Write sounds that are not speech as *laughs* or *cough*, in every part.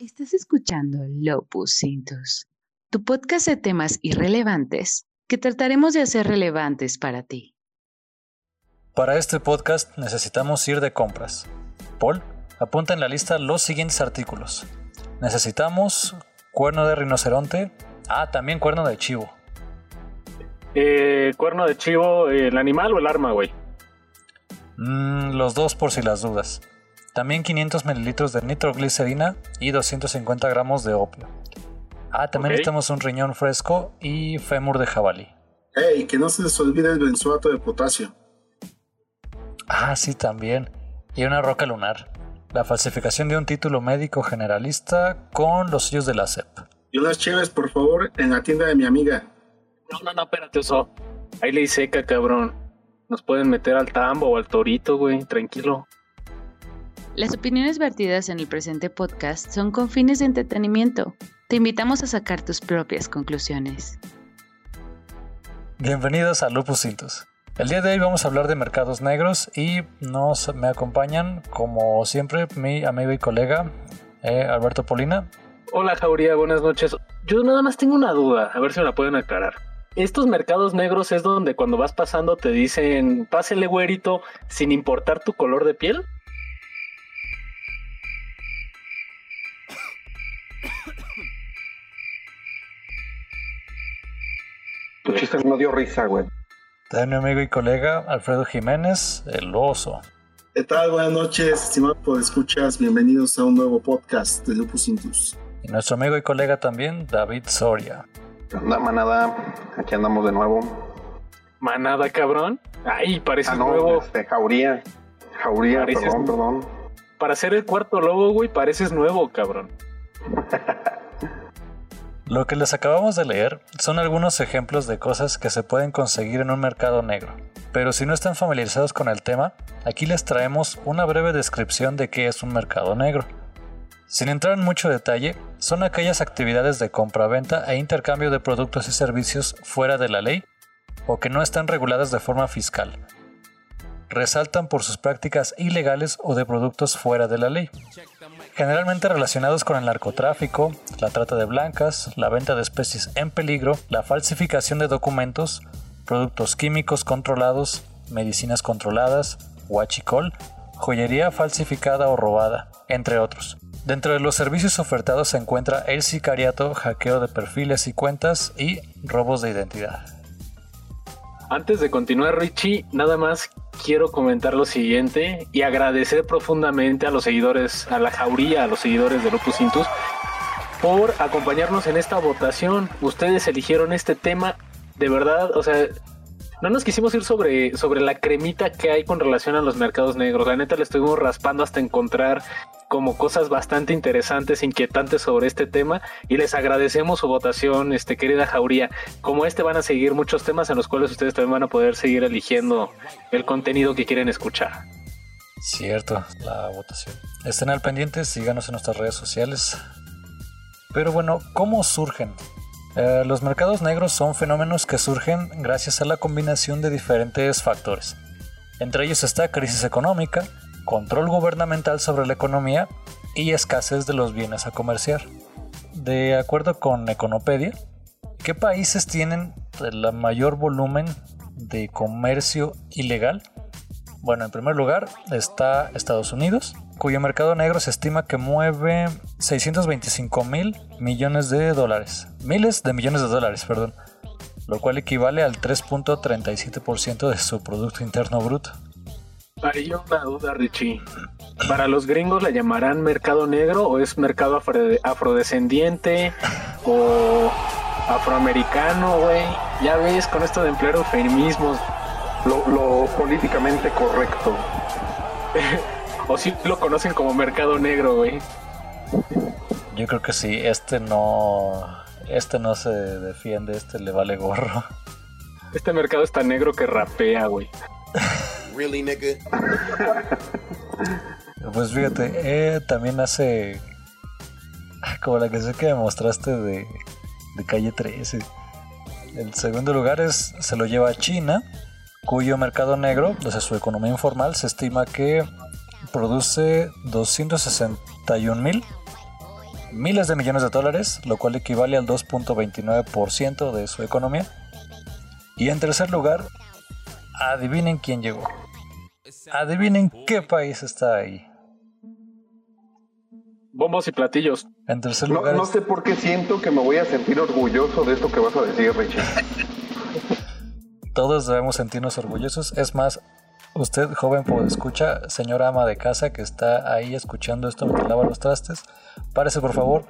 Estás escuchando Lopus Cintus, tu podcast de temas irrelevantes que trataremos de hacer relevantes para ti. Para este podcast necesitamos ir de compras. Paul, apunta en la lista los siguientes artículos. Necesitamos cuerno de rinoceronte. Ah, también cuerno de chivo. Eh, cuerno de chivo, ¿el animal o el arma, güey? Mm, los dos por si las dudas. También 500 mililitros de nitroglicerina y 250 gramos de opio. Ah, también Ok. necesitamos un riñón fresco y fémur de jabalí. Ey, que no se les olvide el benzoato de potasio. Ah, sí, también. Y una roca lunar. La falsificación de un título médico generalista con los sellos de la SEP. Y unas chéves, por favor, en la tienda de mi amiga. No, no, no, espérate, oso. Ahí le seca, cabrón. Nos pueden meter al tambo o al torito, güey, tranquilo. Las opiniones vertidas en el presente podcast son con fines de entretenimiento. Te invitamos a sacar tus propias conclusiones. Bienvenidos a Lupus Cintus. El día de hoy vamos a hablar de mercados negros y nos me acompañan, como siempre, mi amigo y colega eh, Alberto Polina. Hola, Jauría, buenas noches. Yo nada más tengo una duda, a ver si me la pueden aclarar. Estos mercados negros es donde cuando vas pasando te dicen, pásele güerito, sin importar tu color de piel. Tu chiste no dio risa, güey. También mi amigo y colega Alfredo Jiménez, el oso. ¿Qué tal? Buenas noches, estimados por escuchas. Bienvenidos a un nuevo podcast de Lupus Intus. Y nuestro amigo y colega también, David Soria. ¿Qué onda, manada? Aquí andamos de nuevo. Manada, cabrón. Ay, parece Ah, no, nuevo. este, Jauría. Jauría, Pareces- perdón, perdón. Para ser el cuarto lobo, güey, pareces nuevo, cabrón. *laughs* Lo que les acabamos de leer son algunos ejemplos de cosas que se pueden conseguir en un mercado negro. Pero si no están familiarizados con el tema, aquí les traemos una breve descripción de qué es un mercado negro. Sin entrar en mucho detalle, son aquellas actividades de compra-venta e intercambio de productos y servicios fuera de la ley o que no están reguladas de forma fiscal. Resaltan por sus prácticas ilegales o de productos fuera de la ley generalmente relacionados con el narcotráfico, la trata de blancas, la venta de especies en peligro, la falsificación de documentos, productos químicos controlados, medicinas controladas, huachicol, joyería falsificada o robada, entre otros. Dentro de los servicios ofertados se encuentra el sicariato, hackeo de perfiles y cuentas y robos de identidad. Antes de continuar, Richie, nada más quiero comentar lo siguiente y agradecer profundamente a los seguidores, a la jauría, a los seguidores de Lupus Intus, por acompañarnos en esta votación. Ustedes eligieron este tema, de verdad, o sea, no nos quisimos ir sobre, sobre la cremita que hay con relación a los mercados negros. La neta le estuvimos raspando hasta encontrar como cosas bastante interesantes, inquietantes sobre este tema y les agradecemos su votación, este querida Jauría. Como este van a seguir muchos temas en los cuales ustedes también van a poder seguir eligiendo el contenido que quieren escuchar. Cierto, la votación. Estén al pendiente, síganos en nuestras redes sociales. Pero bueno, ¿cómo surgen? Eh, los mercados negros son fenómenos que surgen gracias a la combinación de diferentes factores. Entre ellos está crisis económica, control gubernamental sobre la economía y escasez de los bienes a comerciar. De acuerdo con Econopedia, ¿qué países tienen el mayor volumen de comercio ilegal? Bueno, en primer lugar está Estados Unidos, cuyo mercado negro se estima que mueve 625 mil millones de dólares. Miles de millones de dólares, perdón. Lo cual equivale al 3.37% de su Producto Interno Bruto. Hay una duda, Richie. ¿Para los gringos la llamarán mercado negro o es mercado afro- afrodescendiente o afroamericano, güey? Ya ves, con esto de emplear eufemismos. Lo políticamente correcto. O si lo conocen como mercado negro, güey. Yo creo que sí, este no. Este no se defiende, este le vale gorro. Este mercado es tan negro que rapea, güey. Really, nigga? Pues fíjate, eh, también hace. Como la canción que me mostraste de, de calle 13. El segundo lugar es, se lo lleva a China, cuyo mercado negro, o sea, su economía informal, se estima que produce 261 mil miles de millones de dólares, lo cual equivale al 2.29% de su economía. Y en tercer lugar, adivinen quién llegó. Adivinen qué país está ahí. Bombos y platillos. En tercer No, lugar, no sé por qué siento que me voy a sentir orgulloso de esto que vas a decir, Richie. *laughs* todos debemos sentirnos orgullosos. Es más, usted, joven escucha, señora ama de casa que está ahí escuchando esto mientras lava los trastes, párese por favor,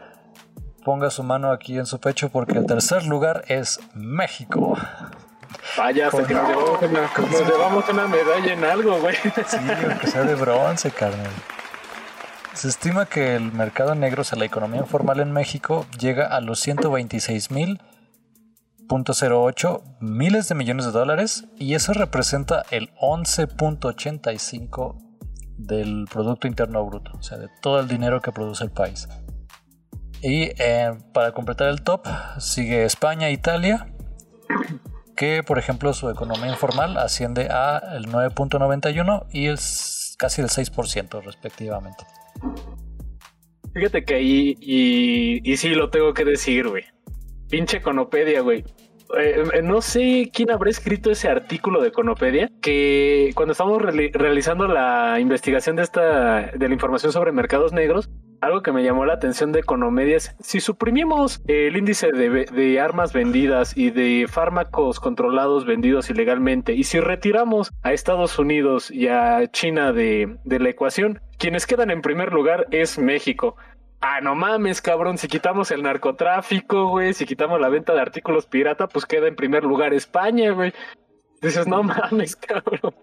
ponga su mano aquí en su pecho porque el tercer lugar es México. Vaya, hasta que nos llevamos, una, nos llevamos una medalla en algo, güey. Sí, aunque sea de bronce, carnal. Se estima que el mercado negro, o sea, la economía informal en México, llega a los 126.08 miles de millones de dólares y eso representa el 11.85 del Producto Interno Bruto, o sea, de todo el dinero que produce el país. Y eh, para completar el top, sigue España e Italia, que por ejemplo su economía informal asciende a el 9.91 y es casi el 6% respectivamente. Fíjate que ahí, y sí lo tengo que decir, güey. Pinche Econopedia, güey. Eh, no sé quién habrá escrito ese artículo de Econopedia que cuando estábamos reali- realizando la investigación de esta de la información sobre mercados negros, algo que me llamó la atención de Economedia es si suprimimos el índice de, de armas vendidas y de fármacos controlados vendidos ilegalmente y si retiramos a Estados Unidos y a China de, de la ecuación, quienes quedan en primer lugar es México. Ah, no mames, cabrón. Si quitamos el narcotráfico, güey, si quitamos la venta de artículos pirata, pues queda en primer lugar España, güey. Dices, no mames, cabrón.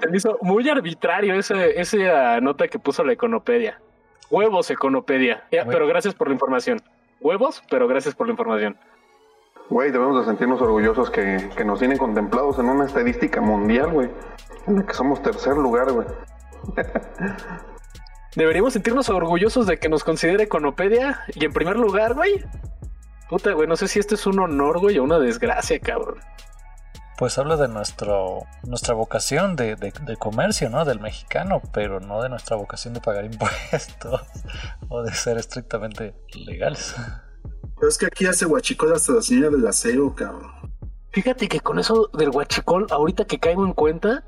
Se me hizo muy arbitrario ese, esa nota que puso la Econopedia. Huevos, Econopedia. Ya, pero gracias por la información. Huevos, pero gracias por la información. Güey, debemos de sentirnos orgullosos que, que nos tienen contemplados en una estadística mundial, güey. En la que somos tercer lugar, güey. *laughs* Deberíamos sentirnos orgullosos de que nos considere Econopedia y en primer lugar, güey. Puta, güey, no sé si esto es un honor, güey, o una desgracia, cabrón. Pues habla de nuestro, nuestra vocación de, de- de comercio, ¿no? Del mexicano, pero no de nuestra vocación de pagar impuestos *laughs* o de ser estrictamente legales. Pero es que aquí hace guachicol hasta la señora del aseo, cabrón. Fíjate que con eso del guachicol, ahorita que caigo en cuenta,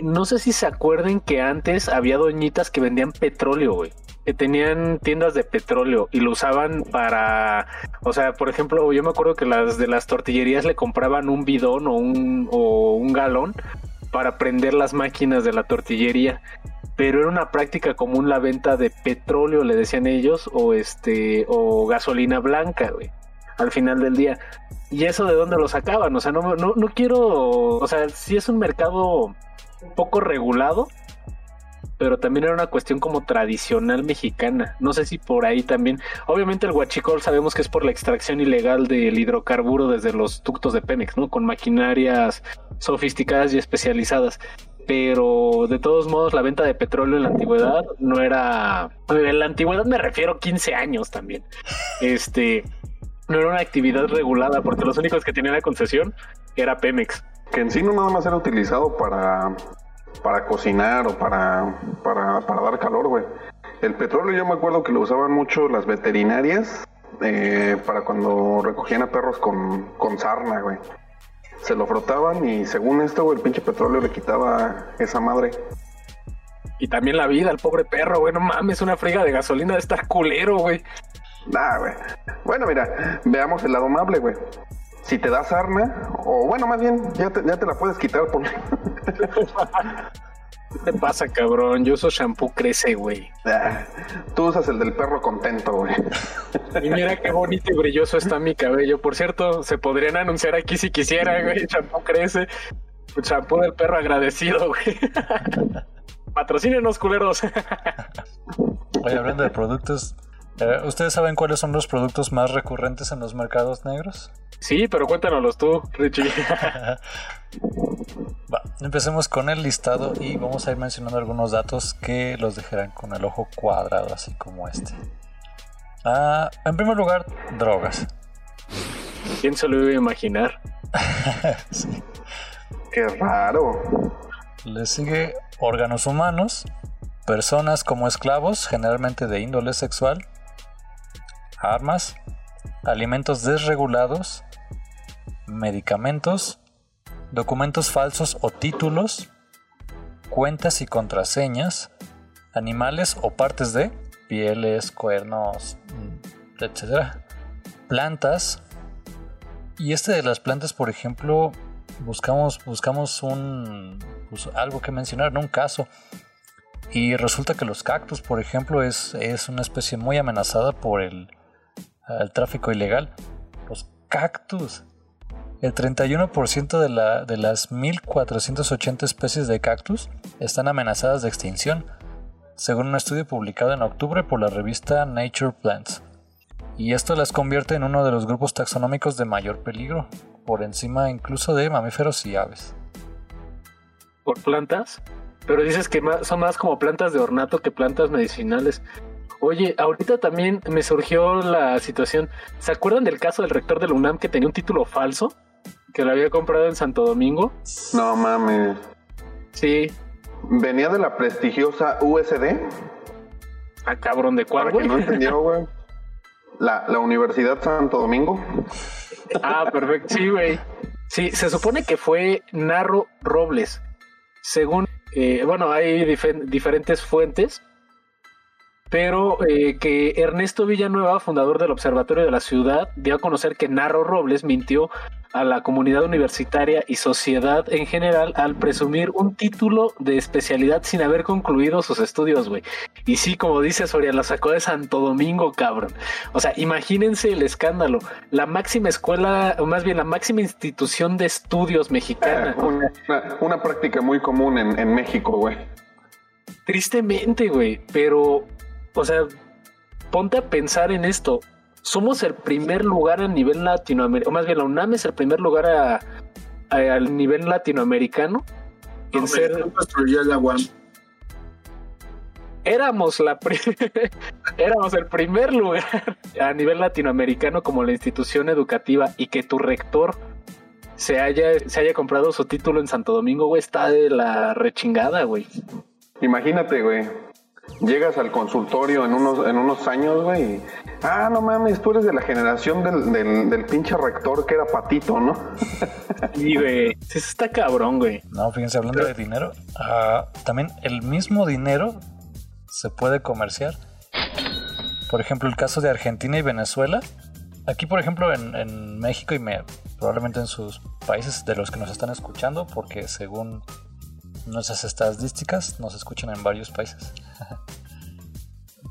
no sé si se acuerden que antes había doñitas que vendían petróleo, güey. Que tenían tiendas de petróleo y lo usaban para, o sea, por ejemplo, yo me acuerdo que las de las tortillerías le compraban un bidón o un, o un galón para prender las máquinas de la tortillería. Pero era una práctica común la venta de petróleo, le decían ellos, o este, o gasolina blanca, güey. Al final del día. ¿Y eso de dónde lo sacaban? O sea, no, no, no quiero. O sea, sí es un mercado poco regulado, pero también era una cuestión como tradicional mexicana. No sé si por ahí también. Obviamente, el huachicol sabemos que es por la extracción ilegal del hidrocarburo desde los ductos de Pemex, ¿no? Con maquinarias sofisticadas y especializadas. Pero de todos modos, la venta de petróleo en la antigüedad no era. En la antigüedad me refiero 15 años también. Este no era una actividad regulada porque los únicos que tenían la concesión era Pemex. Que en sí no nada más era utilizado para, para cocinar o para, para, para dar calor, güey. El petróleo yo me acuerdo que lo usaban mucho las veterinarias eh, para cuando recogían a perros con, con sarna, güey. Se lo frotaban y según esto, güey, el pinche petróleo le quitaba esa madre. Y también la vida al pobre perro, güey, no mames, una friga de gasolina de estar culero, güey. Nah, güey. Bueno, mira, veamos el lado amable, güey. Si te da sarna, o bueno, más bien, ya te, ya te la puedes quitar por... ¿Qué te pasa, cabrón? Yo uso shampoo crece, güey. Ah, Tú usas el del perro contento, güey. Y mira qué bonito y brilloso está mi cabello. Por cierto, se podrían anunciar aquí si quisiera, güey. Shampoo crece. Shampoo del perro agradecido, güey. Patrocínenos, culeros. Oye, hablando de productos, ¿ustedes saben cuáles son los productos más recurrentes en los mercados negros? Sí, pero cuéntanoslos tú, Richie. *laughs* Va, empecemos con el listado y vamos a ir mencionando algunos datos que los dejarán con el ojo cuadrado, así como este. Ah, en primer lugar, drogas. ¿Quién se lo iba a imaginar? *laughs* Sí. Qué raro. Le sigue órganos humanos, personas como esclavos, generalmente de índole sexual, armas, alimentos desregulados, medicamentos, documentos falsos o títulos, cuentas y contraseñas, animales o partes de pieles, cuernos, mm, etc. Plantas. Y este de las plantas, por ejemplo, buscamos, buscamos un, pues, algo que mencionar, ¿no? un caso. Y resulta que los cactus, por ejemplo, es, es una especie muy amenazada por el, el tráfico ilegal. Los cactus. El 31% de, la, de las 1.480 especies de cactus están amenazadas de extinción, según un estudio publicado en octubre por la revista Nature Plants. Y esto las convierte en uno de los grupos taxonómicos de mayor peligro, por encima incluso de mamíferos y aves. ¿Por plantas? Pero dices que son más como plantas de ornato que plantas medicinales. Oye, ahorita también me surgió la situación. ¿Se acuerdan del caso del rector del UNAM que tenía un título falso? que la había comprado en Santo Domingo. No mames. Sí. Venía de la prestigiosa USD. Ah, cabrón, ¿de cuál, güey? no entendió, güey. La, la Universidad Santo Domingo. Ah, perfecto. Sí, güey. Sí, se supone que fue Narro Robles. Según, eh, bueno, hay diferentes fuentes, pero eh, que Ernesto Villanueva, fundador del Observatorio de la Ciudad, dio a conocer que Narro Robles mintió a la comunidad universitaria y sociedad en general al presumir un título de especialidad sin haber concluido sus estudios, güey. Y sí, como dice Soria, la sacó de Santo Domingo, cabrón. O sea, imagínense el escándalo. La máxima escuela, o más bien la máxima institución de estudios mexicana. Ah, una, práctica muy común en, en México, güey. Tristemente, güey, pero, o sea, ponte a pensar en esto. Somos el primer lugar a nivel latinoamericano, o más bien la UNAM es el primer lugar a, al nivel latinoamericano en ser... Éramos la *laughs* éramos el primer lugar a nivel latinoamericano como la institución educativa y que tu rector se haya, se haya comprado su título en Santo Domingo, güey, está de la rechingada, güey. Imagínate, güey llegas al consultorio en unos, en unos años, güey, ah, no mames, tú eres de la generación del, del, pinche rector que era patito, ¿no? *laughs* Y, güey, eso está cabrón, güey. No, fíjense, hablando de dinero, ah, también el mismo dinero se puede comerciar. Por ejemplo, el caso de Argentina y Venezuela. Aquí, por ejemplo, en, en México y me, probablemente en sus países de los que nos están escuchando, porque según nuestras estadísticas nos escuchan en varios países.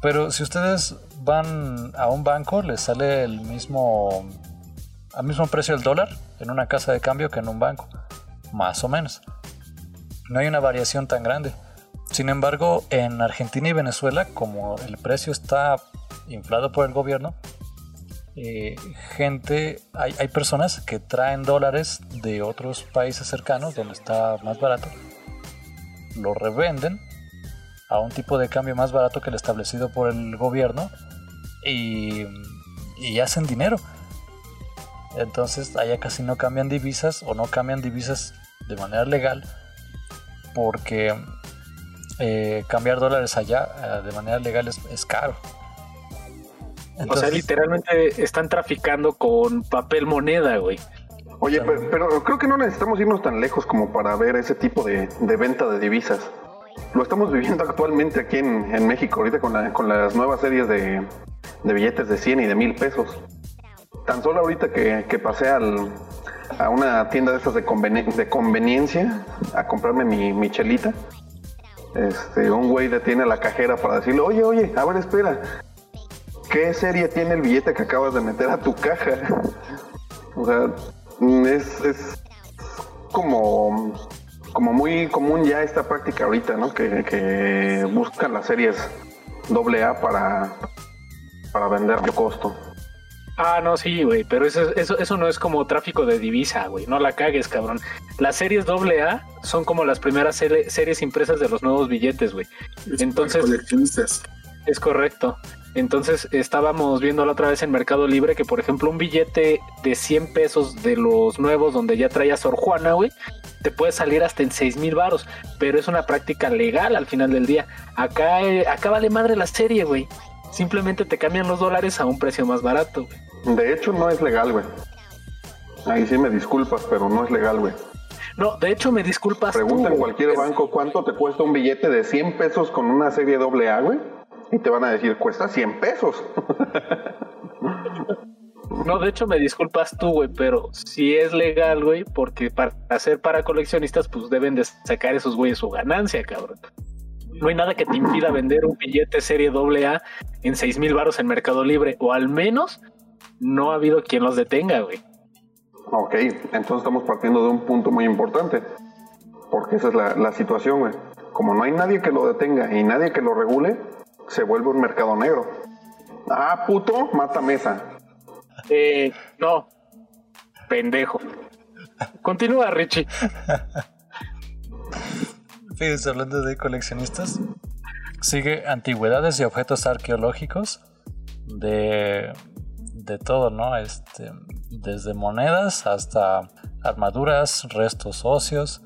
Pero si ustedes van a un banco, les sale el mismo al mismo precio del dólar en una casa de cambio que en un banco, más o menos. No hay una variación tan grande. Sin embargo, en Argentina y Venezuela, como el precio está inflado por el gobierno, eh, gente, hay, hay personas que traen dólares de otros países cercanos donde está más barato lo revenden a un tipo de cambio más barato que el establecido por el gobierno y, hacen dinero. Entonces allá casi no cambian divisas o no cambian divisas de manera legal porque eh, cambiar dólares allá eh, de manera legal es, caro. o sea, literalmente están traficando con papel moneda, güey. Oye, pero, creo que no necesitamos irnos tan lejos como para ver ese tipo de, venta de divisas. Lo estamos viviendo actualmente aquí en, México, ahorita con, las nuevas series de, billetes de 100 y de 1000 pesos. Tan solo ahorita que, pasé a una tienda de estas de, conveniencia a comprarme mi, mi chelita, este, un güey detiene a la cajera para decirle, oye, oye, a ver, espera, ¿qué serie tiene el billete que acabas de meter a tu caja? O sea, es, es como, como muy común ya esta práctica ahorita, ¿no? Que, buscan las series doble A para, para vender a costo. Ah, no, sí, güey, pero eso, eso, eso no es como tráfico de divisa, güey, no la cagues, cabrón. Las series doble A son como las primeras series impresas de los nuevos billetes, güey. Entonces... Es correcto. Entonces estábamos viendo la otra vez en Mercado Libre que, por ejemplo, un billete de 100 pesos de los nuevos donde ya traía Sor Juana, güey, te puede salir hasta en 6 mil varos, pero es una práctica legal al final del día. Acá, eh, acá vale madre la serie, güey. Simplemente te cambian los dólares a un precio más barato. De hecho, no es legal, güey. Ahí sí me disculpas, pero no es legal, güey. No, de hecho, me disculpas. Pregunta tú, en cualquier banco cuánto te cuesta un billete de 100 pesos con una serie doble A, güey. Y te van a decir, cuesta 100 pesos. *laughs* No, de hecho, me disculpas tú, güey, pero sí es legal, güey, porque para hacer para coleccionistas, pues deben de sacar esos güeyes su ganancia, cabrón. No hay nada que te impida *laughs* vender un billete serie AA en seis mil baros en Mercado Libre, o al menos no ha habido quien los detenga, güey. ok, entonces estamos partiendo de un punto muy importante. Porque esa es la, la situación, güey. Como no hay nadie que lo detenga y nadie que lo regule, se vuelve un mercado negro. Ah, puto, mata mesa. Eh, no, pendejo. Continúa, Richie. Fíjense, hablando de coleccionistas, sigue antigüedades y objetos arqueológicos de, de todo, ¿no? Este, desde monedas hasta armaduras, restos óseos,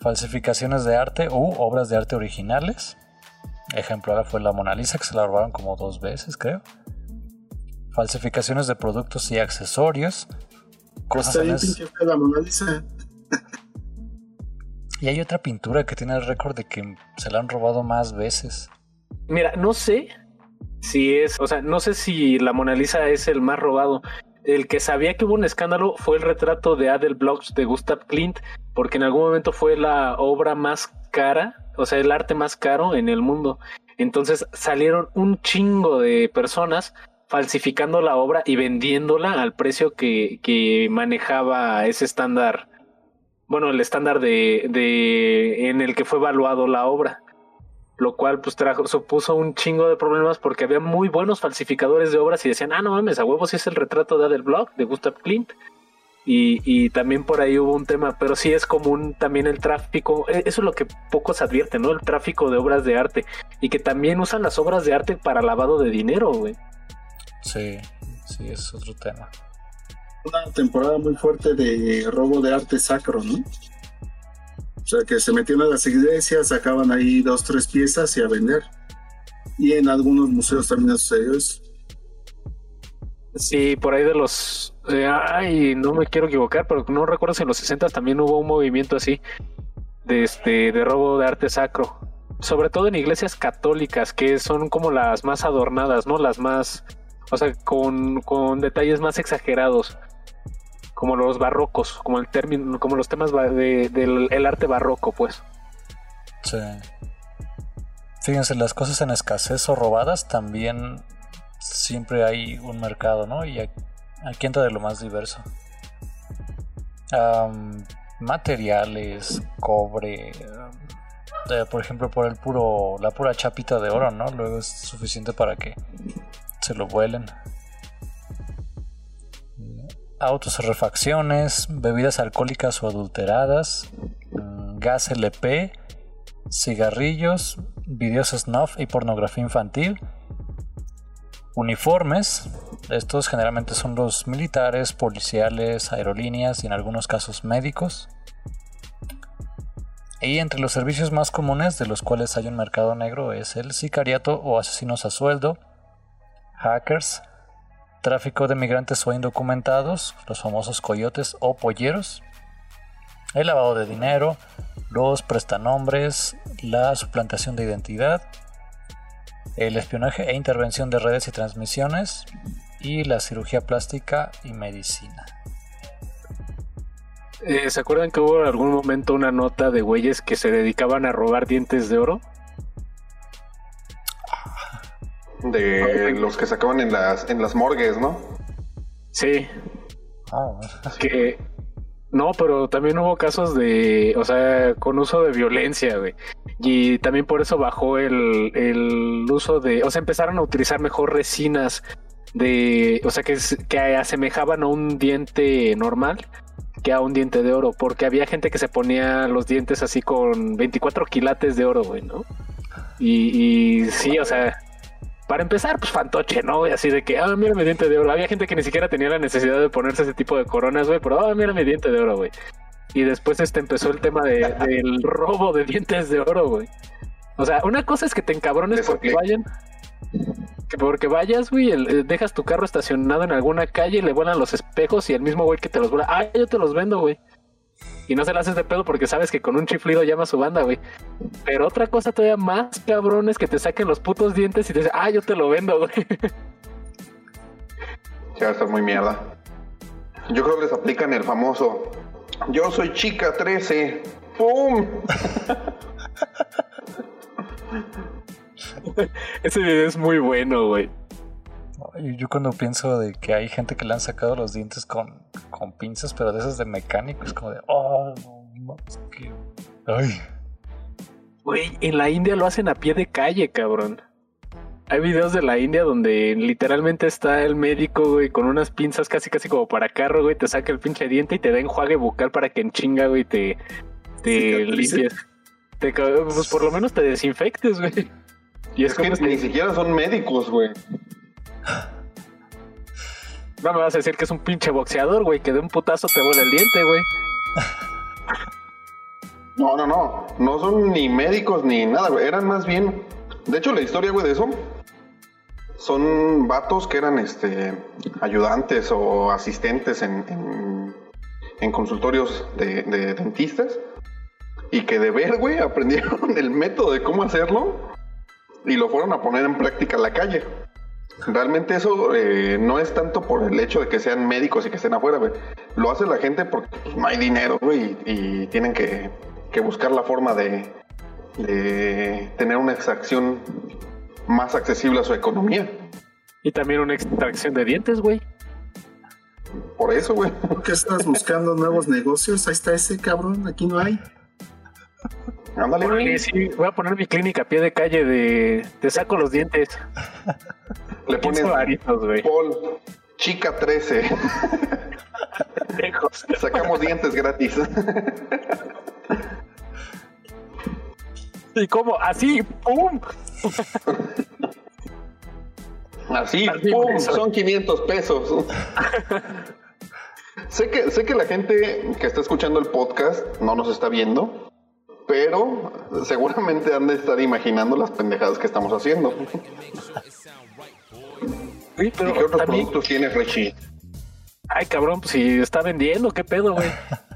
falsificaciones de arte u obras de arte originales. Ejemplo ahora fue la Mona Lisa, que se la robaron como dos veces, creo. Falsificaciones de productos y accesorios. Cosas Está en bien pinche la Mona Lisa. *laughs* Y hay otra pintura que tiene el récord de que se la han robado más veces. Mira, no sé si es, o sea, no sé si la Mona Lisa es el más robado. El que sabía que hubo un escándalo fue el retrato de Adel Bloch de Gustav Klimt, porque en algún momento fue la obra más cara, o sea, el arte más caro en el mundo. Entonces salieron un chingo de personas falsificando la obra y vendiéndola al precio que, que manejaba ese estándar, bueno, el estándar de, de en el que fue evaluado la obra lo cual pues trajo, supuso un chingo de problemas porque había muy buenos falsificadores de obras y decían, ah, no mames, a huevos sí es el retrato de Adel Bloch, de Gustav Klimt. Y, y también por ahí hubo un tema, pero sí es común también el tráfico, e- eso es lo que pocos advierten, ¿no? El tráfico de obras de arte y que también usan las obras de arte para lavado de dinero, güey. Sí, sí, es otro tema. Una temporada muy fuerte de robo de arte sacro, ¿no? O sea, que se metían a las iglesias, sacaban ahí dos, tres piezas y a vender. Y en algunos museos también ha sucedido eso. Sí, por ahí de los. eh, ay, no me quiero equivocar, pero no recuerdo si en los 60 también hubo un movimiento así de, este, de robo de arte sacro. Sobre todo en iglesias católicas, que son como las más adornadas, ¿no? Las más. O sea, con, con detalles más exagerados. Como los barrocos, como el término, como los temas de- del el arte barroco, pues. Sí. Fíjense, las cosas en escasez o robadas también siempre hay un mercado, ¿no? Y aquí entra de lo más diverso. Am, materiales, cobre, eh, por ejemplo, por el puro, la pura chapita de oro, ¿no? Luego es suficiente para que se lo vuelen. Autos refacciones, bebidas alcohólicas o adulteradas, mm, gas LP, cigarrillos, videos snuff y pornografía infantil, uniformes, estos generalmente son los militares, policiales, aerolíneas y en algunos casos médicos. Y entre los servicios más comunes de los cuales hay un mercado negro es el sicariato o asesinos a sueldo, hackers, tráfico de migrantes o indocumentados, los famosos coyotes o polleros, el lavado de dinero, los prestanombres, la suplantación de identidad, el espionaje e intervención de redes y transmisiones y la cirugía plástica y medicina. Eh, ¿Se acuerdan que hubo en algún momento una nota de güeyes que se dedicaban a robar dientes de oro? De los que sacaban en las, en las morgues, ¿no? Sí, Ah, que no, pero también hubo casos de, o sea, con uso de violencia, güey. Y también por eso bajó el, el uso de, o sea, empezaron a utilizar mejor resinas de, o sea, que, que asemejaban a un diente normal que a un diente de oro, porque había gente que se ponía los dientes así con 24 quilates de oro, güey, ¿no? Y, y sí, o sea, para empezar, pues fantoche, ¿no? güey? Así de que, ah, mira mi diente de oro. Había gente que ni siquiera tenía la necesidad de ponerse ese tipo de coronas, güey, pero, ah, mira mi diente de oro, güey. Y después este empezó el tema de- *laughs* del robo de dientes de oro, güey. O sea, una cosa es que te encabrones porque que- vayan. Que porque vayas, güey, el- eh, dejas tu carro estacionado en alguna calle y le vuelan los espejos y el mismo güey que te los vuela, ah, yo te los vendo, güey. Y no se le haces de pedo porque sabes que con un chiflido llama a su banda, güey. Pero otra cosa todavía más cabrón es que te saquen los putos dientes y te dicen, ah, yo te lo vendo, güey. *laughs* Ya va a estar muy mierda. Yo creo que les aplican el famoso. Yo soy chica 13. ¡Pum! *laughs* Ese video es muy bueno, güey. Yo, cuando pienso de que hay gente que le han sacado los dientes con, con pinzas, pero de esas de mecánico, es como de, oh, no que... Ay, Güey, en la India lo hacen a pie de calle, cabrón. Hay videos de la India donde literalmente está el médico, güey, con unas pinzas casi casi como para carro, güey, te saca el pinche diente y te da enjuague bucal para que en chinga, güey, te, te limpies. Te, pues por lo menos te desinfectes, güey. Y es, Es que ni si- siquiera son médicos, güey. No me vas a decir que es un pinche boxeador, güey, que de un putazo te vuela el diente, güey. No, no, no. No son ni médicos ni nada, güey. Eran más bien. De hecho, la historia, güey, de eso. Son vatos que eran este ayudantes o asistentes en, en, consultorios de, de dentistas. Y que de ver, güey, *laughs* aprendieron el método de cómo hacerlo. Y lo fueron a poner en práctica en la calle. Realmente eso eh, no es tanto por el hecho de que sean médicos y que estén afuera, güey. Lo hace la gente porque pues, no hay dinero, güey, y, y tienen que, que buscar la forma de, de tener una extracción más accesible a su economía. Y también una extracción de dientes, güey. Por eso, güey. ¿Por qué estás buscando nuevos negocios? Ahí está ese cabrón, aquí no hay. Ándale, Órale, güey. sí, voy a poner mi clínica a pie de calle de te saco los dientes. Le 15 pones varitos, güey. Paul, chica 13. Lejos. Sacamos dientes gratis. ¿Y cómo? Así, ¡pum! Así, Así, ¡pum! eso. son 500 pesos. *laughs* sé, que, sé que la gente que está escuchando el podcast no nos está viendo, pero seguramente han de estar imaginando las pendejadas que estamos haciendo. Sí, ¿Y qué otros también, productos tiene Richie? ay cabrón, pues si está vendiendo, qué pedo, güey. *laughs*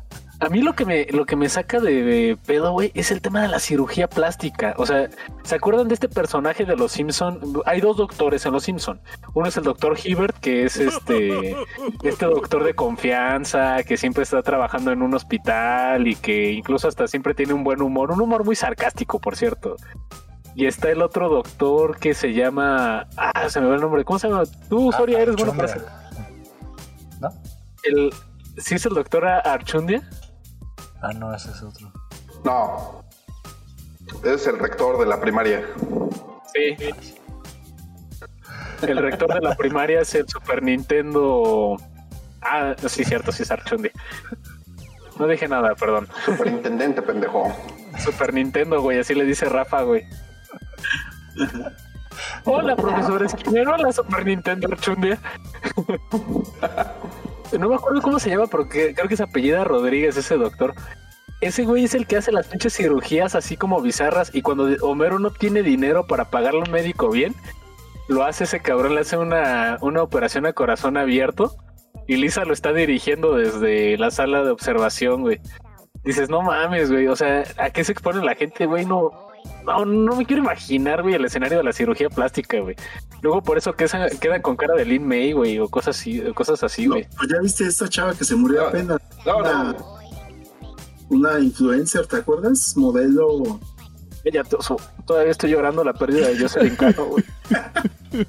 A mí lo que me, lo que me saca de, de pedo, güey, es el tema de la cirugía plástica. O sea, ¿se acuerdan de este personaje de los Simpson? Hay dos doctores en los Simpson. Uno es el doctor Hibbert, que es este, *laughs* este doctor de confianza, que siempre está trabajando en un hospital y que incluso hasta siempre tiene un buen humor, un humor muy sarcástico, por cierto. Y está el otro doctor que se llama, ah, se me va el nombre. ¿Cómo se llama? Tú, Ah, Soria, eres bueno para. ¿No? El, ¿Sí es el doctor Archundia? Ah, no, ese es otro. No. Es el rector de la primaria. Sí. El rector de la primaria es el Super Nintendo. Ah, sí, cierto, sí es Archundia. No dije nada, perdón. Superintendente, pendejo. Super Nintendo, güey, así le dice Rafa, güey. Hola, profesor Esquinero, la Super Nintendo Archundia. No me acuerdo cómo se llama, porque creo que es apellida Rodríguez, ese doctor. Ese güey es el que hace las pinches cirugías así como bizarras y cuando Homero no tiene dinero para pagarle a un médico bien, lo hace ese cabrón, le hace una, una operación a corazón abierto y Lisa lo está dirigiendo desde la sala de observación, güey. Dices, no mames, güey, o sea, ¿a qué se expone la gente, güey? No, no, no me quiero imaginar, güey, el escenario de la cirugía plástica, güey. Luego por eso que esa- quedan con cara de Lin May, güey, o cosas así, cosas así, No, güey. pues ya viste esta chava que se murió No, apenas. No, Una, no. una influencer, ¿te acuerdas? Modelo. Ella, todavía estoy llorando la pérdida de Jocelyn Cano, güey. *laughs*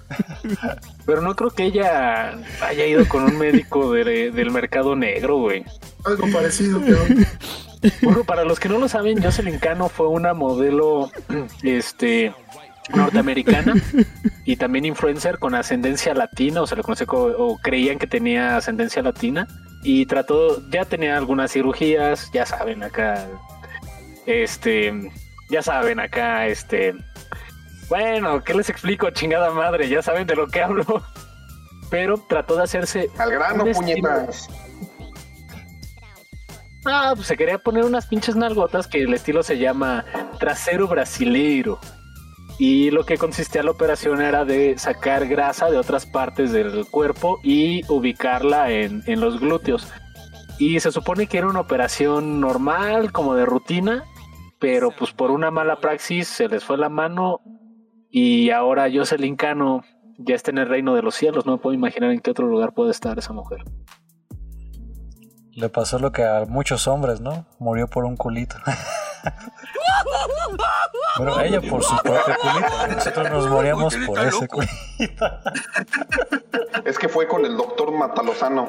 Pero no creo que ella haya ido con un médico de- del mercado negro, güey. Algo parecido, pero Bueno, para los que no lo saben, Jocelyn Cano fue una modelo *clears throat* este norteamericana y también influencer con ascendencia latina, o se le conoce o creían que tenía ascendencia latina y trató, ya tenía algunas cirugías, ya saben acá, este, ya saben acá, este, bueno, ¿qué les explico, chingada madre? Ya saben de lo que hablo. Pero trató de hacerse Al grano, estilo- puñetas. Ah, pues se quería poner unas pinches nalgotas que el estilo se llama trasero brasileiro. y lo que consistía la operación era de sacar grasa de otras partes del cuerpo y ubicarla en, en los glúteos. Y se supone que era una operación normal, como de rutina, pero pues por una mala praxis se les fue la mano y ahora Jocelyn Cano ya está en el reino de los cielos. No me puedo imaginar en qué otro lugar puede estar esa mujer. Le pasó lo que a muchos hombres, ¿no? Murió por un culito. *laughs* Bueno, ella por su propio culito. Nosotros nos moríamos por ese culito. Es que fue con el doctor Matalozano.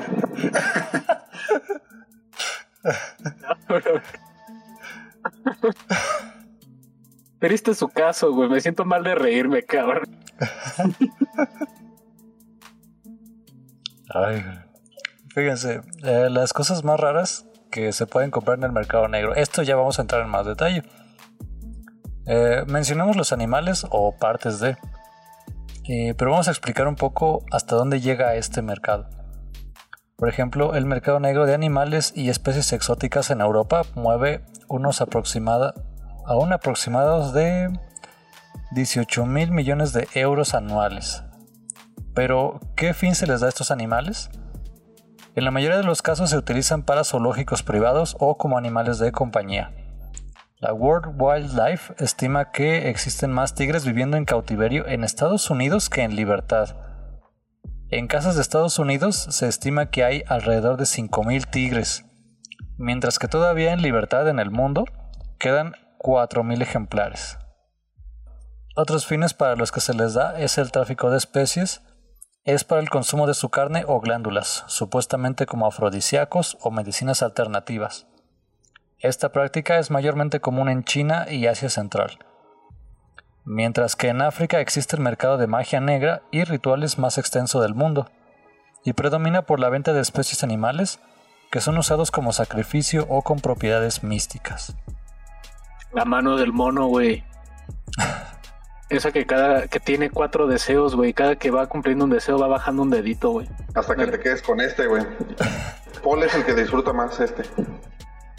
Pero este es su caso, güey. Me siento mal de reírme, cabrón. Ay, fíjense, eh, las cosas más raras que se pueden comprar en el mercado negro. Esto ya vamos a entrar en más detalle. Eh, mencionamos los animales o partes de, eh, pero vamos a explicar un poco hasta dónde llega este mercado. Por ejemplo, el mercado negro de animales y especies exóticas en Europa mueve unos aproximada, a un de 18 mil millones de euros anuales. Pero, ¿qué fin se les da a estos animales? En la mayoría de los casos se utilizan para zoológicos privados o como animales de compañía. La World Wildlife estima que existen más tigres viviendo en cautiverio en Estados Unidos que en libertad. En casas de Estados Unidos se estima que hay alrededor de 5.000 tigres, mientras que todavía en libertad en el mundo quedan 4.000 ejemplares. Otros fines para los que se les da es el tráfico de especies, es para el consumo de su carne o glándulas, supuestamente como afrodisíacos o medicinas alternativas. Esta práctica es mayormente común en China y Asia Central mientras que en África existe el mercado de magia negra y rituales más extenso del mundo, y predomina por la venta de especies animales que son usados como sacrificio o con propiedades místicas. La mano del mono, güey. *laughs* Esa que cada que tiene cuatro deseos, güey. Cada que va cumpliendo un deseo va bajando un dedito, güey. Hasta que te quedes con este, güey. Paul es el que disfruta más este.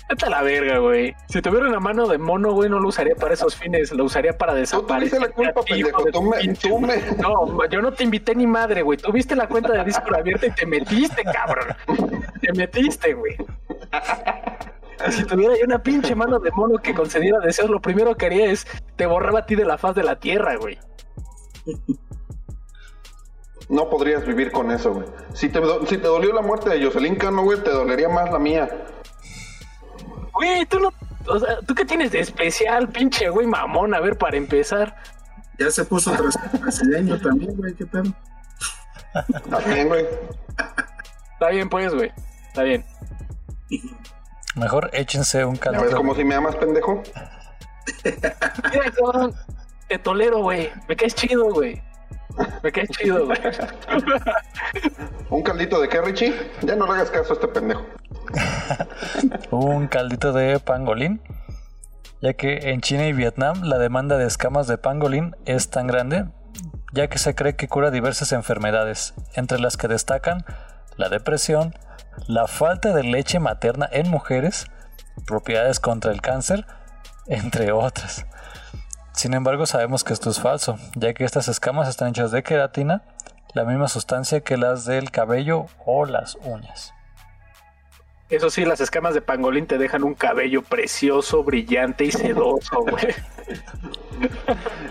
Vete a la verga, güey. Si tuviera una mano de mono, güey, no lo usaría para esos fines. Lo usaría para Tú desaparecer. tuviste la culpa, pendejo. Tú me, tú me- No, yo no te invité ni madre, güey. Tuviste la cuenta de Discord abierta y te metiste, cabrón. Te metiste, güey. *laughs* Si tuviera yo una pinche mano de mono que concediera deseos, lo primero que haría es te borraba a ti de la faz de la tierra, güey. No podrías vivir con eso, güey. Si te, do- si te dolió la muerte de Jocelyn Cano, güey, te dolería más la mía. Güey, tú no. O sea, ¿tú qué tienes de especial, pinche güey mamón? A ver, para empezar. Ya se puso tras- brasileño también, güey, qué pedo. También, güey. Está bien, pues, güey. Está bien. Mejor échense un ¿Ya ves caldito. como si me amas, pendejo? Mira, cabrón, te tolero, güey. Me caes chido, güey. Me caes chido, güey. ¿Un caldito de qué, Richie? Ya no le hagas caso a este pendejo. *laughs* un caldito de pangolín, ya que en China y Vietnam la demanda de escamas de pangolín es tan grande, ya que se cree que cura diversas enfermedades, entre las que destacan la depresión, la falta de leche materna en mujeres, propiedades contra el cáncer, entre otras. Sin embargo, sabemos que esto es falso, ya que estas escamas están hechas de queratina, la misma sustancia que las del cabello o las uñas. Eso sí, las escamas de pangolín te dejan un cabello precioso, brillante y sedoso, güey.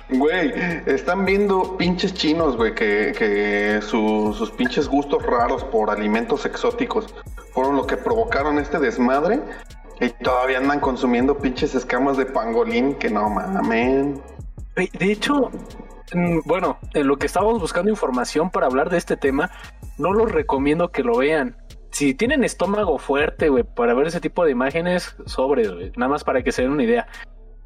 Güey, están viendo pinches chinos, güey, que, que su- sus pinches gustos raros por alimentos exóticos fueron lo que provocaron este desmadre. Y todavía andan consumiendo pinches escamas de pangolín que no mamen. De hecho, mm, bueno, en lo que estábamos buscando información para hablar de este tema, no los recomiendo que lo vean. Si tienen estómago fuerte, güey, para ver ese tipo de imágenes, sobres, güey, nada más para que se den una idea.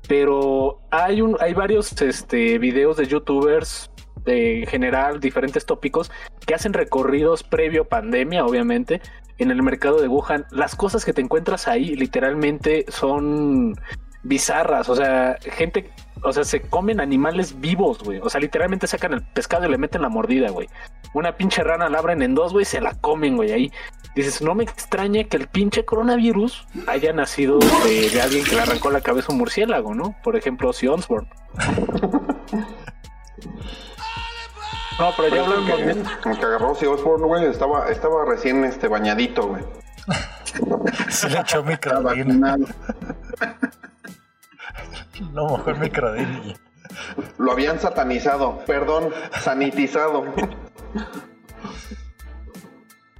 Pero hay un, hay varios este, videos de youtubers de en general, diferentes tópicos, que hacen recorridos previo pandemia, obviamente, en el mercado de Wuhan. Las cosas que te encuentras ahí literalmente son bizarras, o sea, gente, o sea, se comen animales vivos, güey. O sea, literalmente sacan el pescado y le meten la mordida, güey. Una pinche rana la abren en dos, güey, se la comen, güey, ahí. Dices, no me extraña que el pinche coronavirus haya nacido de, de alguien que le arrancó la cabeza a un murciélago, ¿no? Por ejemplo, Ozzy Osbourne. No, pero ya hablando que, de... como que agarró si Osborne, güey, estaba, estaba recién este bañadito, güey. *laughs* Se le echó vacunado. No mejor ya. Lo habían satanizado, perdón, sanitizado.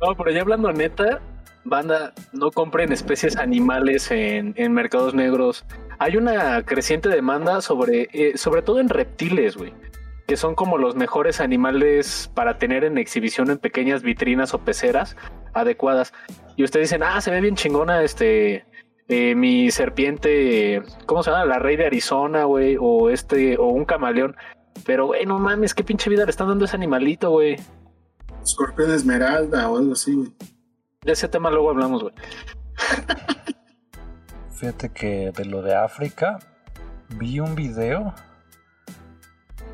No, pero ya hablando neta, banda, no compren especies animales en, mercados negros. Hay una creciente demanda sobre, eh, sobre todo en reptiles, güey, que son como los mejores animales para tener en exhibición en pequeñas vitrinas o peceras adecuadas. Y ustedes dicen, ah, se ve bien chingona este, eh, mi serpiente, ¿cómo se llama? La rey de Arizona, güey, o este, o un camaleón. Pero, güey, no mames, qué pinche vida le están dando ese animalito, güey. Escorpión esmeralda o algo así, güey. De ese tema luego hablamos, güey. Fíjate que de lo de África vi un video,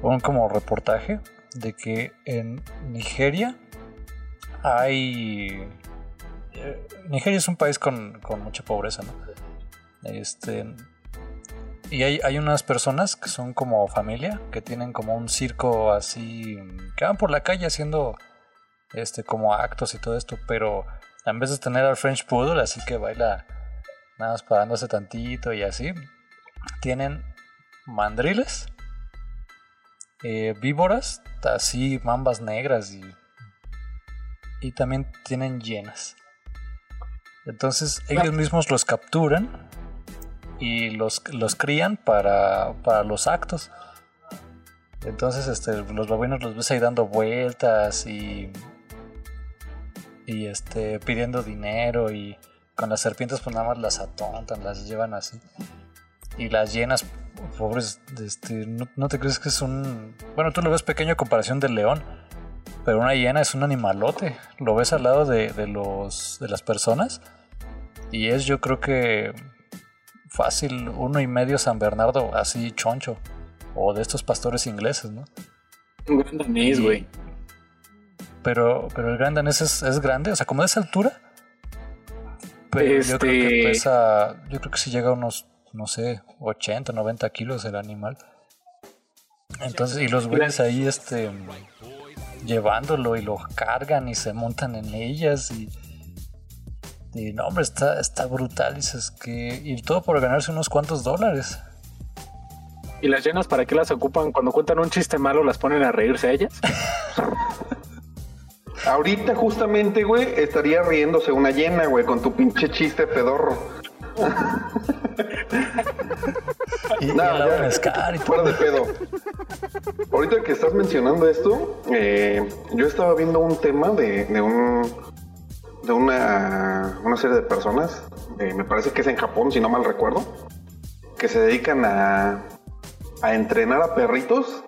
un como reportaje, de que en Nigeria hay... eh, Nigeria es un país con, con mucha pobreza, ¿no? Este, y hay, hay unas personas que son como familia, que tienen como un circo así, que van por la calle haciendo este como actos y todo esto, pero en vez de tener al French Poodle, así que baila nada más parándose tantito y así. Tienen mandriles, eh, víboras, así mambas negras y, y también tienen hienas. Entonces ellos mismos los capturan y los, los crían para, para los actos. Entonces este, los babuinos los ves ahí dando vueltas y, y este, pidiendo dinero y con las serpientes pues nada más las atontan, las llevan así. Y las llenas, pobres, este, no, no te crees que es un... Bueno, tú lo ves pequeño a comparación del león, pero una hiena es un animalote. Lo ves al lado de, de los, de las personas y es yo creo que fácil uno y medio San Bernardo, así choncho. O de estos pastores ingleses, ¿no? Un gran danés, güey. Pero, pero el gran danés es, es grande, o sea, como de esa altura. Pero yo creo que Este- pesa, yo creo que si llega a unos, no sé, 80, 90 kilos el animal. Entonces, y los güeyes ahí, este, llevándolo y lo cargan y se montan en ellas y, y no, hombre, está, está brutal, dices que, y todo por ganarse unos cuantos dólares. ¿Y las llenas para qué las ocupan? Cuando cuentan un chiste malo, las ponen a reírse a ellas. *laughs* Ahorita justamente, güey, estaría riéndose una llena, güey, con tu pinche chiste pedorro. *laughs* Y, No, ya, fuera de pedo. Ahorita que estás mencionando esto, eh, yo estaba viendo un tema de, de un de una, una serie de personas, eh, me parece que es en Japón, si no mal recuerdo, que se dedican a, a entrenar a perritos.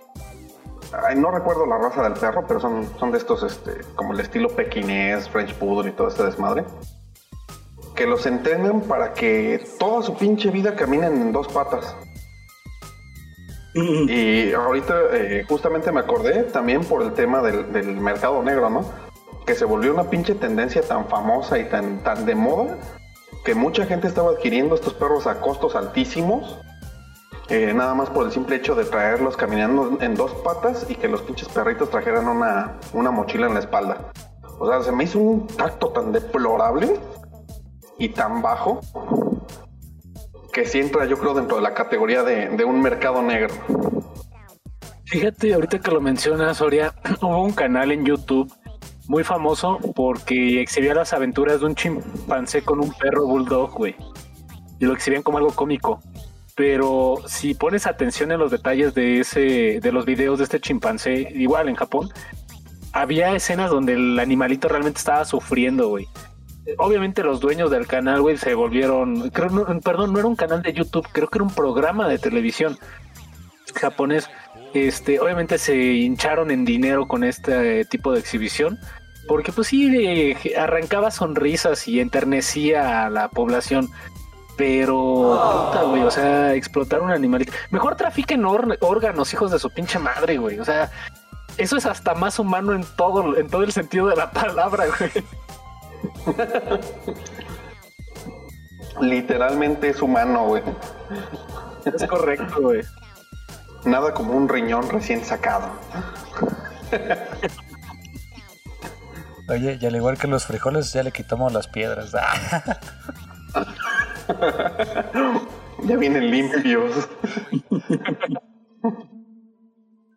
No recuerdo la raza del perro, pero son, son de estos, este, como el estilo pequinés, French Poodle y todo este desmadre. Que los entrenan para que toda su pinche vida caminen en dos patas. Y ahorita eh, justamente me acordé también por el tema del, del mercado negro, ¿no? Que se volvió una pinche tendencia tan famosa y tan, tan de moda que mucha gente estaba adquiriendo estos perros a costos altísimos. Eh, nada más por el simple hecho de traerlos caminando en dos patas y que los pinches perritos trajeran una, una mochila en la espalda. O sea, se me hizo un tacto tan deplorable y tan bajo que sí entra yo creo dentro de la categoría de, de un mercado negro. Fíjate, ahorita que lo mencionas, Soria, *clears throat* hubo un canal en YouTube muy famoso porque exhibía las aventuras de un chimpancé con un perro bulldog, güey. Y lo exhibían como algo cómico. Pero si pones atención en los detalles de ese, de los videos de este chimpancé, igual en Japón, había escenas donde el animalito realmente estaba sufriendo, güey. Obviamente los dueños del canal, güey, se volvieron, creo, no, perdón, no era un canal de YouTube, creo que era un programa de televisión japonés. Este, obviamente se hincharon en dinero con este tipo de exhibición, porque pues sí, eh, arrancaba sonrisas y enternecía a la población. Pero, puta, güey, o sea, explotar un animalito. Mejor trafiquen órganos, hijos de su pinche madre, güey. O sea, eso es hasta más humano en todo, en todo el sentido de la palabra, güey. Literalmente es humano, güey. Es correcto, güey. Nada como un riñón recién sacado. Oye, y al igual que los frijoles, ya le quitamos las piedras. *laughs* ya vienen limpios.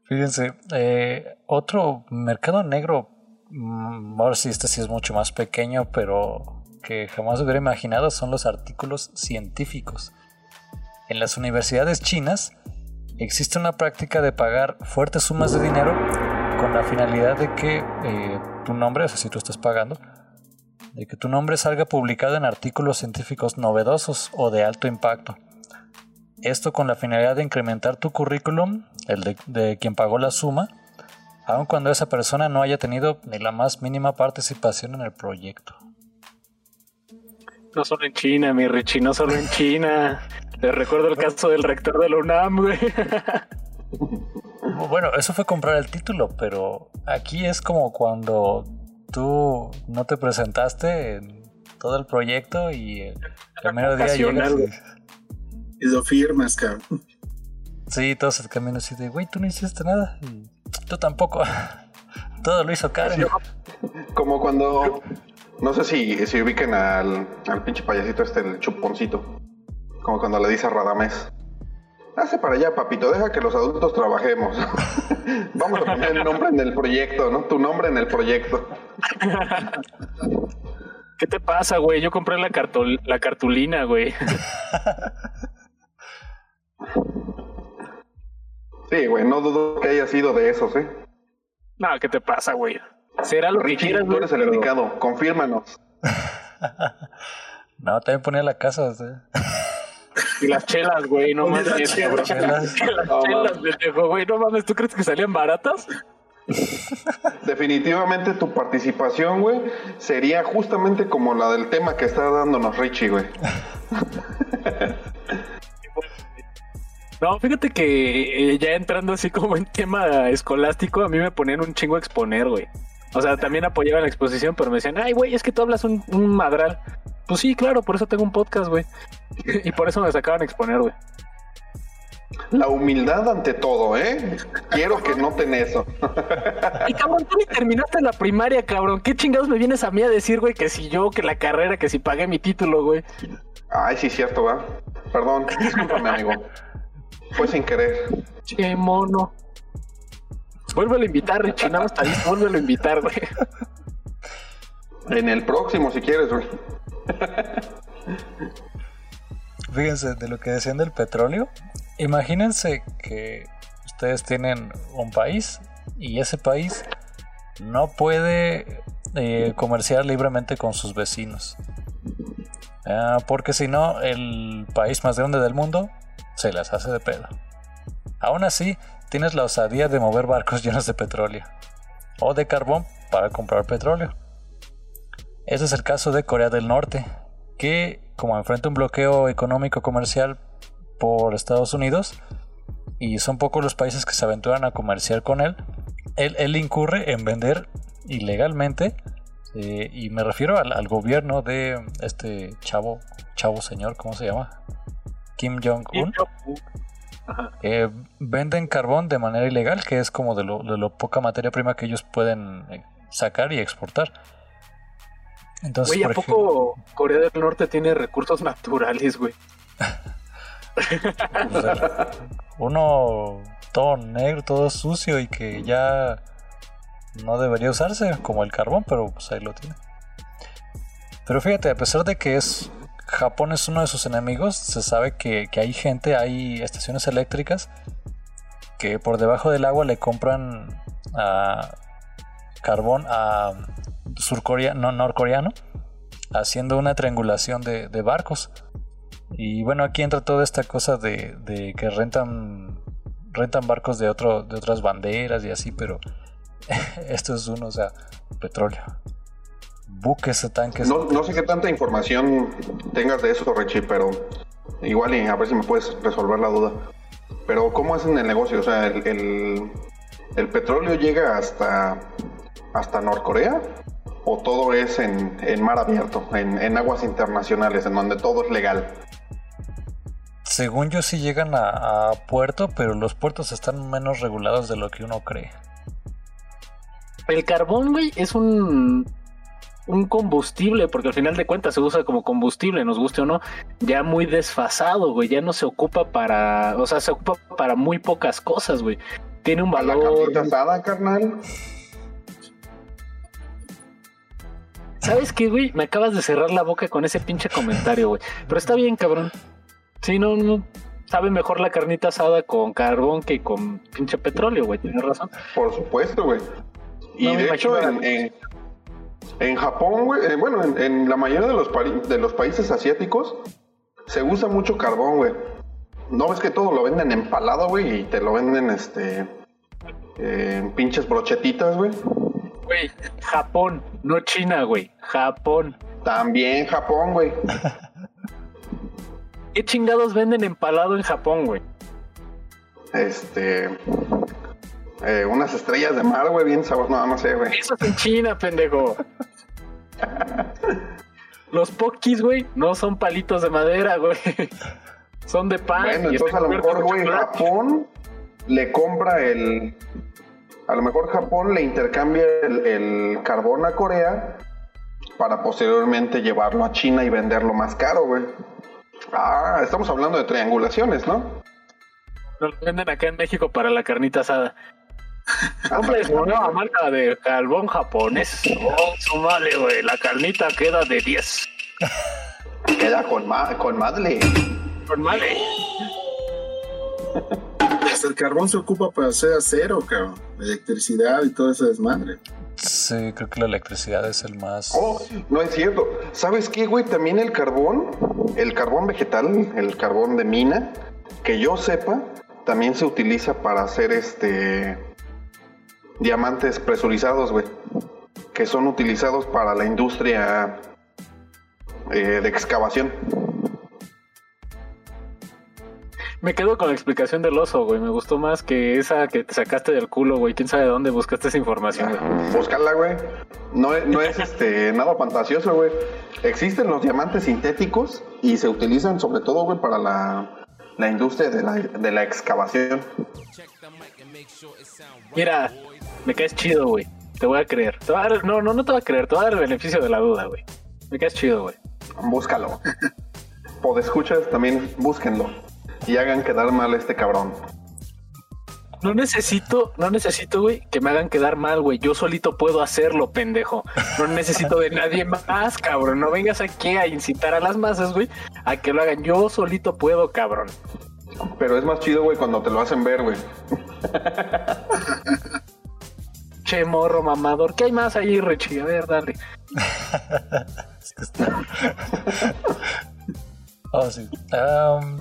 Fíjense, eh, otro mercado negro, mm, ahora sí, este sí es mucho más pequeño, pero que jamás hubiera imaginado son los artículos científicos. En las universidades chinas existe una práctica de pagar fuertes sumas de dinero con la finalidad de que eh, tu nombre, o sea, si tú estás pagando, de que tu nombre salga publicado en artículos científicos novedosos o de alto impacto. Esto con la finalidad de incrementar tu currículum, el de, de quien pagó la suma, aun cuando esa persona no haya tenido ni la más mínima participación en el proyecto. No solo en China, mi Richie, no solo en China. Te recuerdo el caso del rector de la UNAM, güey. Bueno, eso fue comprar el título, pero aquí es como cuando tú no te presentaste en todo el proyecto y el primer día llegas y... y lo firmas, cabrón. Sí, todos el camino así de, güey, tú no hiciste nada. Y tú tampoco. *laughs* todo lo hizo Karen. Como cuando, no sé si, si ubiquen al, al pinche payasito este, el chuponcito. Como cuando le dice a Radamés. Hace para allá, papito, deja que los adultos trabajemos. *laughs* Vamos a poner el nombre en el proyecto, ¿no? Tu nombre en el proyecto. ¿Qué te pasa, güey? Yo compré la, cartul la cartulina, güey. Sí, güey, no dudo que haya sido de esos, ¿eh? No, ¿qué te pasa, güey? Será lo Richie, que quieras, tú eres el pero- indicado, confírmanos. *laughs* No, también ponía la casa. sea. Y las chelas, güey, no mames. las chelas. *laughs* Güey, no mames, ¿tú crees que salían baratas? *laughs* Definitivamente tu participación, güey, sería justamente como la del tema que está dándonos Richie, güey. *laughs* No, fíjate que eh, ya entrando así como en tema escolástico, a mí me ponían un chingo a exponer, güey. O sea, también apoyaban la exposición, pero me decían, ay, güey, es que tú hablas un, un madral. Pues sí, claro, por eso tengo un podcast, güey. *laughs* y por eso me sacaban a exponer, güey. La humildad ante todo, ¿eh? Quiero que noten eso. Y cabrón, tú ni terminaste la primaria, cabrón. ¿Qué chingados me vienes a mí a decir, güey, que si yo, que la carrera, que si pagué mi título, güey? Ay, sí, cierto, ¿va? Perdón, discúlpame, amigo. Fue sin querer. Che, mono. Vuélvelo a invitar, Richie, nada más aviso, vuélvelo a invitar, güey. En el próximo, si quieres, güey. Fíjense, de lo que decían del petróleo, imagínense que ustedes tienen un país y ese país no puede eh, comerciar libremente con sus vecinos. Ah, porque si no, el país más grande del mundo se las hace de pedo. Aún así, tienes la osadía de mover barcos *laughs* llenos de petróleo o de carbón para comprar petróleo. Ese es el caso de Corea del Norte, que como enfrenta un bloqueo económico comercial por Estados Unidos y son pocos los países que se aventuran a comerciar con él, él, él incurre en vender ilegalmente eh, y me refiero al, al gobierno de este chavo, chavo señor, ¿cómo se llama? Kim Jong-un. Eh, venden carbón de manera ilegal, que es como de lo, de lo poca materia prima que ellos pueden eh, sacar y exportar. Entonces, Güey, ¿a por ejemplo- poco Corea del Norte tiene recursos naturales, güey? *laughs* Uno todo negro, todo sucio y que ya no debería usarse como el carbón, pero pues ahí lo tiene. Pero fíjate, a pesar de que es Japón es uno de sus enemigos, se sabe que, hay gente, hay estaciones eléctricas que por debajo del agua le compran a carbón a surcoreano, no, norcoreano, haciendo una triangulación de barcos. Y bueno, aquí entra toda esta cosa de, de que rentan rentan barcos de otro de otras banderas y así, pero *laughs* esto es uno, o sea, petróleo. Buques, tanques. No, no sé qué tanta información tengas de eso, Richie, pero igual y a ver si me puedes resolver la duda. Pero ¿cómo hacen el negocio? O sea, el, el, el petróleo llega hasta, hasta Norcorea o todo es en, en mar abierto, en, en aguas internacionales, en donde todo es legal. Según yo sí llegan a, a puerto, pero los puertos están menos regulados de lo que uno cree. El carbón, güey, es un, un combustible, porque al final de cuentas se usa como combustible, nos guste o no, ya muy desfasado, güey, ya no se ocupa para, o sea, se ocupa para muy pocas cosas, güey. Tiene un la valor. carnita asada, carnal. ¿Sabes qué, güey? Me acabas de cerrar la boca con ese pinche comentario, güey. Pero está bien, cabrón. Sí, no, no. Sabe mejor la carnita asada con carbón que con pinche petróleo, güey. Tienes razón. Por supuesto, güey. Y No de hecho, en, en, en Japón, güey, eh, bueno, en, en la mayoría de los, pari- de los países asiáticos, se usa mucho carbón, güey. No ves que todo lo venden empalado, güey, y te lo venden, este, eh, en pinches brochetitas, güey. Güey, Japón, no China, güey. Japón. También Japón, güey. *laughs* ¿Qué chingados venden empalado en Japón, güey? Este, eh, unas estrellas de mar, güey, bien sabor, no, no sé, güey. Eso es en China, pendejo. Los pokis, güey, no son palitos de madera, güey. Son de pan. Bueno, entonces a lo mejor, güey. Japón le compra el. A lo mejor Japón le intercambia el, el carbón a Corea para posteriormente llevarlo a China y venderlo más caro, güey. Ah, estamos hablando de triangulaciones, ¿no? Nos lo venden acá en México para la carnita asada. Hombre, es una nueva marca de carbón japonés. Oh, su madre, güey. La carnita queda de 10. Queda con, ma con madre. Con madre. Hasta el carbón se ocupa para hacer acero, cabrón. Electricidad y todo ese desmadre. Sí, creo que la electricidad es el más... Oh, no es cierto. ¿Sabes qué, güey? También el carbón, el carbón vegetal, el carbón de mina, que yo sepa, también se utiliza para hacer este diamantes presurizados, güey. Que son utilizados para la industria eh, de excavación. Me quedo con la explicación del oso, güey. Me gustó más que esa que te sacaste del culo, güey. ¿Quién sabe de dónde buscaste esa información, güey? Búscala, güey. No, es- no es este nada fantasioso, güey. Existen los diamantes sintéticos y se utilizan sobre todo, güey, para la, la industria de la, de la excavación. Mira, me caes chido, güey. Te voy a creer. Te voy a dar- no, no, no te voy a creer. Te voy a dar el beneficio de la duda, güey. Me caes chido, güey. Búscalo. Podescuchas también búsquenlo. Y hagan quedar mal a este cabrón. No necesito, no necesito, güey, que me hagan quedar mal, güey. Yo solito puedo hacerlo, pendejo. No necesito de nadie más, cabrón. No vengas aquí a incitar a las masas, güey, a que lo hagan. Yo solito puedo, cabrón. Pero es más chido, güey, cuando te lo hacen ver, güey. Che, morro mamador. ¿Qué hay más ahí, Richie? A ver, dale. *laughs* Oh, *laughs* sí. Am,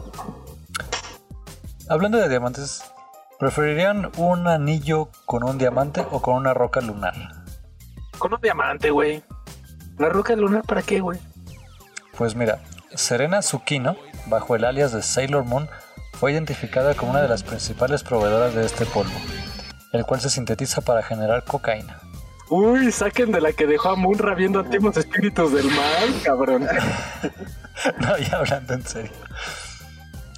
hablando de diamantes, ¿preferirían un anillo con un diamante o con una roca lunar? Con un diamante, güey. ¿La roca lunar para qué, güey? Pues mira, Serena Tsukino, bajo el alias de Sailor Moon, fue identificada como una de las principales proveedoras de este polvo, el cual se sintetiza para generar cocaína. Uy, saquen de la que dejó a Munra viendo antiguos espíritus del mal, cabrón. *laughs* No, ya hablando en serio.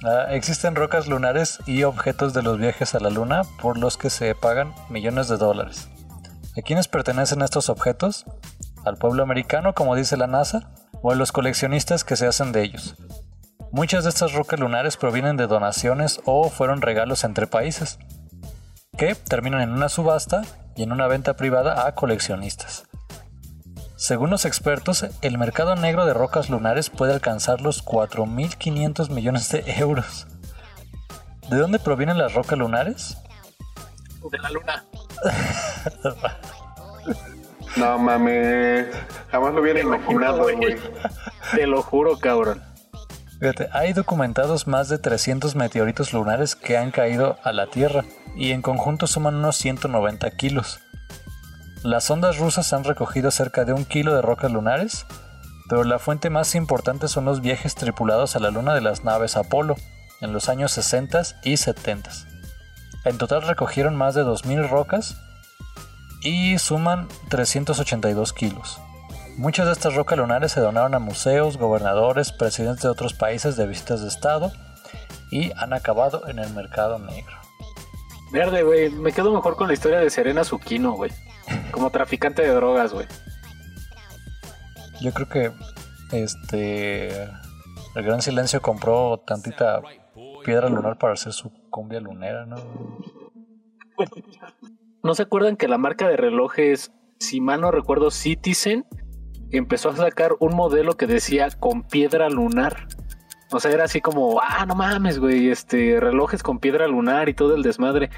Ah, existen rocas lunares y objetos de los viajes a la luna por los que se pagan millones de dólares. ¿A quiénes pertenecen estos objetos? ¿Al pueblo americano, como dice la NASA? ¿O a los coleccionistas que se hacen de ellos? Muchas de estas rocas lunares provienen de donaciones o fueron regalos entre países, que terminan en una subasta y en una venta privada a coleccionistas. Según los expertos, el mercado negro de rocas lunares puede alcanzar los 4.500 millones de euros. ¿De dónde provienen las rocas lunares? De la luna. *laughs* No mames. Jamás lo hubiera imaginado, güey. güey. Te lo juro, cabrón. Fíjate, hay documentados más de 300 meteoritos lunares que han caído a la Tierra y en conjunto suman unos 190 kilos. Las sondas rusas han recogido cerca de un kilo de rocas lunares, pero la fuente más importante son los viajes tripulados a la Luna de las naves Apolo en los años 60 y 70. En total recogieron más de 2.000 rocas y suman 382 kilos. Muchas de estas rocas lunares se donaron a museos, gobernadores, presidentes de otros países de visitas de Estado y han acabado en el mercado negro. Verde, güey. Me quedo mejor con la historia de Serena Zucchino, güey. Como traficante de drogas, güey. Yo creo que este el Gran Silencio compró tantita piedra lunar para hacer su cumbia lunera, ¿no? ¿No se acuerdan que la marca de relojes, si mal no recuerdo, Citizen, empezó a sacar un modelo que decía con piedra lunar? O sea, era así como, ah, no mames, güey, este, relojes con piedra lunar y todo el desmadre.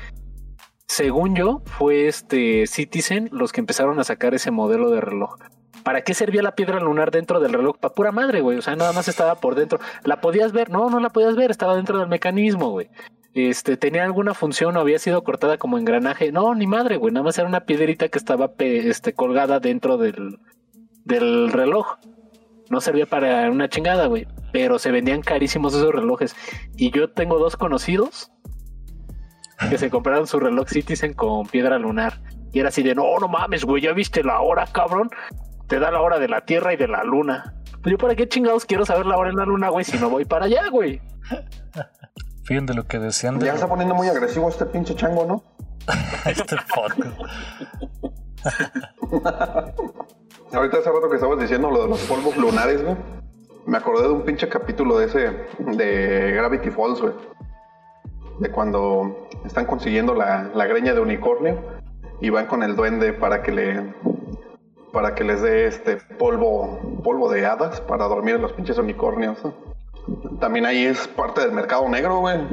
Según yo, fue este Citizen los que empezaron a sacar ese modelo de reloj. ¿Para qué servía la piedra lunar dentro del reloj? Para pura madre, güey. O sea, nada más estaba por dentro. ¿La podías ver? No, no la podías ver. Estaba dentro del mecanismo, güey. Este, tenía alguna función o había sido cortada como engranaje. No, ni madre, güey. Nada más era una piedrita que estaba este, colgada dentro del, del reloj. No servía para una chingada, güey. Pero se vendían carísimos esos relojes. Y yo tengo dos conocidos que se compraron su reloj Citizen con piedra lunar. Y era así de, no, no mames, güey, ya viste la hora, cabrón te da la hora de la Tierra y de la Luna. Pues yo para qué chingados quiero saber la hora en la Luna, güey, si no voy para allá, güey. Fíjense lo que decían de... Ya está poniendo muy agresivo este pinche chango, ¿no? *laughs* este. *laughs* Ahorita hace rato que estabas diciendo lo de los polvos lunares, güey. Me acordé de un pinche capítulo de ese, de Gravity Falls, güey. De cuando están consiguiendo la, la greña de unicornio y van con el duende para que le para que les dé este polvo, polvo de hadas para dormir en los pinches unicornios. También ahí es parte del mercado negro, güey.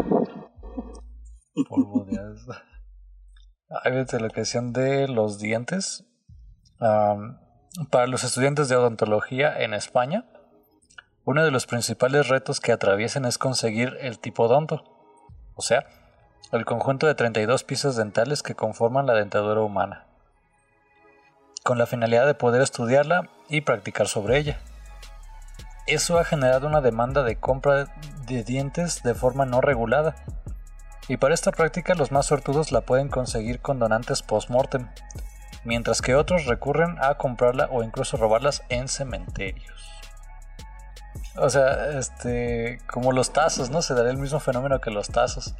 Polvo de hadas. Ahí ves la cuestión de los dientes. para los estudiantes de odontología en España, uno de los principales retos que atraviesen es conseguir el tipo odonto, o sea, el conjunto de 32 piezas dentales que conforman la dentadura humana con la finalidad de poder estudiarla y practicar sobre ella. Eso ha generado una demanda de compra de dientes de forma no regulada, y para esta práctica los más sortudos la pueden conseguir con donantes post-mortem, mientras que otros recurren a comprarla o incluso robarlas en cementerios. O sea, este, como los tazos, ¿no? Se daría el mismo fenómeno que los tazos.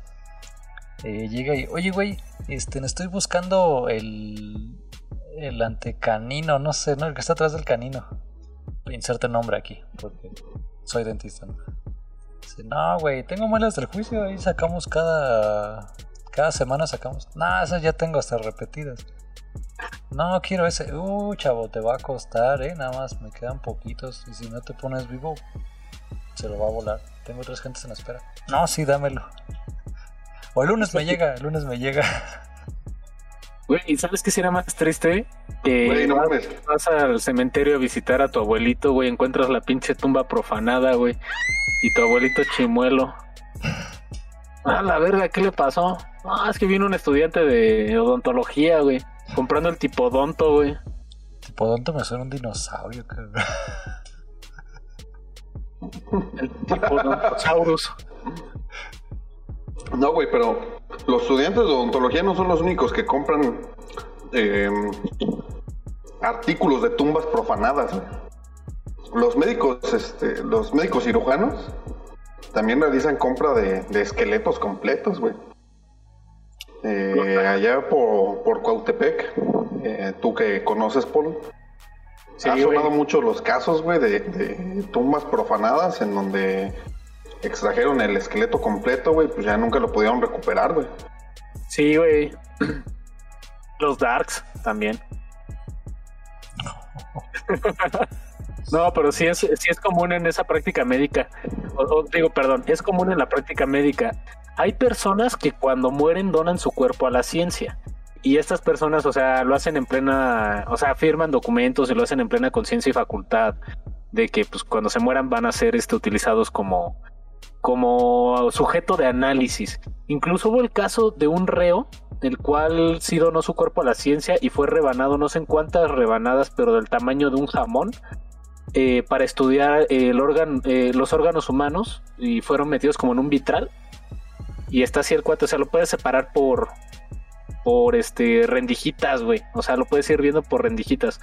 Eh, llega y, oye, güey, este, estoy buscando el, el antecanino, no sé, no, el que está atrás del canino. Inserte nombre aquí, porque soy dentista. No, güey, tengo muelas del juicio, ahí sacamos cada cada semana sacamos. No, esas ya tengo hasta repetidas. No, quiero ese. Uh, chavo, te va a costar, eh. Nada más me quedan poquitos. Y si no te pones vivo, se lo va a volar. Tengo tres gentes en espera. No, sí, dámelo. O el lunes me llega, el lunes me llega. Güey, ¿y sabes qué será más triste? Que vas al cementerio a visitar a tu abuelito, güey, encuentras la pinche tumba profanada, güey, y tu abuelito chimuelo. Ah, la verga, ¿qué le pasó? Ah, es que vino un estudiante de odontología, güey, comprando el tipodonto, güey. Tipodonto me suena un dinosaurio, cabrón. El tipodontosaurus. No, güey, pero los estudiantes de odontología no son los únicos que compran em, artículos de tumbas profanadas. Los médicos, este, los médicos cirujanos también realizan compra de, esqueletos completos, güey. Eh, allá por, por Cuautepec, eh, tú que conoces, Paul, sí, ha sonado mucho los casos, güey, de tumbas profanadas en donde extrajeron el esqueleto completo, güey, pues ya nunca lo pudieron recuperar, güey. Sí, güey. *clears throat* Los Darks también. *laughs* no, pero sí es, sí es común en esa práctica médica. O, digo, perdón, es común en la práctica médica. Hay personas que cuando mueren donan su cuerpo a la ciencia. Y estas personas, o sea, lo hacen en plena, o sea, firman documentos y lo hacen en plena conciencia y facultad de que pues cuando se mueran van a ser este, utilizados como como sujeto de análisis. Incluso hubo el caso de un reo, el cual sí donó su cuerpo a la ciencia y fue rebanado no sé en cuántas rebanadas, pero del tamaño de un jamón, eh, para estudiar el órgano, eh, los órganos humanos y fueron metidos como en un vitral. Y está así el cuate, o sea, lo puedes separar por, por este rendijitas, güey. O sea, lo puedes ir viendo por rendijitas.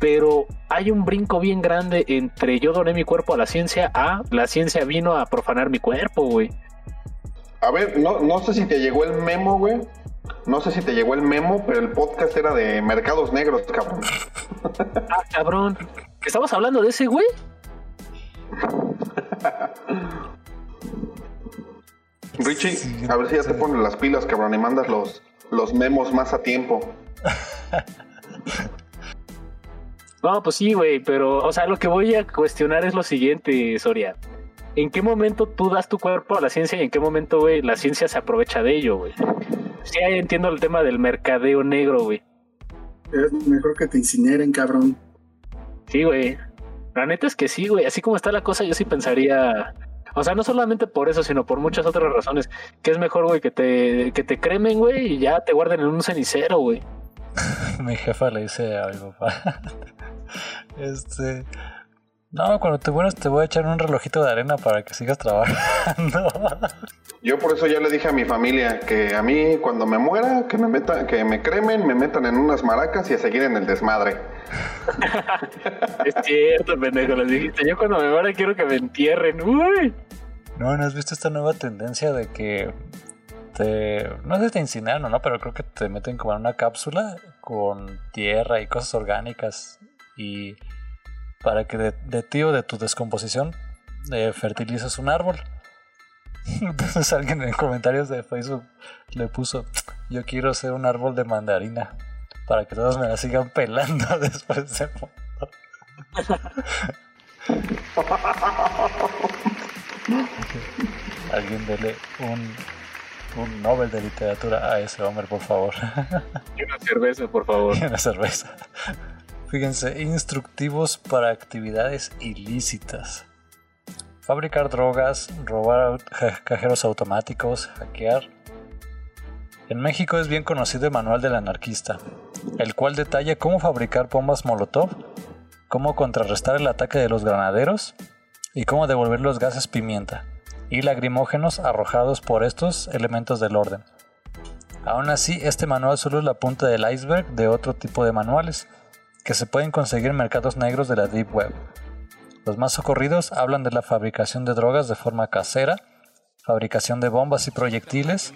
pero hay un brinco bien grande entre yo doné mi cuerpo a la ciencia a la ciencia vino a profanar mi cuerpo, güey. A ver, no, no sé si te llegó el memo, güey. No sé si te llegó el memo, pero el podcast era de mercados negros, cabrón. Ah, cabrón. ¿Estamos hablando de ese, güey? *laughs* Richie, Sí, a ver si ya te pones las pilas, cabrón, y mandas los, los memos más a tiempo. *laughs* No, pues sí, güey, pero, o sea, lo que voy a cuestionar es lo siguiente, Soria. ¿En qué momento tú das tu cuerpo a la ciencia y en qué momento, güey, la ciencia se aprovecha de ello, güey? Sí, ahí entiendo el tema del mercadeo negro, güey. Es mejor que te incineren, cabrón. Sí, güey. La neta es que sí, güey. Así como está la cosa, yo sí pensaría. O sea, no solamente por eso, sino por muchas otras razones. Que es mejor, güey, que te, que te cremen, güey, y ya te guarden en un cenicero, güey. *laughs* Mi jefa le dice a papá. *laughs* Este. No, cuando te mueras te voy a echar un relojito de arena para que sigas trabajando. *laughs* Yo por eso ya le dije a mi familia que a mí cuando me muera, que me metan, que me cremen, me metan en unas maracas y a seguir en el desmadre. *laughs* Es cierto, pendejo, les dijiste. Yo cuando me muera quiero que me entierren, uy. No, ¿no has visto esta nueva tendencia de que te... No sé si te incineran o no, pero creo que te meten como en una cápsula con tierra y cosas orgánicas y para que de, de ti o de tu descomposición eh, fertilices un árbol. *laughs* Entonces alguien en comentarios de Facebook le puso, yo quiero ser un árbol de mandarina para que todos me la sigan pelando *laughs* después de morir". Alguien dele un, un Nobel de literatura a ese hombre, por favor. Y una cerveza, por favor. *laughs* y una cerveza. Fíjense, instructivos para actividades ilícitas. Fabricar drogas, robar cajeros automáticos, hackear. En México es bien conocido el manual del anarquista, el cual detalla cómo fabricar bombas Molotov, cómo contrarrestar el ataque de los granaderos y cómo devolver los gases pimienta y lacrimógenos arrojados por estos elementos del orden. Aún así, este manual solo es la punta del iceberg de otro tipo de manuales que se pueden conseguir en mercados negros de la Deep Web. Los más socorridos hablan de la fabricación de drogas de forma casera, fabricación de bombas y proyectiles,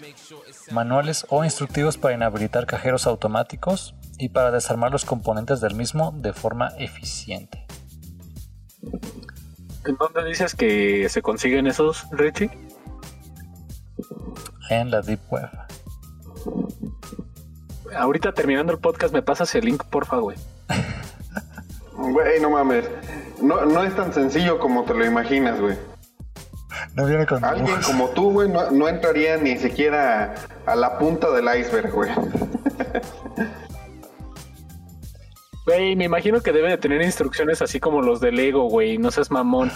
manuales o instructivos para inhabilitar cajeros automáticos y para desarmar los componentes del mismo de forma eficiente. ¿En dónde dices que se consiguen esos, Richie? En la Deep Web. Ahorita terminando el podcast, me pasas el link, porfa, güey. Güey, no mames. No, no es tan sencillo como te lo imaginas, güey. No viene con Alguien dibujos. como tú, güey, no, no entraría ni siquiera a la punta del iceberg, güey. Güey, me imagino que debe de tener instrucciones así como los de Lego, güey. No seas mamón.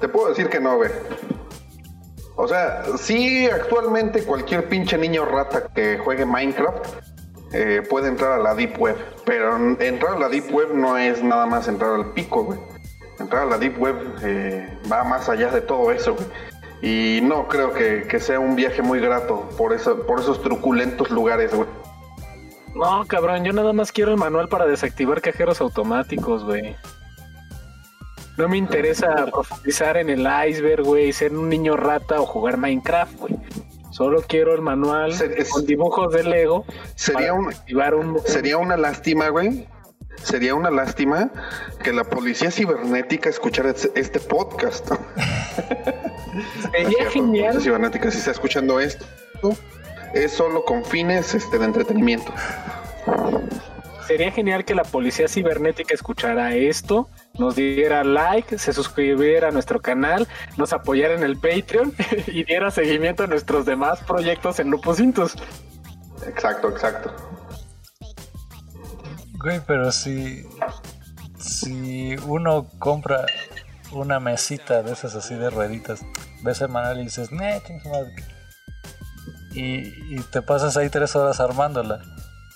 Te puedo decir que no, güey. O sea, sí, actualmente cualquier pinche niño rata que juegue Minecraft eh, puede entrar a la Deep Web. Pero entrar a la Deep Web no es nada más entrar al pico, güey. Entrar a la Deep Web eh, va más allá de todo eso, güey. Y no creo que, que sea un viaje muy grato por, eso, por esos truculentos lugares, güey. No, cabrón, yo nada más quiero el manual para desactivar cajeros automáticos, güey. No me interesa profundizar en el iceberg, güey, ser un niño rata o jugar Minecraft, güey. Solo quiero el manual es- con dibujos de Lego Sería un, activar un... Sería una lástima, güey. Sería una lástima que la policía cibernética escuchara este este podcast. *laughs* Sería Policía genial. cibernética, si está escuchando esto, es solo con fines este, de entretenimiento. Sería genial que la policía cibernética escuchara esto, nos diera like, se suscribiera a nuestro canal, nos apoyara en el Patreon *laughs* y diera seguimiento a nuestros demás proyectos en Lupus Intus. Exacto, exacto. Güey, pero si. Si uno compra una mesita de esas así de rueditas, ves el manual y dices. Y, y te pasas ahí tres horas armándola.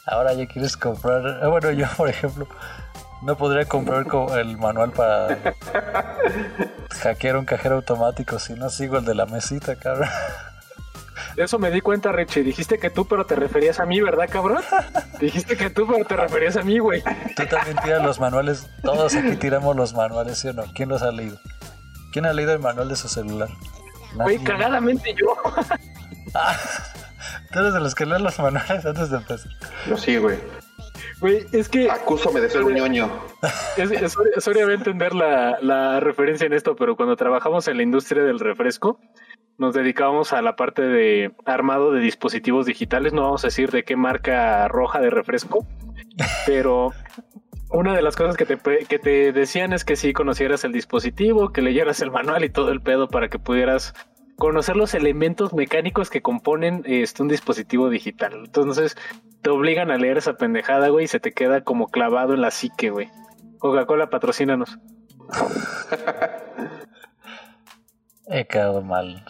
Ahora ya quieres comprar. *laughs* Bueno, yo, por ejemplo, no podría comprar co- el manual para hackear un cajero automático si no sigo el de la mesita, cabrón. De eso me di cuenta, Richie. Dijiste que tú, pero te referías a mí, ¿verdad, cabrón? Dijiste que tú, pero te referías a mí, güey. Tú también tiras los manuales. Todos aquí tiramos los manuales, ¿sí o no? ¿Quién los ha leído? ¿Quién ha leído el manual de su celular? Güey, cagadamente yo. *laughs* Tú eres de los que leen los manuales antes de empezar. Yo sí, güey. Güey, es que Acúsame de ser un ñoño. es, es, es obvio entender la, la referencia en esto, pero cuando trabajamos en la industria del refresco, nos dedicábamos a la parte de armado de dispositivos digitales. No vamos a decir de qué marca roja de refresco, pero una de las cosas que te, que te decían es que si conocieras el dispositivo, que leyeras el manual y todo el pedo para que pudieras conocer los elementos mecánicos que componen este, un dispositivo digital. Entonces te obligan a leer esa pendejada, güey, y se te queda como clavado en la psique, güey. Coca-Cola, patrocínanos. He quedado mal.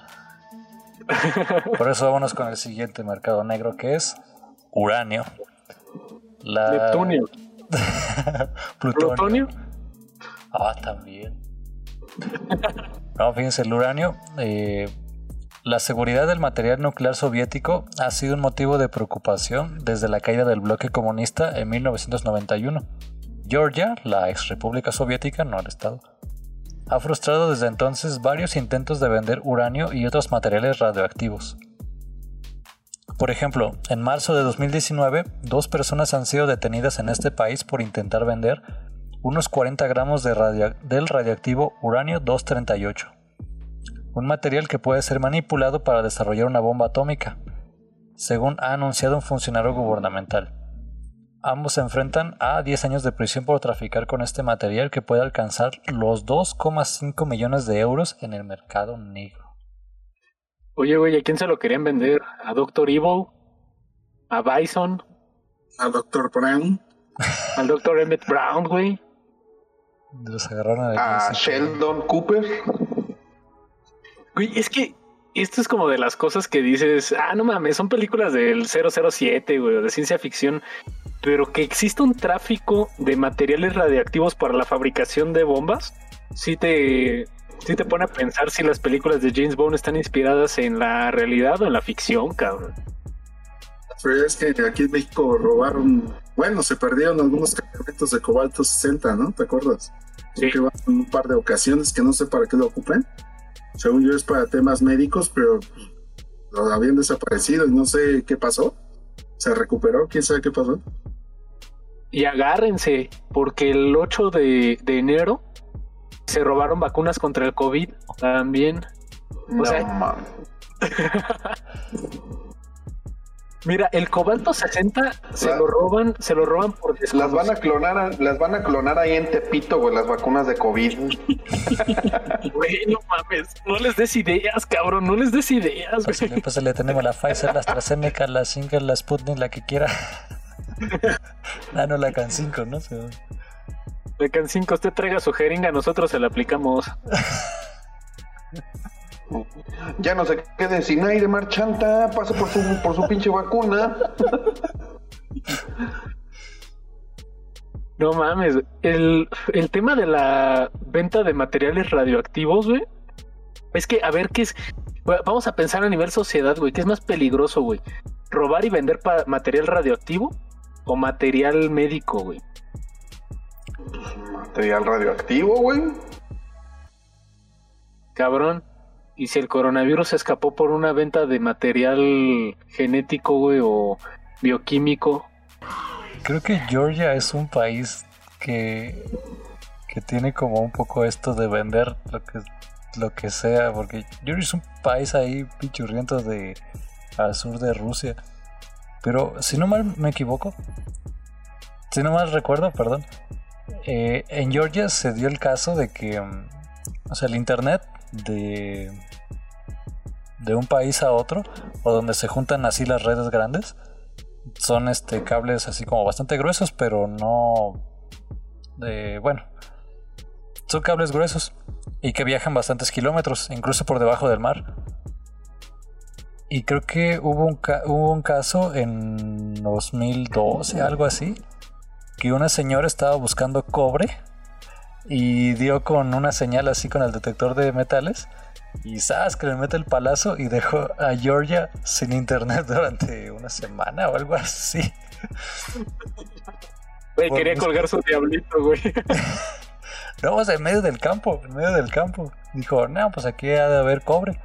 Por eso vámonos con el siguiente mercado negro que es uranio. La... Neptunio. *laughs* Plutonio. Plutonio. Ah, también. No, fíjense, el uranio. eh, la seguridad del material nuclear soviético ha sido un motivo de preocupación desde la caída del bloque comunista en 1991. Georgia, la ex república soviética, no el Estado, ha frustrado desde entonces varios intentos de vender uranio y otros materiales radioactivos. Por ejemplo, en marzo de 2019, dos personas han sido detenidas en este país por intentar vender unos 40 gramos de radio- del radioactivo uranio 238, un material que puede ser manipulado para desarrollar una bomba atómica, según ha anunciado un funcionario gubernamental. Ambos se enfrentan a 10 años de prisión por traficar con este material que puede alcanzar los 2,5 millones de euros en el mercado negro. Oye, güey, ¿a quién se lo querían vender? ¿A Doctor Evil? ¿A Bison? A Dr. Brown. *laughs* ¿Al Doctor Emmett Brown, güey? Los agarraron A Sheldon Cooper. Güey, es que esto es como de las cosas que dices, ah, no mames, son películas del 007, güey, de ciencia ficción, pero que exista un tráfico de materiales radioactivos para la fabricación de bombas, sí te, sí te pone a pensar si las películas de James Bond están inspiradas en la realidad o en la ficción, cabrón. Pero es que aquí en México robaron, bueno, se perdieron algunos cargamentos de cobalto 60, ¿no? ¿Te acuerdas? Sí. Que van un par de ocasiones que no sé para qué lo ocupen. Según yo es para temas médicos, pero pues, lo habían desaparecido y no sé qué pasó. Se recuperó, quién sabe qué pasó. Y agárrense, porque el 8 de, de enero se robaron vacunas contra el COVID también. No sea-. *laughs* Mira, el cobalto 60 se La- lo roban, se lo roban por Las van a clonar, a- las van a clonar ahí en Tepito, güey, las vacunas de COVID. *laughs* Güey, no mames, no les des ideas, cabrón, no les des ideas, Pues, güey. pues le tenemos la Pfizer, la AstraZeneca, la Singer, la Sputnik, la que quiera. *laughs* ah, no, la Can 5, ¿no? Se- De Can 5, usted traiga su jeringa, nosotros se la aplicamos. *laughs* Ya no se quede sin aire, marchanta. Pase por su, por su pinche vacuna. No mames, el, el tema de la venta de materiales radioactivos, güey. Es que, a ver, ¿qué es? Vamos a pensar a nivel sociedad, güey. ¿Qué es más peligroso, güey? ¿Robar y vender pa- material radioactivo o material médico, güey? Material radioactivo, güey. Cabrón. Y si el coronavirus escapó por una venta de material genético, o bioquímico. Creo que Georgia es un país que, que tiene como un poco esto de vender lo que, lo que sea, porque Georgia es un país ahí pichurriento de al sur de Rusia. Pero si no mal me equivoco, si no mal recuerdo, perdón, eh, en Georgia se dio el caso de que, mm, o sea, el internet de de un país a otro o donde se juntan así las redes grandes son este cables así como bastante gruesos, pero no de bueno, son cables gruesos y que viajan bastantes kilómetros, incluso por debajo del mar. Y creo que hubo un, hubo un caso en 2012, algo así, que una señora estaba buscando cobre y dio con una señal así con el detector de metales Y sabes que le mete el palazo y dejó a Georgia sin internet *laughs* durante una semana o algo así. Güey, quería mis- colgar su diablito, güey. *laughs* No, o sea, en medio del campo, en medio del campo. Dijo, no, pues aquí ha de haber cobre.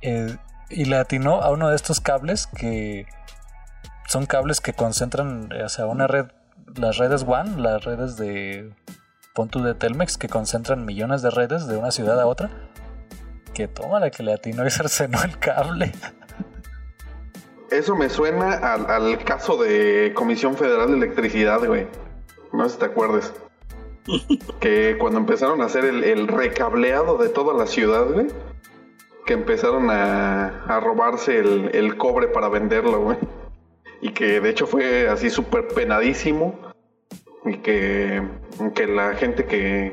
Eh, y le atinó a uno de estos cables que son cables que concentran, eh, o sea, una red, las redes WAN, las redes de Pontu de Telmex, que concentran millones de redes de una ciudad a otra. Que toma la que le atinó y cercenó el cable. Eso me suena al, al caso de Comisión Federal de Electricidad, güey. No sé si te acuerdes. *laughs* que cuando empezaron a hacer el, el recableado de toda la ciudad, güey. Que empezaron a, a robarse el, el cobre para venderlo, güey. Y que de hecho fue así súper penadísimo. Y que, que la gente que,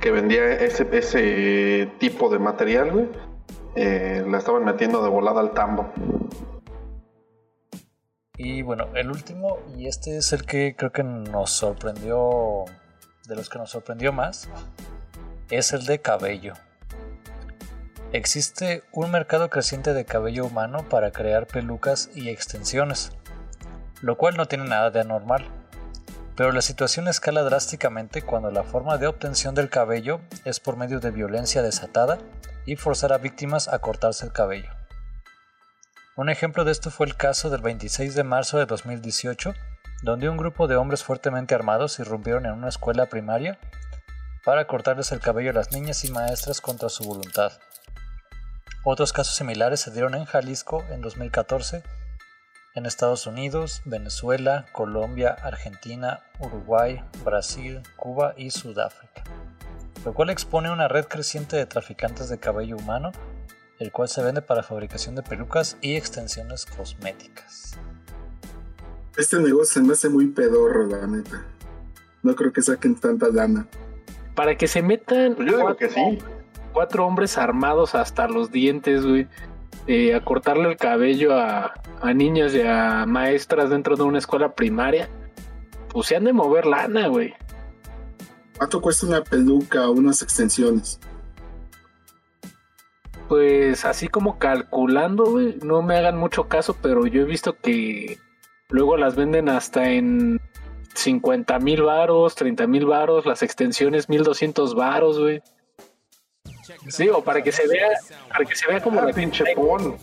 que vendía ese, ese tipo de material, güey, eh, la estaban metiendo de volada al tambo. Y bueno, el último, y este es el que creo que nos sorprendió, de los que nos sorprendió más, es el de cabello. Existe un mercado creciente de cabello humano para crear pelucas y extensiones, lo cual no tiene nada de anormal. Pero la situación escala drásticamente cuando la forma de obtención del cabello es por medio de violencia desatada y forzar a víctimas a cortarse el cabello. Un ejemplo de esto fue el caso del 26 de marzo de 2018, donde un grupo de hombres fuertemente armados irrumpieron en una escuela primaria para cortarles el cabello a las niñas y maestras contra su voluntad. Otros casos similares se dieron en Jalisco en 2014, en Estados Unidos, Venezuela, Colombia, Argentina, Uruguay, Brasil, Cuba y Sudáfrica, lo cual expone una red creciente de traficantes de cabello humano el cual se vende para fabricación de pelucas y extensiones cosméticas. Este negocio se me hace muy pedorro, la neta. No creo que saquen tanta lana. Para que se metan Pues yo digo que sí. cuatro hombres armados hasta los dientes, güey, eh, a cortarle el cabello a, a niños y a maestras dentro de una escuela primaria, pues se han de mover lana, güey. ¿Cuánto cuesta una peluca o unas extensiones? Pues así como calculando, güey, no me hagan mucho caso, pero yo he visto que luego las venden hasta en 50 mil varos, 30 mil varos, las extensiones 1200 varos, güey. Sí, o para que se vea, para que se vea como Ah, la pinche Paul.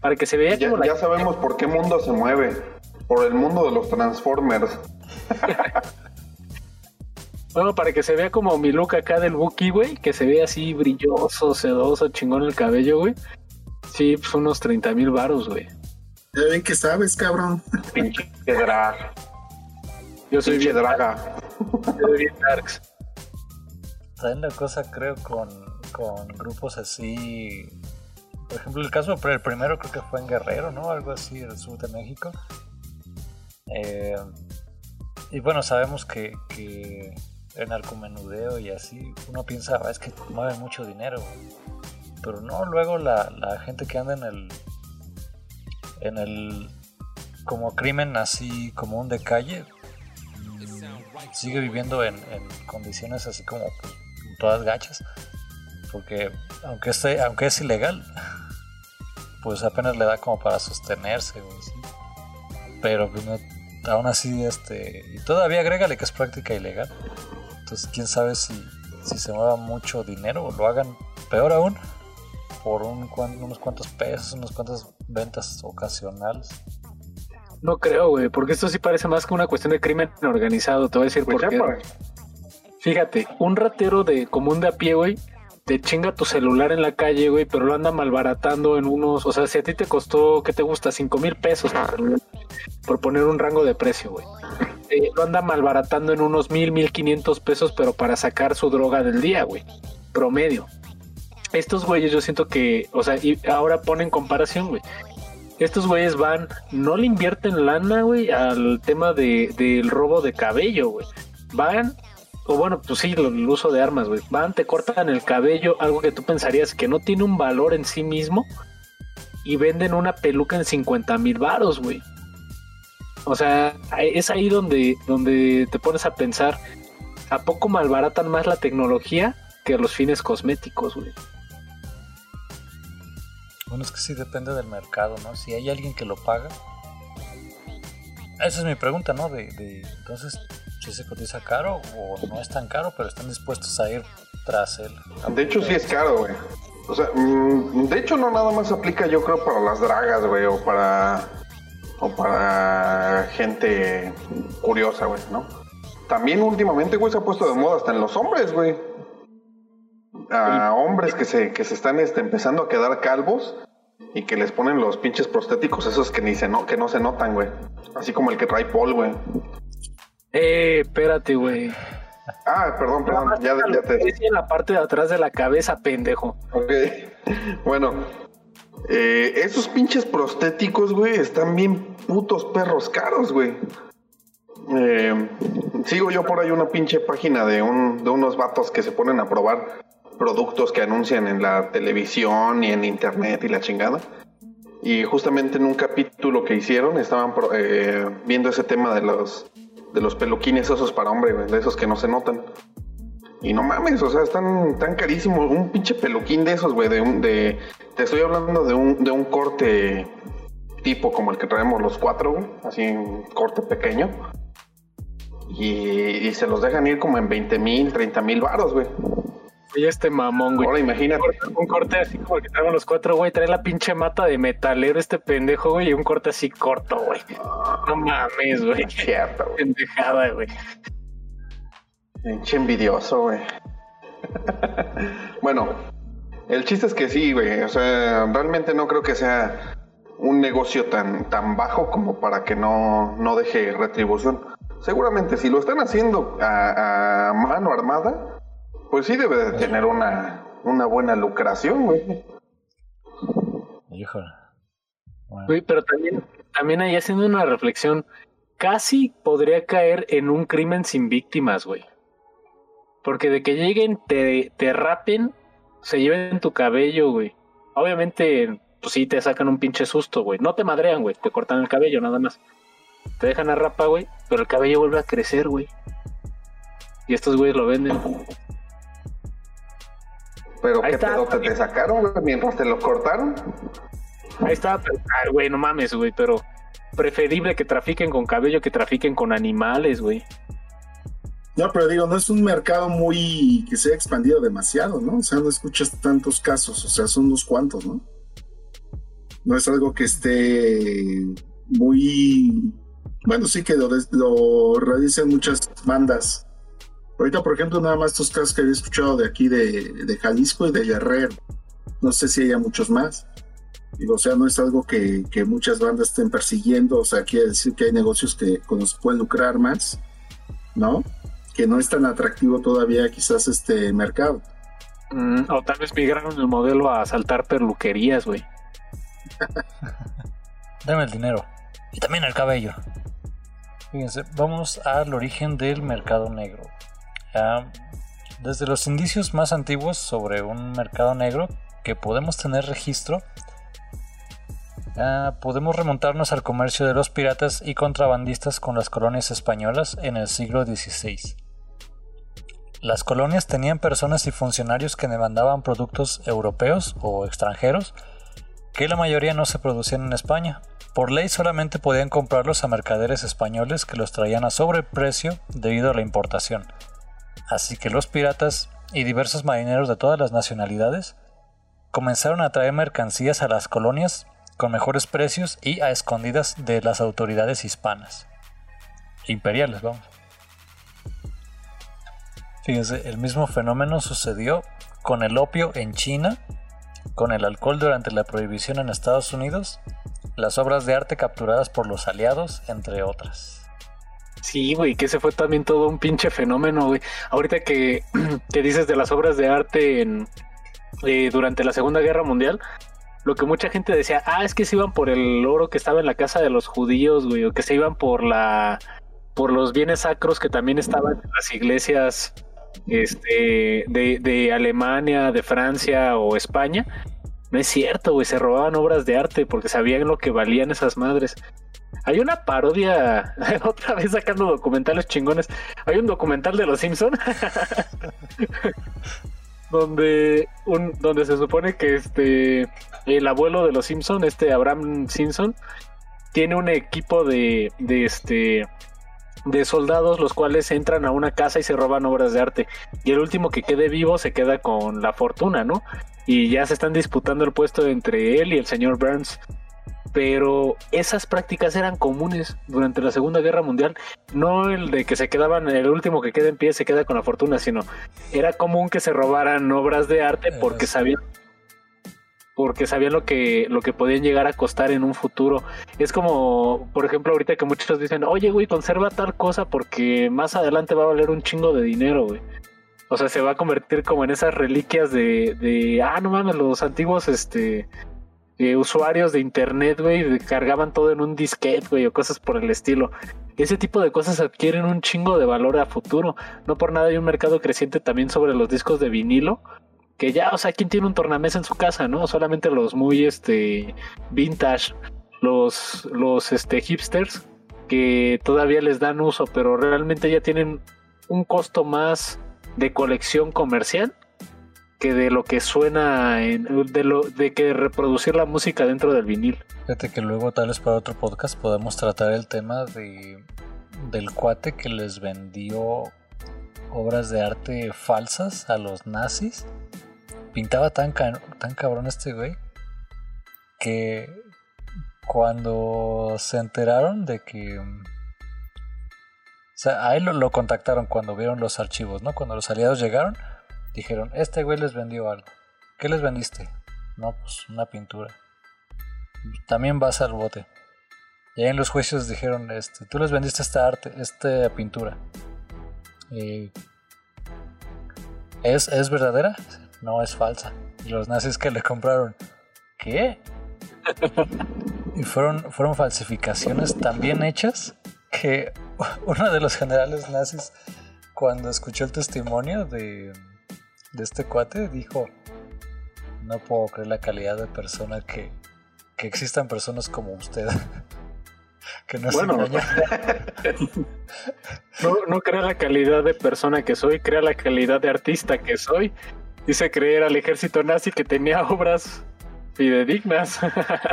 para que se vea Ya, como la ya sabemos por qué mundo se mueve. Por el mundo de los Transformers. *laughs* Bueno, para que se vea como mi look acá del Wookiee, güey, que se ve así brilloso, sedoso, chingón el cabello, güey. Sí, pues unos 30 mil varos, güey. Ya ven que sabes, cabrón. Pinche drag. Yo soy Pinche bien, draga. yo soy bien darks. También la cosa creo con, con grupos así, por ejemplo el caso, el primero creo que fue en Guerrero, ¿no? Algo así, el sur de México. Eh, y bueno, sabemos que, que el narcomenudeo y así, uno piensa, "Ah, es que mueven mucho dinero, güey". pero no, luego la, gente que anda en el, en el, como crimen así común de calle, mm, sigue viviendo en, en condiciones así como pues, todas gachas, porque aunque, esté, aunque es ilegal, pues apenas le da como para sostenerse, güey, sí. pero pues, no- aún así, este, y todavía agrégale que es práctica ilegal, entonces quién sabe si, si se mueva mucho dinero o lo hagan peor aún por un, unos cuantos pesos, unas cuantas ventas ocasionales. No creo, güey, porque esto sí parece más que una cuestión de crimen organizado. Te voy a decir Pues por qué. Fíjate, un ratero de común de a pie, güey, te chinga tu celular en la calle, güey, pero lo anda malbaratando en unos. O sea, si a ti te costó, ¿qué te gusta? Cinco mil pesos por poner un rango de precio, güey. Eh, lo anda malbaratando en unos mil, mil quinientos pesos, pero para sacar su droga del día, güey. Promedio. Estos güeyes, yo siento que, o sea, y ahora ponen comparación, güey. Estos güeyes van, no le invierten lana, güey, al tema de, del robo de cabello, güey. Van, o bueno, pues sí, el uso de armas, güey. Van, te cortan el cabello, algo que tú pensarías que no tiene un valor en sí mismo, y venden una peluca en 50 mil varos, güey. O sea, es ahí donde, donde te pones a pensar, ¿a poco malbaratan más la tecnología que los fines cosméticos, güey? Bueno, es que sí depende del mercado, ¿no? Si hay alguien que lo paga. Esa es mi pregunta, ¿no? De, de entonces, si se cotiza caro o no es tan caro, pero están dispuestos a ir tras él. De hecho, sí es caro, güey. O sea, mm, de hecho, no nada más aplica, yo creo, para las dragas, güey, o para. o para gente curiosa, güey, ¿no? También últimamente, güey, se ha puesto de moda hasta en los hombres, güey. A hombres que se, que se están este, empezando a quedar calvos y que les ponen los pinches prostéticos esos que ni se no, que no se notan, güey. Así como el que trae Paul, güey. Eh, espérate, güey. Ah, perdón, perdón, ya, ya te... Es en la parte de atrás de la cabeza, pendejo. Ok. Bueno, eh, esos pinches prostéticos, güey, están bien putos perros caros, güey. Eh, sigo yo por ahí una pinche página de, un, de unos vatos que se ponen a probar productos que anuncian en la televisión y en internet y la chingada. Y justamente en un capítulo que hicieron estaban pro- eh, viendo ese tema de los de los peluquines esos para hombre, de esos que no se notan. Y no mames, o sea, están tan carísimos. Un pinche peluquín de esos, güey, de de, te estoy hablando de un, de un corte tipo como el que traemos los cuatro, güey, así un corte pequeño. Y, y se los dejan ir como en 20 mil, 30 mil baros, güey. Oye, este mamón, güey. Ahora imagínate. Un corte así como que traemos los cuatro, güey. Trae la pinche mata de metalero este pendejo, güey. Y un corte así corto, güey. No mames, güey. Cierto, güey. Pendejada, güey. Pinche envidioso, güey. *laughs* bueno, el chiste es que sí, güey. O sea, realmente no creo que sea un negocio tan, tan bajo como para que no, no deje retribución. Seguramente si lo están haciendo a, a mano armada, pues sí debe de tener una, una buena lucración, güey. Híjole. Bueno, Güey, pero también, también ahí haciendo una reflexión, casi podría caer en un crimen sin víctimas, güey. Porque de que lleguen, te, te rapen, se lleven tu cabello, güey. Obviamente, pues sí, te sacan un pinche susto, güey. No te madrean, güey. Te cortan el cabello, nada más. Te dejan a rapa, güey. Pero el cabello vuelve a crecer, güey. Y estos güeyes lo venden. Pero Ahí ¿qué está. pedo te, te sacaron, güey, mientras te lo cortaron? Ahí está, pero, ay, güey, no mames, güey, pero preferible que trafiquen con cabello que trafiquen con animales, güey. No, pero digo, no es un mercado muy que se ha expandido demasiado, ¿no? O sea, no escuchas tantos casos, o sea, son unos cuantos, ¿no? No es algo que esté muy. Bueno, sí que lo, lo realicen muchas bandas. Ahorita, por ejemplo, nada más estos casos que había escuchado de aquí de, de Jalisco y de Guerrero. No sé si haya muchos más. Digo, o sea, no es algo que, que muchas bandas estén persiguiendo. O sea, quiere decir que hay negocios que con los que pueden lucrar más, ¿no? Que no es tan atractivo todavía quizás este mercado. Mm, o tal vez migraron el modelo a asaltar perluquerías, güey. *laughs* dame el dinero. Y también el cabello. Fíjense, vamos al origen del mercado negro. Ah, desde los indicios más antiguos sobre un mercado negro que podemos tener registro, ah, podemos remontarnos al comercio de los piratas y contrabandistas con las colonias españolas en el siglo XVI. Las colonias tenían personas y funcionarios que demandaban productos europeos o extranjeros que la mayoría no se producían en España. Por ley solamente podían comprarlos a mercaderes españoles que los traían a sobreprecio debido a la importación. Así que los piratas y diversos marineros de todas las nacionalidades comenzaron a traer mercancías a las colonias con mejores precios y a escondidas de las autoridades hispanas. Imperiales, vamos. Fíjense, el mismo fenómeno sucedió con el opio en China, con el alcohol durante la prohibición en Estados Unidos, las obras de arte capturadas por los aliados, entre otras. Sí, güey, que ese fue también todo un pinche fenómeno, güey. Ahorita que, *clears throat* que dices de las obras de arte eh, durante la Segunda Guerra Mundial, lo que mucha gente decía, ah, es que se iban por el oro que estaba en la casa de los judíos, güey, o que se iban por la por los bienes sacros que también estaban en las iglesias este de, de Alemania, de Francia o España. No es cierto, güey, se robaban obras de arte porque sabían lo que valían esas madres. Hay una parodia, *laughs* otra vez sacando documentales chingones. Hay un documental de los Simpson *laughs* donde donde se supone que este el abuelo de los Simpson, este Abraham Simpson, tiene un equipo de, de este de soldados los cuales entran a una casa y se roban obras de arte y el último que quede vivo se queda con la fortuna, ¿no? Y ya se están disputando el puesto entre él y el señor Burns. Pero esas prácticas eran comunes durante la Segunda Guerra Mundial. No el de que se quedaban, el último que queda en pie se queda con la fortuna, sino era común que se robaran obras de arte porque sabían porque sabían lo que, lo que podían llegar a costar en un futuro. Es como, por ejemplo, ahorita que muchos dicen, oye, güey, conserva tal cosa porque más adelante va a valer un chingo de dinero, güey. O sea, se va a convertir como en esas reliquias de, de ah, no mames, los antiguos, este, eh, usuarios de internet, güey, cargaban todo en un disquete, güey, o cosas por el estilo. Ese tipo de cosas adquieren un chingo de valor a futuro. No por nada hay un mercado creciente también sobre los discos de vinilo que ya, o sea, ¿quién tiene un tornamesa en su casa, no? Solamente los muy, este, vintage, los, los, este, hipsters, que todavía les dan uso, pero realmente ya tienen un costo más de colección comercial que de lo que suena, en, de, lo, de que reproducir la música dentro del vinil. Fíjate que luego tal vez para otro podcast podemos tratar el tema de del cuate que les vendió obras de arte falsas a los nazis pintaba tan, tan cabrón este güey que cuando se enteraron de que... O sea, a él lo, contactaron cuando vieron los archivos, ¿no? Cuando los aliados llegaron, dijeron, este güey les vendió algo. ¿Qué les vendiste? No, pues una pintura. También vas al bote. Y ahí en los juicios dijeron, este, tú les vendiste esta arte, esta pintura. Eh, ¿es, ¿Es verdadera? no es falsa. Y los nazis que le compraron, ¿qué? y fueron, fueron falsificaciones tan bien hechas que uno de los generales nazis, cuando escuchó el testimonio de, de este cuate, dijo, no puedo creer la calidad de persona que, que existan personas como usted. *laughs* que no bueno, *laughs* no, no crea la calidad de persona que soy, crea la calidad de artista que soy Dice creer al ejército nazi que tenía obras fidedignas.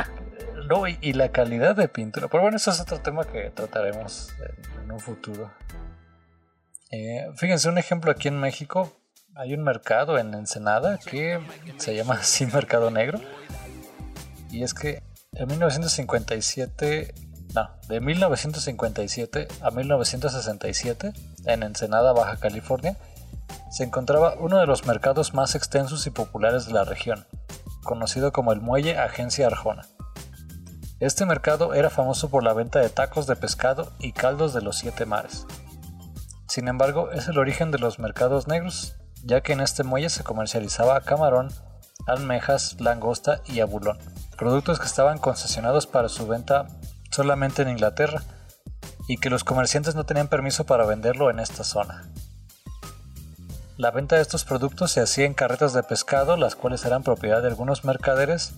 *laughs* no, y, la calidad de pintura. Pero bueno, eso es otro tema que trataremos en, un futuro. Eh, fíjense, un ejemplo aquí en México. Hay un mercado en Ensenada que se llama así *laughs* Mercado Negro. Y es que en 1957, no, de 1957 a 1967, en Ensenada, Baja California, se encontraba uno de los mercados más extensos y populares de la región, conocido como el Muelle Agencia Arjona. Este mercado era famoso por la venta de tacos de pescado y caldos de los siete mares. Sin embargo, es el origen de los mercados negros, ya que en este muelle se comercializaba camarón, almejas, langosta y abulón, productos que estaban concesionados para su venta solamente en Inglaterra y que los comerciantes no tenían permiso para venderlo en esta zona. La venta de estos productos se hacía en carretas de pescado, las cuales eran propiedad de algunos mercaderes,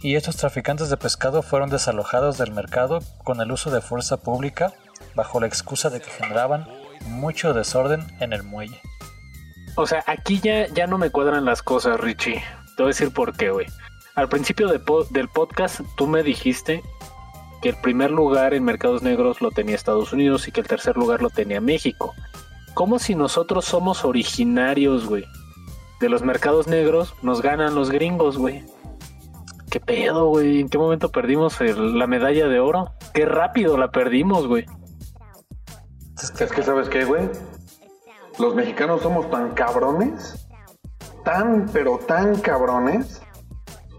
y estos traficantes de pescado fueron desalojados del mercado con el uso de fuerza pública bajo la excusa de que generaban mucho desorden en el muelle. O sea, aquí ya, ya no me cuadran las cosas, Richie. Te voy a decir por qué, güey. Al principio del podcast tú me dijiste que el primer lugar en mercados negros lo tenía Estados Unidos y que el tercer lugar lo tenía México como si nosotros somos originarios, güey? De los mercados negros nos ganan los gringos, güey. ¿Qué pedo, güey? ¿En qué momento perdimos la medalla de oro? Qué rápido la perdimos, güey. Es que, ¿sabes qué, güey? Los mexicanos somos tan cabrones, tan, pero tan cabrones,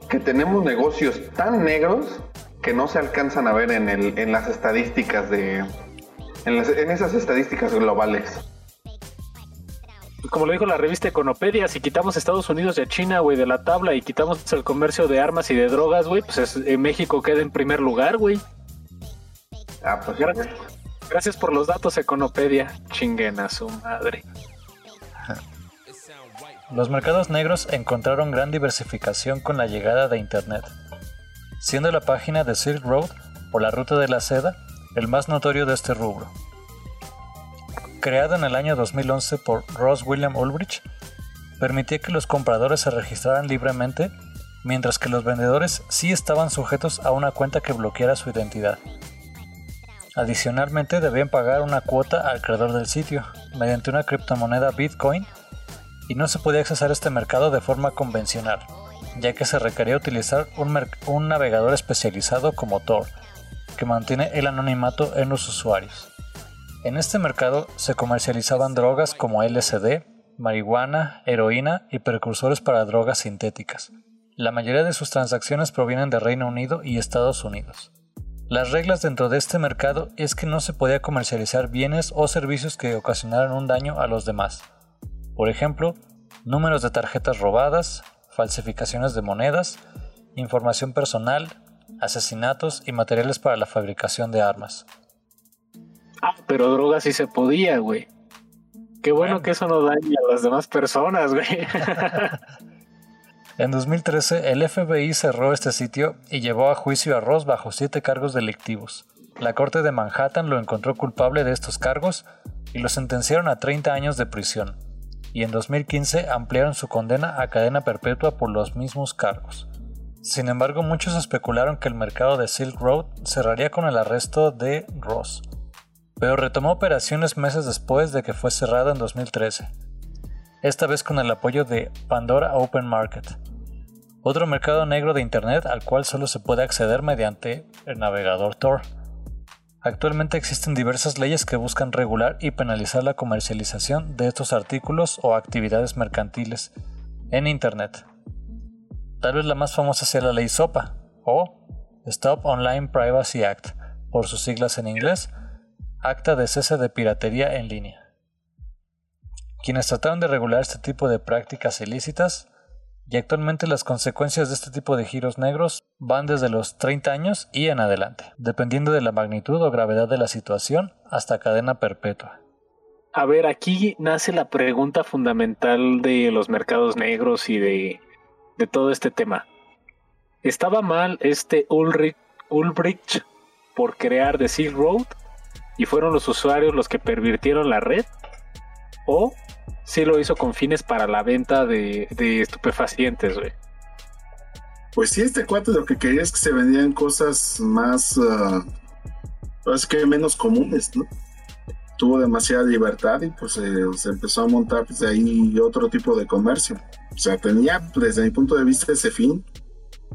que tenemos negocios tan negros que no se alcanzan a ver en, el, en las estadísticas de... En, en esas estadísticas globales como lo dijo la revista Econopedia, si quitamos Estados Unidos y a China, güey, de la tabla y quitamos el comercio de armas y de drogas, güey, pues en México queda en primer lugar, güey. Ah, pues gracias, gracias por los datos, Econopedia. Chinguen a su madre. Los mercados negros encontraron gran diversificación con la llegada de Internet, siendo la página de Silk Road o la Ruta de la Seda el más notorio de este rubro creado en el año 2011 por Ross William Ulbricht, permitía que los compradores se registraran libremente, mientras que los vendedores sí estaban sujetos a una cuenta que bloqueara su identidad. Adicionalmente debían pagar una cuota al creador del sitio, mediante una criptomoneda Bitcoin, y no se podía accesar a este mercado de forma convencional, ya que se requería utilizar un, un navegador especializado como Tor, que mantiene el anonimato en los usuarios. En este mercado se comercializaban drogas como LSD, marihuana, heroína y precursores para drogas sintéticas. La mayoría de sus transacciones provienen de Reino Unido y Estados Unidos. Las reglas dentro de este mercado es que no se podía comercializar bienes o servicios que ocasionaran un daño a los demás. Por ejemplo, números de tarjetas robadas, falsificaciones de monedas, información personal, asesinatos y materiales para la fabricación de armas. Ah, pero drogas sí se podía, güey. Qué bueno, que eso no daña a las demás personas, güey. *laughs* en 2013, el FBI cerró este sitio y llevó a juicio a Ross bajo siete cargos delictivos. La Corte de Manhattan lo encontró culpable de estos cargos y lo sentenciaron a 30 años de prisión, y en 2015 ampliaron su condena a cadena perpetua por los mismos cargos. Sin embargo, muchos especularon que el mercado de Silk Road cerraría con el arresto de Ross pero retomó operaciones meses después de que fue cerrado en 2013, esta vez con el apoyo de Pandora Open Market, otro mercado negro de Internet al cual solo se puede acceder mediante el navegador Tor. Actualmente existen diversas leyes que buscan regular y penalizar la comercialización de estos artículos o actividades mercantiles en Internet. Tal vez la más famosa sea la ley SOPA o Stop Online Privacy Act, por sus siglas en inglés, Acta de cese de piratería en línea. Quienes trataron de regular este tipo de prácticas ilícitas y actualmente las consecuencias de este tipo de giros negros van desde los 30 años y en adelante, dependiendo de la magnitud o gravedad de la situación hasta cadena perpetua. A ver, aquí nace la pregunta fundamental de los mercados negros y de, todo este tema. ¿Estaba mal este Ulrich, Ulbricht por crear The Silk Road? y fueron los usuarios los que pervirtieron la red, o si lo hizo con fines para la venta de, estupefacientes, güey. Pues sí, este cuate lo que quería es que se vendían cosas más, uh, que menos comunes, ¿no? Tuvo demasiada libertad y pues se empezó a montar pues, ahí otro tipo de comercio. O sea, tenía desde mi punto de vista ese fin,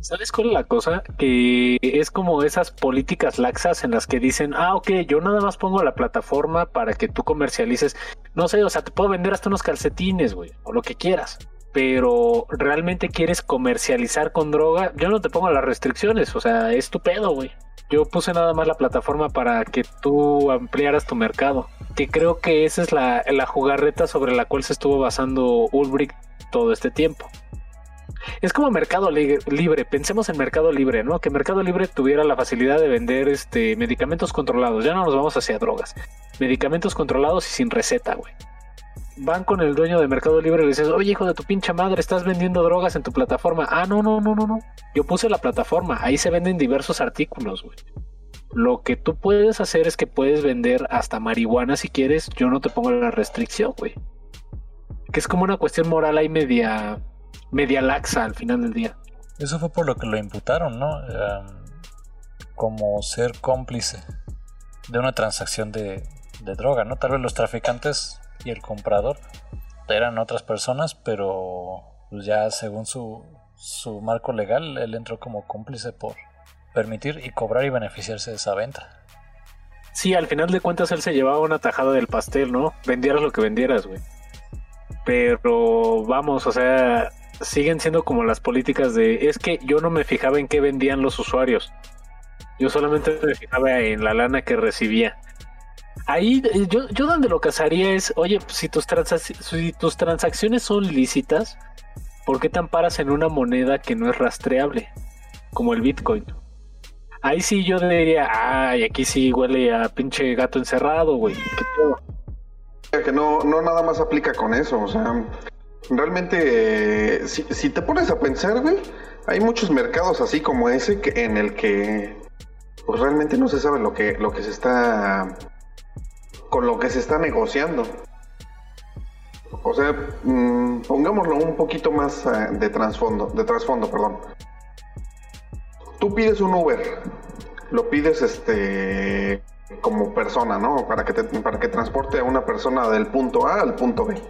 ¿Sabes cuál es la cosa? Que es como esas políticas laxas en las que dicen, ah, ok, yo nada más pongo la plataforma para que tú comercialices. No sé, o sea, te puedo vender hasta unos calcetines, güey, o lo que quieras. Pero realmente quieres comercializar con droga, yo no te pongo las restricciones, o sea, es tu pedo, güey. Yo puse nada más la plataforma para que tú ampliaras tu mercado. Que creo que esa es la, la jugarreta sobre la cual se estuvo basando Ulbricht todo este tiempo. Es como Mercado Libre, pensemos en Mercado Libre, ¿no? Que Mercado Libre tuviera la facilidad de vender este medicamentos controlados, ya no nos vamos hacia drogas. Medicamentos controlados y sin receta, güey. Van con el dueño de Mercado Libre y le dices, oye hijo de tu pinche madre, estás vendiendo drogas en tu plataforma. Ah, no, no, no, no, no. Yo puse la plataforma, ahí se venden diversos artículos, güey. Lo que tú puedes hacer es que puedes vender hasta marihuana si quieres, yo no te pongo la restricción, güey. Que es como una cuestión moral ahí media media laxa al final del día. Eso fue por lo que lo imputaron, ¿no? Em, como ser cómplice de una transacción de, droga, ¿no? Tal vez los traficantes y el comprador eran otras personas, pero pues ya según su, su marco legal, él entró como cómplice por permitir y cobrar y beneficiarse de esa venta. Sí, al final de cuentas él se llevaba una tajada del pastel, ¿no? Vendieras lo que vendieras, güey. Pero vamos, o sea, siguen siendo como las políticas de es que yo no me fijaba en qué vendían los usuarios. Yo solamente me fijaba en la lana que recibía. Ahí eh, yo, yo donde lo casaría es, oye, si tus, si tus transacciones son lícitas, ¿por qué te amparas en una moneda que no es rastreable? Como el Bitcoin. Ahí sí yo diría, ay, aquí sí huele a pinche gato encerrado, güey. Que no, no nada más aplica con eso, o sea, Realmente, si, te pones a pensar, güey, hay muchos mercados así como ese que, en el que pues realmente no se sabe lo que, lo que se está con lo que se está negociando. O sea, mm, pongámoslo un poquito más eh, de trasfondo, de trasfondo, perdón. Tú pides un Uber, lo pides este como persona, ¿no? Para que te, para que transporte a una persona del punto A al punto B.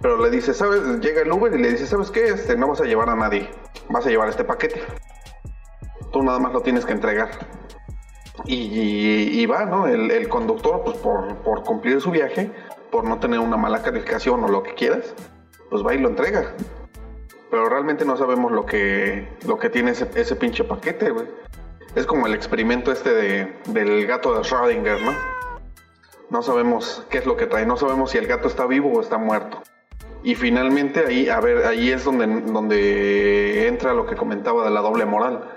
Pero le dices, ¿sabes? Llega el Uber y le dices, ¿sabes qué? Este, no vas a llevar a nadie, vas a llevar este paquete. Tú nada más lo tienes que entregar. Y, va, ¿no? El, el conductor, pues por, por cumplir su viaje, por no tener una mala calificación o lo que quieras, pues va y lo entrega. Pero realmente no sabemos lo que, lo que tiene ese, ese pinche paquete, güey. Es como el experimento este de, del gato de Schrödinger, ¿no? No sabemos qué es lo que trae, no sabemos si el gato está vivo o está muerto. Y finalmente ahí, a ver, ahí es donde, donde entra lo que comentaba de la doble moral.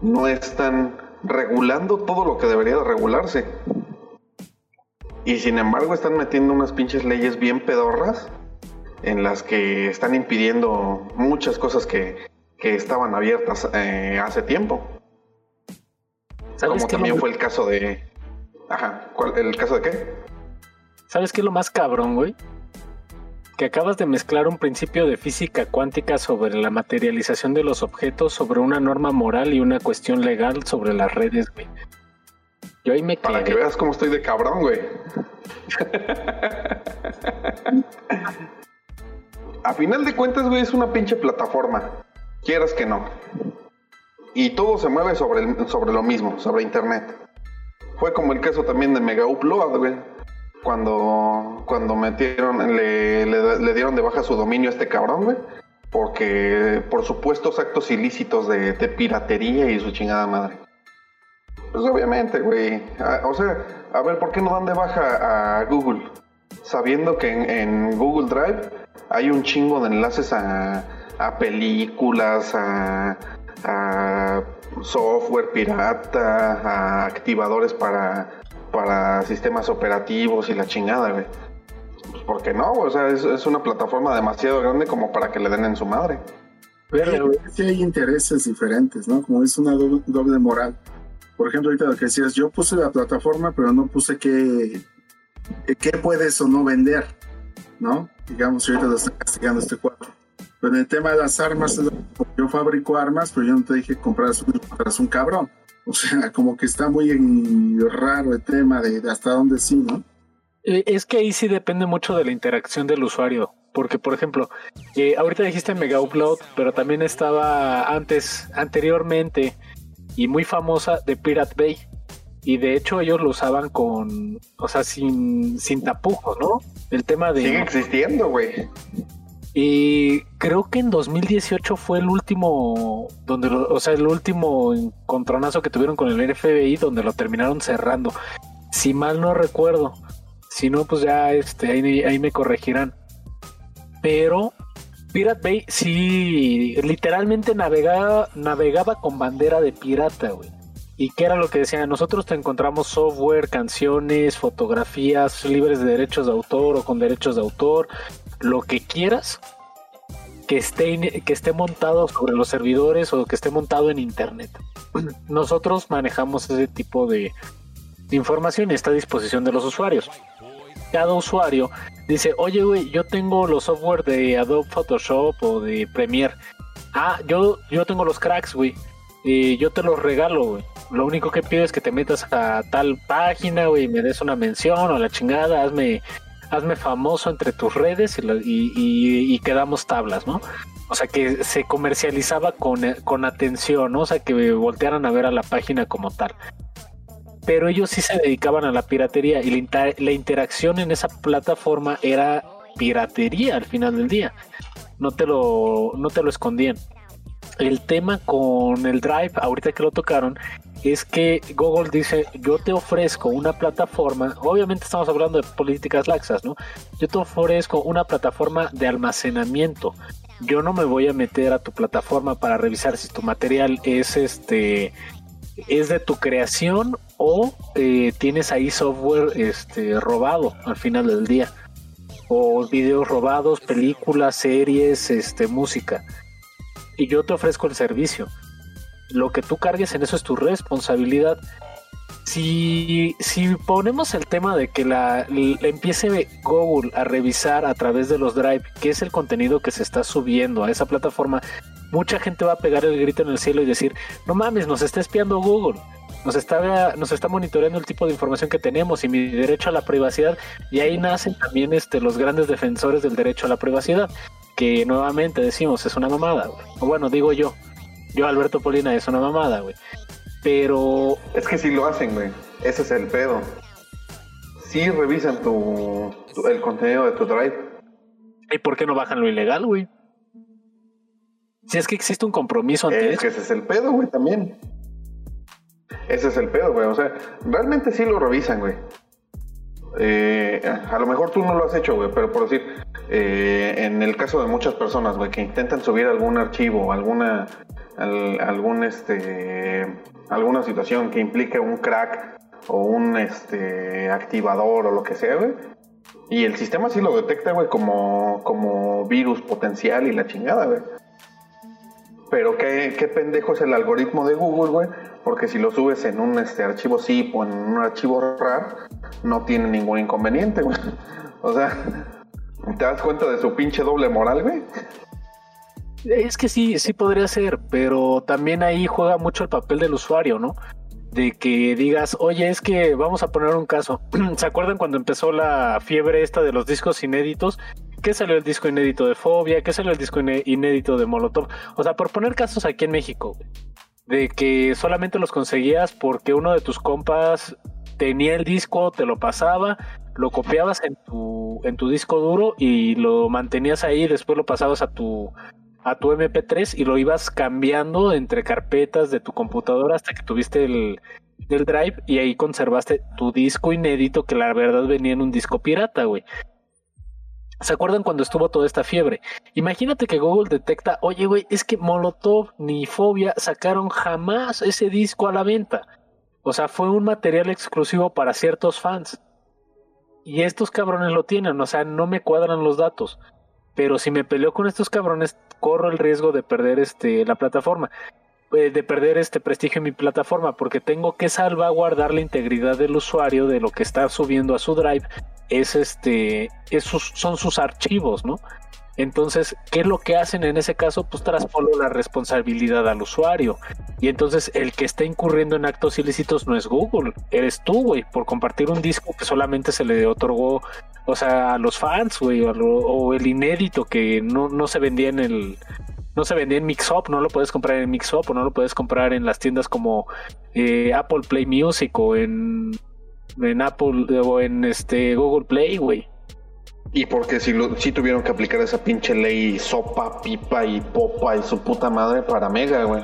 No están regulando todo lo que debería de regularse. Y sin embargo están metiendo unas pinches leyes bien pedorras en las que están impidiendo muchas cosas que, que estaban abiertas eh, hace tiempo. ¿Sabes Como también lo- fue el caso de... Ajá, ¿cuál- ¿el caso de qué? ¿Sabes qué es lo más cabrón, güey? Que acabas de mezclar un principio de física cuántica sobre la materialización de los objetos, sobre una norma moral y una cuestión legal sobre las redes, güey. Yo ahí me Para que veas cómo estoy de cabrón, güey. A final de cuentas, güey, es una pinche plataforma. Quieras que no. Y todo se mueve sobre, el- sobre lo mismo, sobre internet. Fue como el caso también de Mega Upload, güey. Cuando, cuando metieron, le, le- dieron de baja su dominio a este cabrón, güey. Porque por supuestos actos ilícitos de, piratería y su chingada madre. Pues obviamente, güey. O sea, a ver, ¿por qué no dan de baja a Google? Sabiendo que en, en Google Drive hay un chingo de enlaces a, a películas, a, a software pirata, a activadores para, para sistemas operativos y la chingada, güey. Pues, ¿por qué no? O sea, es, es una plataforma demasiado grande como para que le den en su madre. Güey. Sí hay intereses diferentes, ¿no? Como es una doble, doble moral. Por ejemplo, ahorita lo que decías, yo puse la plataforma, pero no puse qué, qué puedes o no vender, ¿no? Digamos, ahorita lo está castigando este cuadro. Pero en el tema de las armas, es yo fabrico armas, pero yo no te dije comprar un, compras un cabrón. O sea, como que está muy en- raro el tema de, de hasta dónde sí, ¿no? Eh, Es que ahí sí depende mucho de la interacción del usuario. Porque, por ejemplo, eh, ahorita dijiste Mega Upload, pero también estaba antes, anteriormente, y muy famosa de Pirate Bay. Y de hecho ellos lo usaban con, o sea, sin, sin tapujos, ¿no? El tema de... Sigue existiendo, güey. Y creo que en 2018 fue el último, donde o sea, el último encontronazo que tuvieron con el FBI, donde lo terminaron cerrando. Si mal no recuerdo. Si no, pues ya este, ahí, ahí me corregirán. Pero Pirate Bay sí, literalmente navegaba, navegaba con bandera de pirata, güey. ¿Y qué era lo que decían? Nosotros te encontramos software, canciones, fotografías libres de derechos de autor o con derechos de autor, lo que quieras que esté, que esté montado sobre los servidores o que esté montado en internet. *clears throat* Nosotros manejamos ese tipo de, de información y está a disposición de los usuarios. Cada usuario dice, oye, güey, yo tengo los software de Adobe Photoshop o de Premiere. Ah, yo, yo tengo los cracks, güey. Y yo te los regalo, güey. Lo único que pido es que te metas a tal página, güey, y me des una mención o la chingada, hazme, hazme famoso entre tus redes y, quedamos tablas, ¿no? O sea, que se comercializaba con, con atención, ¿no? O sea, que voltearan a ver a la página como tal. Pero ellos sí se dedicaban a la piratería y la, la interacción en esa plataforma era piratería al final del día. No te lo, no te lo escondían. El tema con el Drive, ahorita que lo tocaron, es que Google dice, yo te ofrezco una plataforma, obviamente estamos hablando de políticas laxas, ¿no? Yo te ofrezco una plataforma de almacenamiento. Yo no me voy a meter a tu plataforma para revisar si tu material es este es de tu creación o eh, tienes ahí software este robado al final del día o videos robados, películas, series, este música. Y yo te ofrezco el servicio. Lo que tú cargues en eso es tu responsabilidad. si, si ponemos el tema de que la, empiece Google a revisar a través de los Drive qué es el contenido que se está subiendo a esa plataforma, mucha gente va a pegar el grito en el cielo y decir, no mames, nos está espiando Google. Nos está, nos está monitoreando el tipo de información que tenemos y mi derecho a la privacidad. Y ahí nacen también este, los grandes defensores del derecho a la privacidad. Que nuevamente decimos, es una mamada. güey. O bueno, digo yo. Yo, Alberto Polina, es una mamada, güey. Pero Es que sí lo hacen, güey. Ese es el pedo. Sí revisan tu, tu- el contenido de tu drive. ¿Y por qué no bajan lo ilegal, güey? Si es que existe un compromiso ante Es eso. que ese es el pedo, güey, también. Ese es el pedo, güey. O sea, realmente sí lo revisan, güey. Eh, a lo mejor tú no lo has hecho, güey, pero por decir, eh, en el caso de muchas personas, güey, que intentan subir algún archivo, alguna, al- algún, este, alguna situación que implique un crack o un, este, activador o lo que sea, güey. Y el sistema sí lo detecta, güey, como, como virus potencial y la chingada, güey. Pero qué, qué pendejo es el algoritmo de Google, güey. Porque si lo subes en un este, archivo zip o en un archivo RAR, no tiene ningún inconveniente, güey. O sea, ¿te das cuenta de su pinche doble moral, güey? Es que sí, sí podría ser, pero también ahí juega mucho el papel del usuario, ¿no? De que digas, oye, es que vamos a poner un caso. *clears throat* ¿Se acuerdan cuando empezó la fiebre esta de los discos inéditos? ¿Qué salió el disco inédito de Fobia? ¿Qué salió el disco iné- inédito de Molotov? O sea, por poner casos aquí en México, de que solamente los conseguías porque uno de tus compas tenía el disco, te lo pasaba, lo copiabas en tu, en tu disco duro y lo mantenías ahí, después lo pasabas a tu, a tu MP3 y lo ibas cambiando entre carpetas de tu computadora hasta que tuviste el, el drive y ahí conservaste tu disco inédito que la verdad venía en un disco pirata, güey. ¿Se acuerdan cuando estuvo toda esta fiebre? Imagínate que Google detecta, oye, güey, es que Molotov ni Fobia sacaron jamás ese disco a la venta. O sea, fue un material exclusivo para ciertos fans. Y estos cabrones lo tienen, o sea, no me cuadran los datos. Pero si me peleo con estos cabrones, corro el riesgo de perder este la plataforma. eh, De perder este prestigio en mi plataforma. Porque tengo que salvaguardar la integridad del usuario de lo que está subiendo a su drive. Es este. es sus- son sus archivos, ¿no? Entonces, ¿qué es lo que hacen en ese caso? Pues traspolo la responsabilidad al usuario. Y entonces el que está incurriendo en actos ilícitos no es Google, eres tú, güey, por compartir un disco que solamente se le otorgó, o sea, a los fans, güey, o el inédito que no, no se vendía en el... No se vendía en Mixup, no lo puedes comprar en Mixup o no lo puedes comprar en las tiendas como eh, Apple Play Music o en, en Apple o en este Google Play, güey. Y porque si, lo, si tuvieron que aplicar esa pinche ley sopa, pipa y popa y su puta madre para Mega, güey.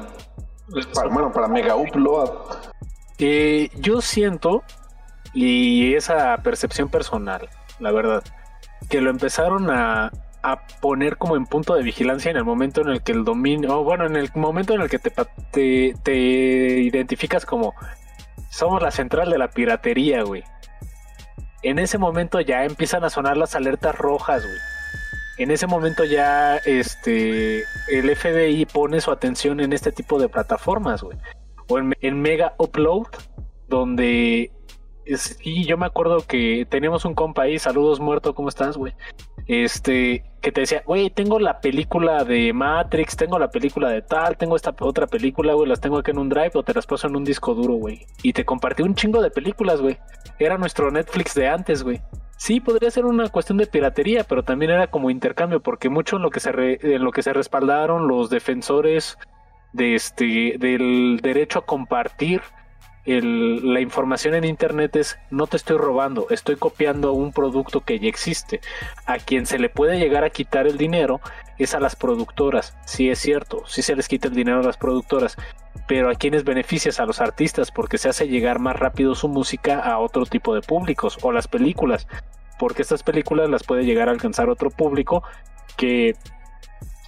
Para- bueno, para Mega Upload. Eh, yo siento, y esa percepción personal, la verdad, que lo empezaron a, a poner como en punto de vigilancia en el momento en el que el dominio, o bueno, en el momento en el que te, te, te identificas como somos la central de la piratería, güey. En ese momento ya empiezan a sonar las alertas rojas, güey. En ese momento ya este el FBI pone su atención en este tipo de plataformas, güey o en, Mega Upload, donde y yo me acuerdo que teníamos un compa ahí, saludos muerto, ¿cómo estás, güey? Este, que te decía, güey, tengo la película de Matrix, tengo la película de tal, tengo esta otra película, güey, las tengo aquí en un drive o te las paso en un disco duro, güey. Y te compartí un chingo de películas, güey. Era nuestro Netflix de antes, güey. Sí, podría ser una cuestión de piratería, pero también era como intercambio, porque mucho en lo que se, en lo que se respaldaron los defensores de este, del derecho a compartir la información en internet es no te estoy robando, estoy copiando un producto que ya existe. A quien se le puede llegar a quitar el dinero es a las productoras. Sí es cierto, sí se les quita el dinero a las productoras, pero a quienes beneficias a los artistas porque se hace llegar más rápido su música a otro tipo de públicos o las películas, porque estas películas las puede llegar a alcanzar otro público que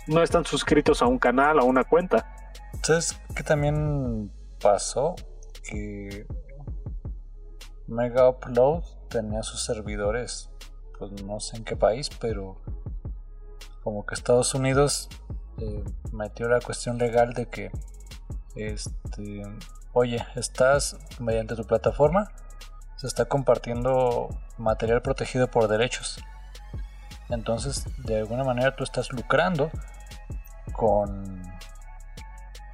no están suscritos a un canal, a una cuenta. ¿Sabes qué también pasó? Que Mega Upload tenía sus servidores, pues no sé en qué país, pero como que Estados Unidos eh, metió la cuestión legal de que este oye, estás mediante tu plataforma, se está compartiendo material protegido por derechos. Entonces, de alguna manera tú estás lucrando con...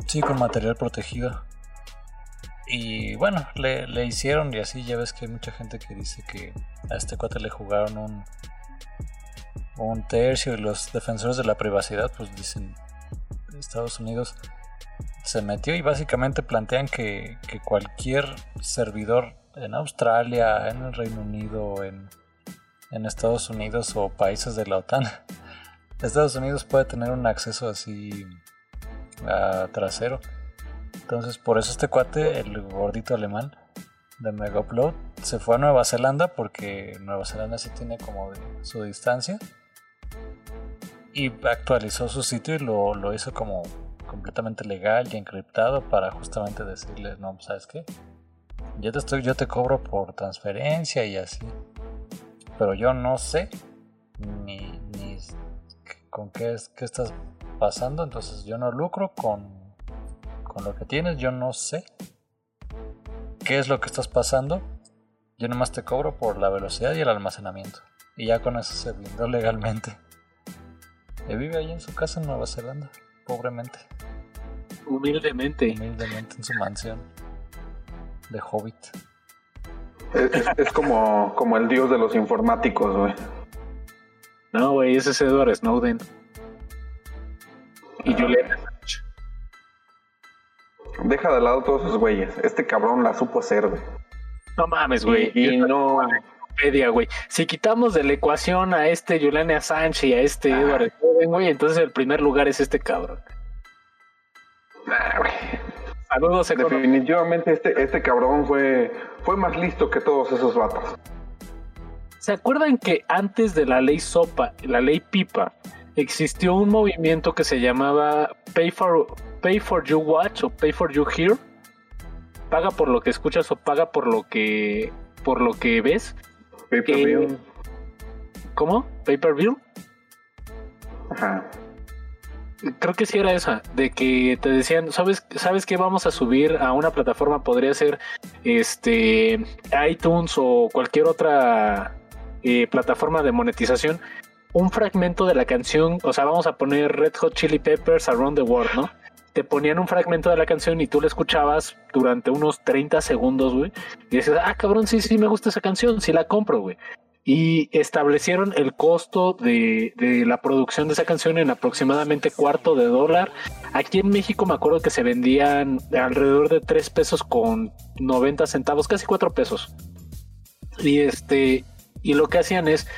Sí, con material protegido. Y bueno, le, le hicieron y así ya ves que hay mucha gente que dice que a este cuate le jugaron un, un tercio y los defensores de la privacidad pues dicen Estados Unidos se metió y básicamente plantean que, que cualquier servidor en Australia, en el Reino Unido, en, en Estados Unidos o países de la OTAN, *laughs* Estados Unidos puede tener un acceso así a trasero. Entonces por eso este cuate, el gordito alemán de Megaupload, se fue a Nueva Zelanda porque Nueva Zelanda sí tiene como su distancia y actualizó su sitio y lo, lo hizo como completamente legal y encriptado para justamente decirles, no, ¿sabes qué? Yo te estoy, yo te cobro por transferencia y así. Pero yo no sé ni, ni con qué, es, qué estás pasando. Entonces yo no lucro con, con lo que tienes. Yo no sé qué es lo que estás pasando. Yo nomás te cobro por la velocidad y el almacenamiento. Y ya con eso se blindó *laughs* legalmente. Y vive ahí en su casa en Nueva Zelanda, pobremente. Humildemente. Humildemente en su mansión de Hobbit. Es, es- es como, como el dios de los informáticos, güey. No, güey, ese es Edward Snowden. Y Julian Assange. Deja de lado todos esos güeyes. Este cabrón la supo hacer, güey. No mames, güey. Y, y no. Güey. Si quitamos de la ecuación a este Julian Assange y a este Ah. Edward güey, entonces el primer lugar es este cabrón. Nah, güey. Saludos, Definitivamente este, este cabrón fue, fue más listo que todos esos vatos. ¿Se acuerdan que antes de la ley SOPA, la ley PIPA, existió un movimiento que se llamaba Pay for, Pay for You Watch o Pay for You Hear? Paga por lo que escuchas o paga por lo que por lo que ves. Pay per view. ¿Cómo? ¿Pay per view? Ajá. Creo que sí era esa, de que te decían, ¿sabes, sabes que vamos a subir a una plataforma? Podría ser este iTunes o cualquier otra eh, plataforma de monetización. Un fragmento de la canción, o sea, vamos a poner Red Hot Chili Peppers Around the World, ¿no? Te ponían un fragmento de la canción y tú la escuchabas durante unos 30 segundos, güey. Y dices, ah, cabrón, sí, sí, me gusta esa canción, sí la compro, güey y establecieron el costo de, de la producción de esa canción en aproximadamente cuarto de dólar. Aquí en México me acuerdo que se vendían alrededor de 3 pesos con 90 centavos, casi 4 pesos. Y este, y lo que hacían es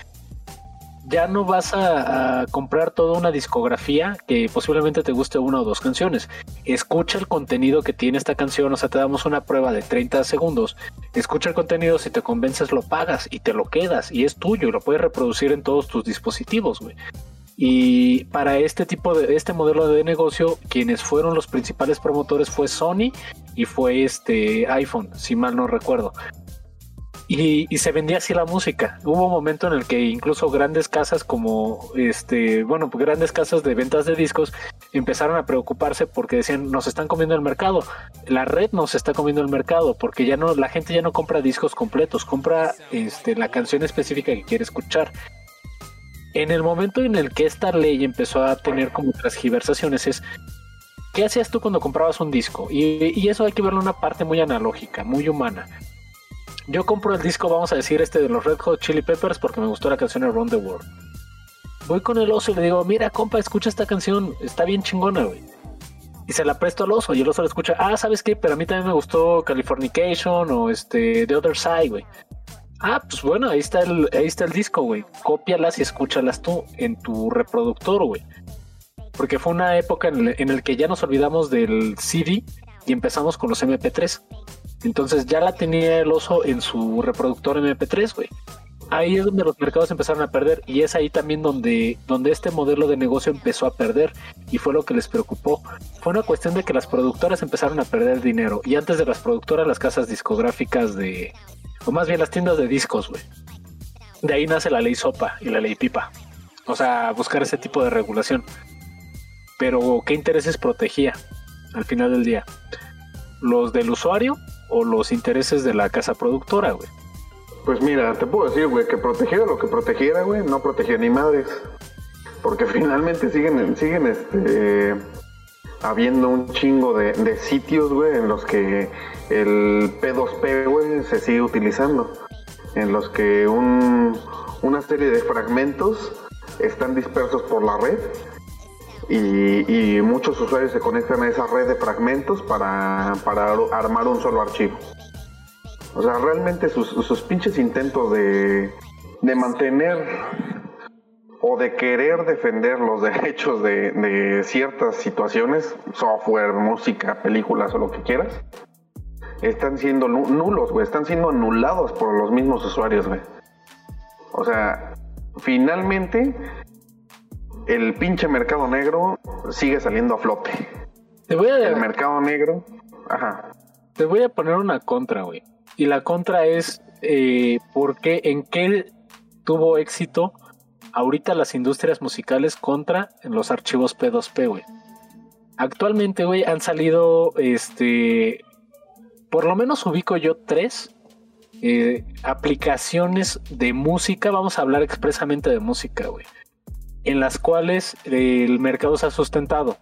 ya no vas a, comprar toda una discografía que posiblemente te guste una o dos canciones. Escucha el contenido que tiene esta canción, o sea, te damos una prueba de 30 segundos. Escucha el contenido, si te convences lo pagas y te lo quedas y es tuyo y lo puedes reproducir en todos tus dispositivos, güey. Y para este tipo de este modelo de negocio, quienes fueron los principales promotores fue Sony y fue este iPhone, si mal no recuerdo. Y, se vendía así la música. Hubo un momento en el que incluso grandes casas como este, bueno, grandes casas de ventas de discos empezaron a preocuparse porque decían, nos están comiendo el mercado. La red nos está comiendo el mercado porque ya no la gente ya no compra discos completos, compra este la canción específica que quiere escuchar. En el momento en el que esta ley empezó a tener como transgiversaciones es ¿qué hacías tú cuando comprabas un disco? Y eso hay que verlo en una parte muy analógica, muy humana yo compro el disco, vamos a decir, este de los Red Hot Chili Peppers porque me gustó la canción Around the World. Voy con el oso y le digo, mira, compa, escucha esta canción, está bien chingona, güey. Y se la presto al oso y el oso la escucha, ah, ¿sabes qué? Pero a mí también me gustó Californication o este The Other Side, güey. Ah, pues bueno, ahí está el, ahí está el disco, güey. Cópialas y escúchalas tú en tu reproductor, güey. Porque fue una época en el, en el que ya nos olvidamos del CD y empezamos con los MP3. Entonces ya la tenía el oso en su reproductor MP3, güey. Ahí es donde los mercados empezaron a perder y es ahí también donde, donde este modelo de negocio empezó a perder y fue lo que les preocupó. Fue una cuestión de que las productoras empezaron a perder dinero y antes de las productoras las casas discográficas de, o más bien las tiendas de discos, güey. De ahí nace la ley SOPA y la ley PIPA. O sea, buscar ese tipo de regulación. Pero, ¿qué intereses protegía al final del día? ¿Los del usuario o los intereses de la casa productora, güey? Pues mira, te puedo decir, güey, que protegiera lo que protegiera, güey, no protegía ni madres. Porque *laughs* finalmente siguen, siguen este, habiendo un chingo de, sitios, güey, en los que el P2P, güey, se sigue utilizando. En los que un, una serie de fragmentos están dispersos por la red y, muchos usuarios se conectan a esa red de fragmentos para, para armar un solo archivo. O sea, realmente sus, sus pinches intentos de, de mantener o de querer defender los *laughs* derechos de, de, ciertas situaciones, software, música, películas o lo que quieras, están siendo nulos, güey, están siendo anulados por los mismos usuarios, güey. O sea, finalmente el pinche mercado negro sigue saliendo a flote. Te voy a... El mercado negro, ajá. Te voy a poner una contra, güey. Y la contra es, eh, ¿por qué, en qué tuvo éxito ahorita las industrias musicales contra los archivos P2P, güey? Actualmente, güey, han salido, este, por lo menos ubico yo tres eh, aplicaciones de música, vamos a hablar expresamente de música, güey, en las cuales el mercado se ha sustentado.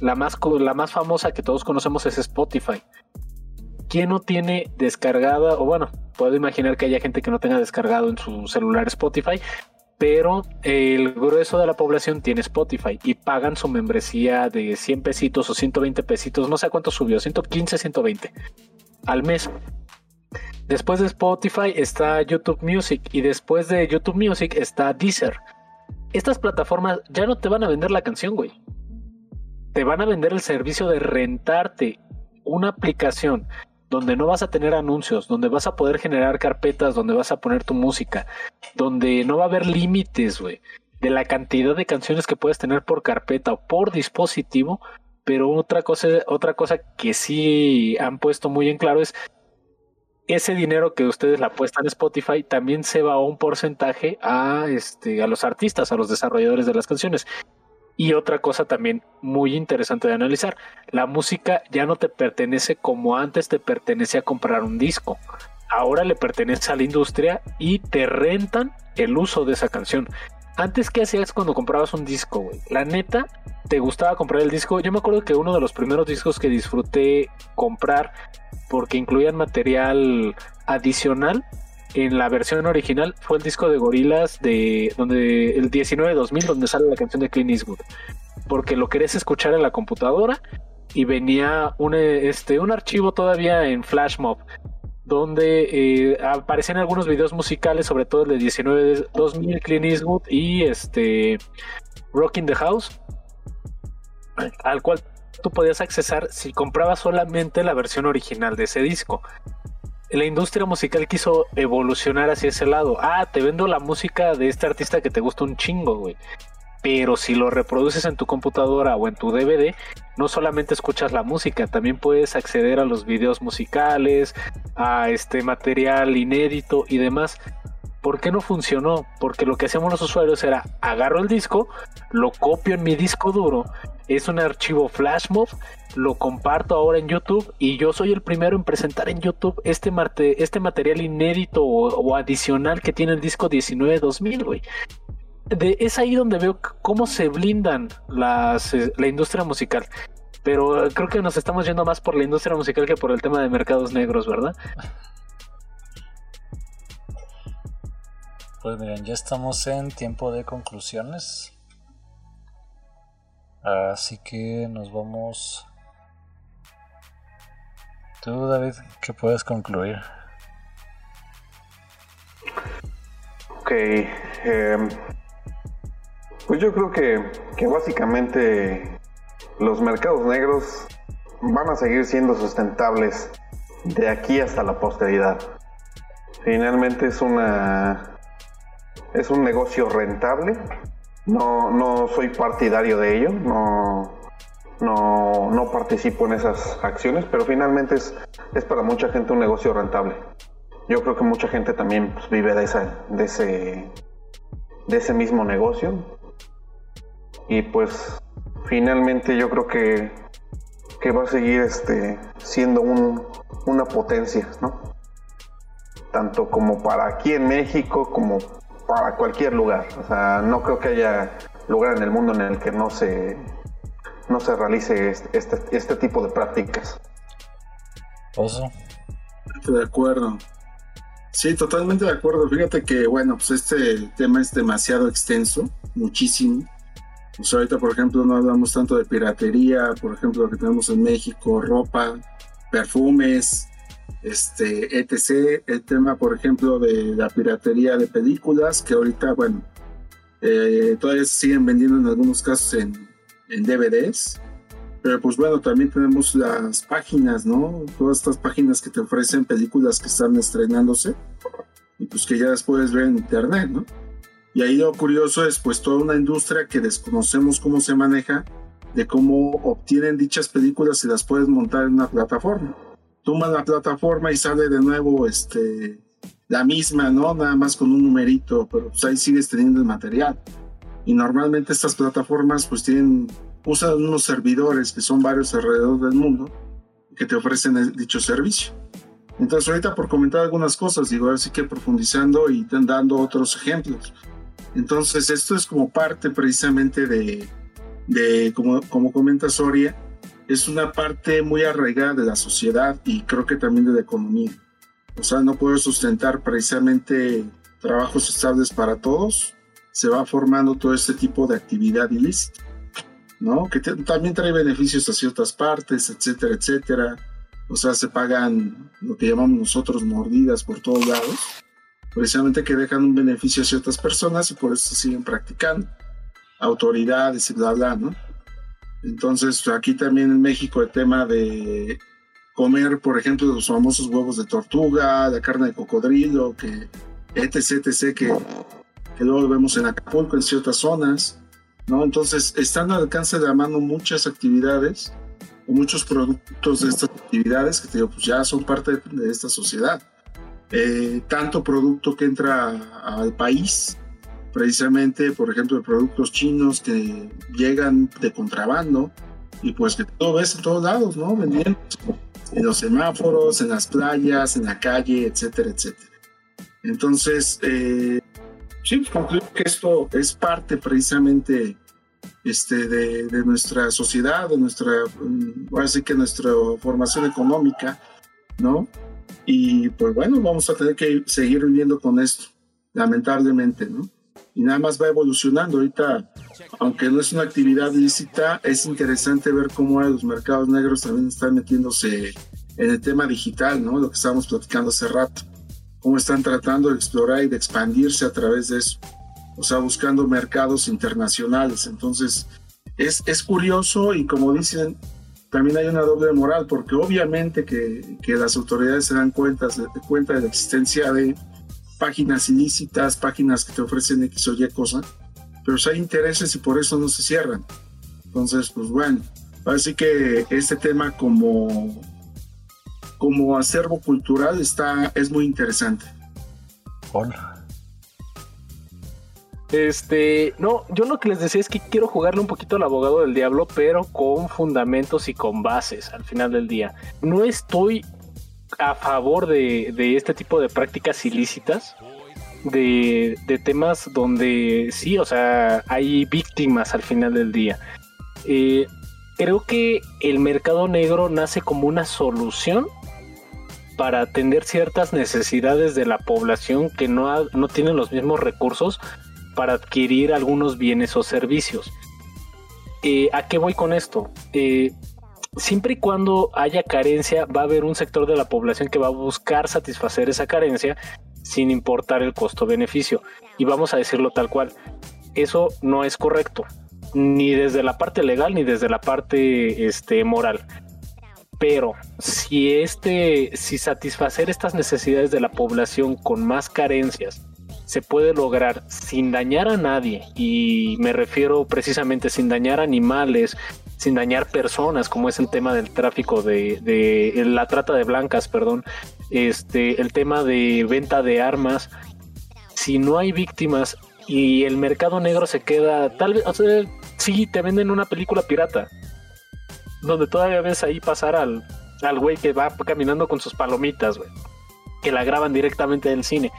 La más, la más famosa que todos conocemos es Spotify. ¿Quién no tiene descargada, o bueno, puedo imaginar que haya gente que no tenga descargado en su celular Spotify, pero el grueso de la población tiene Spotify y pagan su membresía de 100 pesitos o 120 pesitos, no sé cuánto subió, 115, 120 al mes. Después de Spotify está YouTube Music y después de YouTube Music está Deezer. Estas plataformas ya no te van a vender la canción, güey. Te van a vender el servicio de rentarte una aplicación donde no vas a tener anuncios, donde vas a poder generar carpetas, donde vas a poner tu música, donde no va a haber límites, güey, de la cantidad de canciones que puedes tener por carpeta o por dispositivo. Pero otra cosa, otra cosa que sí han puesto muy en claro es ese dinero que ustedes la apuestan en Spotify también se va a un porcentaje a, este, a los artistas, a los desarrolladores de las canciones. Y otra cosa también muy interesante de analizar, la música ya no te pertenece como antes te pertenecía a comprar un disco. Ahora le pertenece a la industria y te rentan el uso de esa canción. Antes, ¿qué hacías cuando comprabas un disco, güey? La neta, ¿te gustaba comprar el disco? Yo me acuerdo que uno de los primeros discos que disfruté comprar, porque incluían material adicional, en la versión original fue el disco de Gorilas de donde el 19-2000 donde sale la canción de Clint Eastwood porque lo querés escuchar en la computadora y venía un, este, un archivo todavía en Flashmob donde eh, aparecían algunos videos musicales sobre todo el de 19-2000 Clint Eastwood y este Rocking the House al cual tú podías accesar si comprabas solamente la versión original de ese disco la industria musical quiso evolucionar hacia ese lado. Ah, te vendo la música de este artista que te gusta un chingo, güey. Pero si lo reproduces en tu computadora o en tu DVD, no solamente escuchas la música, también puedes acceder a los videos musicales, a este material inédito y demás. ¿Por qué no funcionó? Porque lo que hacíamos los usuarios era agarro el disco, lo copio en mi disco duro, es un archivo FlashMob, lo comparto ahora en YouTube y yo soy el primero en presentar en YouTube este, este material inédito o, adicional que tiene el disco 19-2000, güey. Es ahí donde veo cómo se blindan las, eh, la industria musical. Pero creo que nos estamos yendo más por la industria musical que por el tema de mercados negros, ¿verdad? Pues miren, ya estamos en tiempo de conclusiones. Así que nos vamos. Tú, David, ¿qué puedes concluir? Ok. Em, pues yo creo que, que básicamente los mercados negros van a seguir siendo sustentables de aquí hasta la posteridad. Finalmente es una es un negocio rentable. No, no soy partidario de ello, no, no, no participo en esas acciones, pero finalmente es, es para mucha gente un negocio rentable. Yo creo que mucha gente también pues, vive de, esa, de, ese, de ese mismo negocio. Y pues finalmente yo creo que, que va a seguir este, siendo un, una potencia, ¿no? Tanto como para aquí en México como para cualquier lugar. O sea, no creo que haya lugar en el mundo en el que no se, no se realice este, este, este tipo de prácticas. Oso. De acuerdo. Sí, totalmente de acuerdo. Fíjate que, bueno, pues este tema es demasiado extenso, muchísimo. Pues ahorita, por ejemplo, no hablamos tanto de piratería, por ejemplo, lo que tenemos en México, ropa, perfumes, este, etc. El tema, por ejemplo, de la piratería de películas, que ahorita, bueno, eh, todavía siguen vendiendo en algunos casos en, en DVDs. Pero pues bueno, también tenemos las páginas, ¿no? Todas estas páginas que te ofrecen películas que están estrenándose y pues que ya las puedes ver en internet, ¿no? Y ahí lo curioso es pues toda una industria que desconocemos cómo se maneja, de cómo obtienen dichas películas y las puedes montar en una plataforma. Tomas la plataforma y sale de nuevo este, la misma, ¿no? Nada más con un numerito, pero pues ahí sigues teniendo el material. Y normalmente estas plataformas pues tienen usan unos servidores que son varios alrededor del mundo que te ofrecen dicho servicio. Entonces ahorita por comentar algunas cosas, digo, así que profundizando y dando otros ejemplos. Entonces esto es como parte precisamente de, de como, como comenta Soria, es una parte muy arraigada de la sociedad y creo que también de la economía. O sea, no puedo sustentar precisamente trabajos estables para todos, se va formando todo este tipo de actividad ilícita. ¿no? Que también trae beneficios a ciertas partes, etcétera, etcétera. O sea, se pagan lo que llamamos nosotros mordidas por todos lados, precisamente que dejan un beneficio a ciertas personas y por eso siguen practicando. Autoridades y bla, bla, ¿no? Entonces, aquí también en México el tema de comer, por ejemplo, los famosos huevos de tortuga, la carne de cocodrilo, que etc, etc, que, que luego vemos en Acapulco, en ciertas zonas ¿no? Entonces, están al alcance de la mano muchas actividades o muchos productos de estas actividades que digo, pues ya son parte de, esta sociedad. Eh, tanto producto que entra al país, precisamente, por ejemplo, de productos chinos que llegan de contrabando y pues que todo ves en todos lados, ¿no? Vendiendo en los semáforos, en las playas, en la calle, etcétera, etcétera. Entonces, eh, sí, concluyo que esto es parte precisamente este, de, nuestra sociedad, de nuestra, mm, así que nuestra formación económica, ¿no? Y pues bueno, vamos a tener que seguir viviendo con esto, lamentablemente, ¿no? Y nada más va evolucionando. Ahorita, aunque no es una actividad lícita, es interesante ver cómo los mercados negros también están metiéndose en el tema digital, ¿no? Lo que estábamos platicando hace rato cómo están tratando de explorar y de expandirse a través de eso, o sea, buscando mercados internacionales. Entonces, es, es curioso y como dicen, también hay una doble moral, porque obviamente que, que las autoridades se dan cuenta de, cuenta de la existencia de páginas ilícitas, páginas que te ofrecen X o Y cosa, pero hay intereses y por eso no se cierran. Entonces, pues bueno, así que este tema como como acervo cultural está, es muy interesante. Hola. Este, no, yo lo que les decía es que quiero jugarle un poquito al abogado del diablo, pero con fundamentos y con bases al final del día. No estoy a favor de, este tipo de prácticas ilícitas, de, temas donde sí, o sea, hay víctimas al final del día. Eh, creo que el mercado negro nace como una solución para atender ciertas necesidades de la población que no, no tienen los mismos recursos para adquirir algunos bienes o servicios. Eh, ¿A qué voy con esto? Eh, siempre y cuando haya carencia, va a haber un sector de la población que va a buscar satisfacer esa carencia sin importar el costo-beneficio. Y vamos a decirlo tal cual. Eso no es correcto, ni desde la parte legal ni desde la parte este, moral. Pero si este, si satisfacer estas necesidades de la población con más carencias se puede lograr sin dañar a nadie, y me refiero precisamente sin dañar animales, sin dañar personas, como es el tema del tráfico de, de la trata de blancas, perdón, este, el tema de venta de armas, si no hay víctimas y el mercado negro se queda, tal vez, o sea, sí, te venden una película pirata, donde todavía ves ahí pasar al, al güey que va caminando con sus palomitas, güey, que la graban directamente del cine.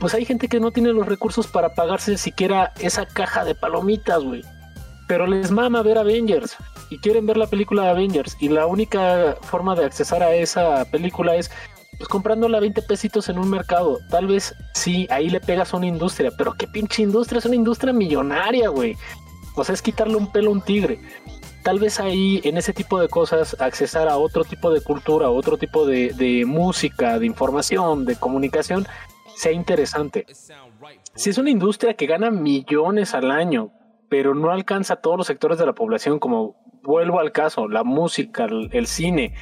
Pues hay gente que no tiene los recursos para pagarse siquiera esa caja de palomitas, güey. Pero les mama ver Avengers y quieren ver la película de Avengers y la única forma de accesar a esa película es pues comprándola a 20 pesitos en un mercado. Tal vez sí, ahí le pegas a una industria, pero qué pinche industria, es una industria millonaria, güey. O sea, es quitarle un pelo a un tigre. Tal vez ahí, en ese tipo de cosas, accesar a otro tipo de cultura, otro tipo de música, de información, de comunicación, sea interesante. Si es una industria que gana millones al año, pero no alcanza a todos los sectores de la población, como vuelvo al caso, la música, el, el cine,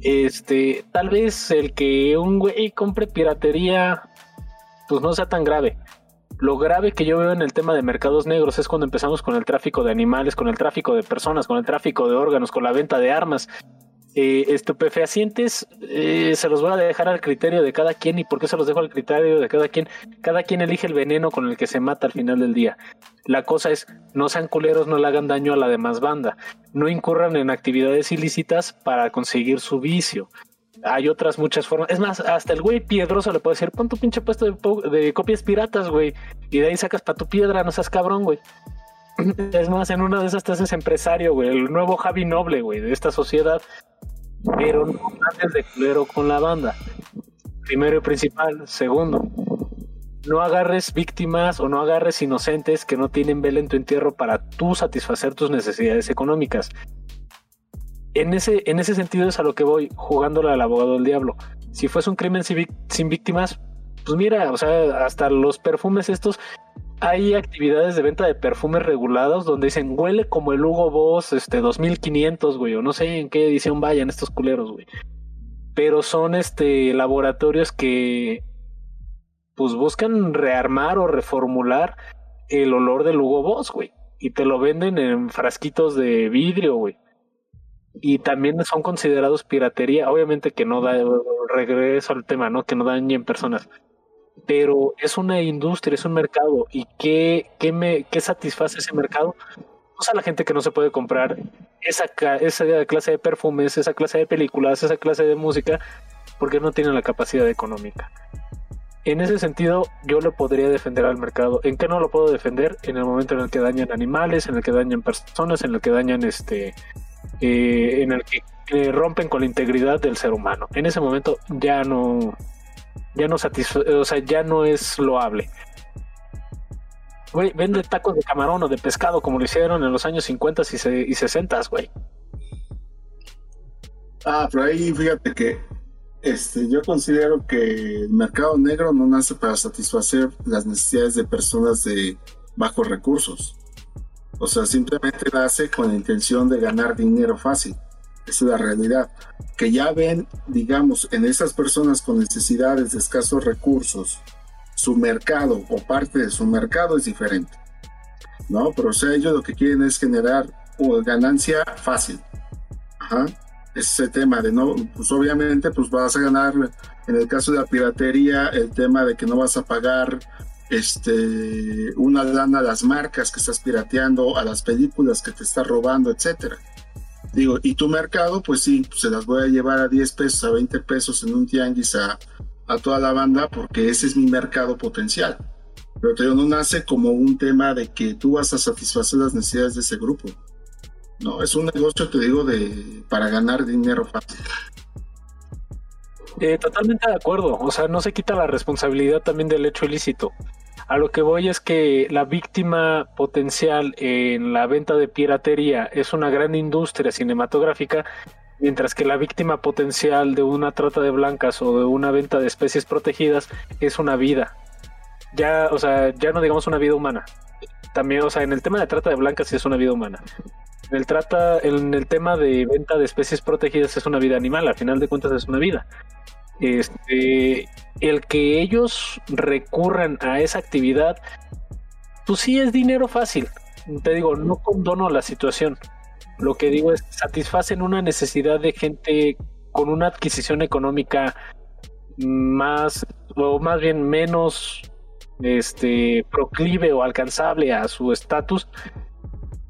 este, tal vez el que un güey compre piratería, pues no sea tan grave. Lo grave que yo veo en el tema de mercados negros es cuando empezamos con el tráfico de animales, con el tráfico de personas, con el tráfico de órganos, con la venta de armas. Eh, estupefacientes eh, se los voy a dejar al criterio de cada quien y por qué se los dejo al criterio de cada quien. Cada quien elige el veneno con el que se mata al final del día. La cosa es, no sean culeros, no le hagan daño a la demás banda. No incurran en actividades ilícitas para conseguir su vicio. Hay otras muchas formas. Es más, hasta el güey piedroso le puede decir, pon tu pinche puesto de, de copias piratas, güey. Y de ahí sacas para tu piedra, no seas cabrón, güey. Es más, en una de esas te haces empresario, güey. El nuevo Javi Noble, güey, de esta sociedad. Pero no andes de culero con la banda. Primero y principal. Segundo, no agarres víctimas o no agarres inocentes que no tienen vela en tu entierro para tú satisfacer tus necesidades económicas. En ese, en ese sentido es a lo que voy, jugándole al abogado del diablo. Si fuese un crimen sin víctimas, pues mira, o sea, hasta los perfumes estos, hay actividades de venta de perfumes regulados donde dicen huele como el Hugo Boss este 2500, güey, o no sé en qué edición vayan estos culeros, güey. Pero son este laboratorios que pues buscan rearmar o reformular el olor del Hugo Boss, güey, y te lo venden en frasquitos de vidrio, güey. Y también son considerados piratería, obviamente que no da regreso al tema, ¿no? Que no dañen personas pero es una industria, es un mercado. ¿Y qué, qué, me, qué satisface ese mercado? Pues a la gente que no se puede comprar esa, esa clase de perfumes, esa clase de películas, esa clase de música, porque no tienen la capacidad económica. En ese sentido, yo lo podría defender al mercado. ¿En qué no lo puedo defender? En el momento en el que dañan animales, en el que dañan personas, en el que dañan este. eh, en el que eh, rompen con la integridad del ser humano. En ese momento ya no, ya no o sea, ya no es loable. Güey, vende tacos de camarón o de pescado como lo hicieron en los años 50 y, se- y 60, güey. Ah, pero ahí fíjate que este, yo considero que el mercado negro no nace para satisfacer las necesidades de personas de bajos recursos. O sea, simplemente nace con la intención de ganar dinero fácil. Es la realidad. Que ya ven, digamos, en esas personas con necesidades de escasos recursos, su mercado o parte de su mercado es diferente. ¿No? Pero ellos lo que quieren es generar ganancia fácil. Ajá ese tema de no, pues obviamente pues vas a ganar en el caso de la piratería el tema de que no vas a pagar este una lana a las marcas que estás pirateando, a las películas que te estás robando, etcétera. Digo, y tu mercado, pues sí, se las voy a llevar a 10 pesos, a 20 pesos en un tianguis a, a toda la banda, porque ese es mi mercado potencial. Pero te digo, no nace como un tema de que tú vas a satisfacer las necesidades de ese grupo. No, es un negocio, te digo, de para ganar dinero fácil. Eh, totalmente de acuerdo. O sea, no se quita la responsabilidad también del hecho ilícito. A lo que voy es que la víctima potencial en la venta de piratería es una gran industria cinematográfica, mientras que la víctima potencial de una trata de blancas o de una venta de especies protegidas es una vida. Ya, o sea, ya no digamos una vida humana. También, o sea, en el tema de trata de blancas sí es una vida humana. En el, trata, en el tema de venta de especies protegidas es una vida animal, al final de cuentas es una vida. Este, el que ellos recurran a esa actividad, pues sí es dinero fácil. Te digo, no condono la situación. Lo que digo es satisfacen una necesidad de gente con una adquisición económica más, o más bien menos este proclive o alcanzable a su estatus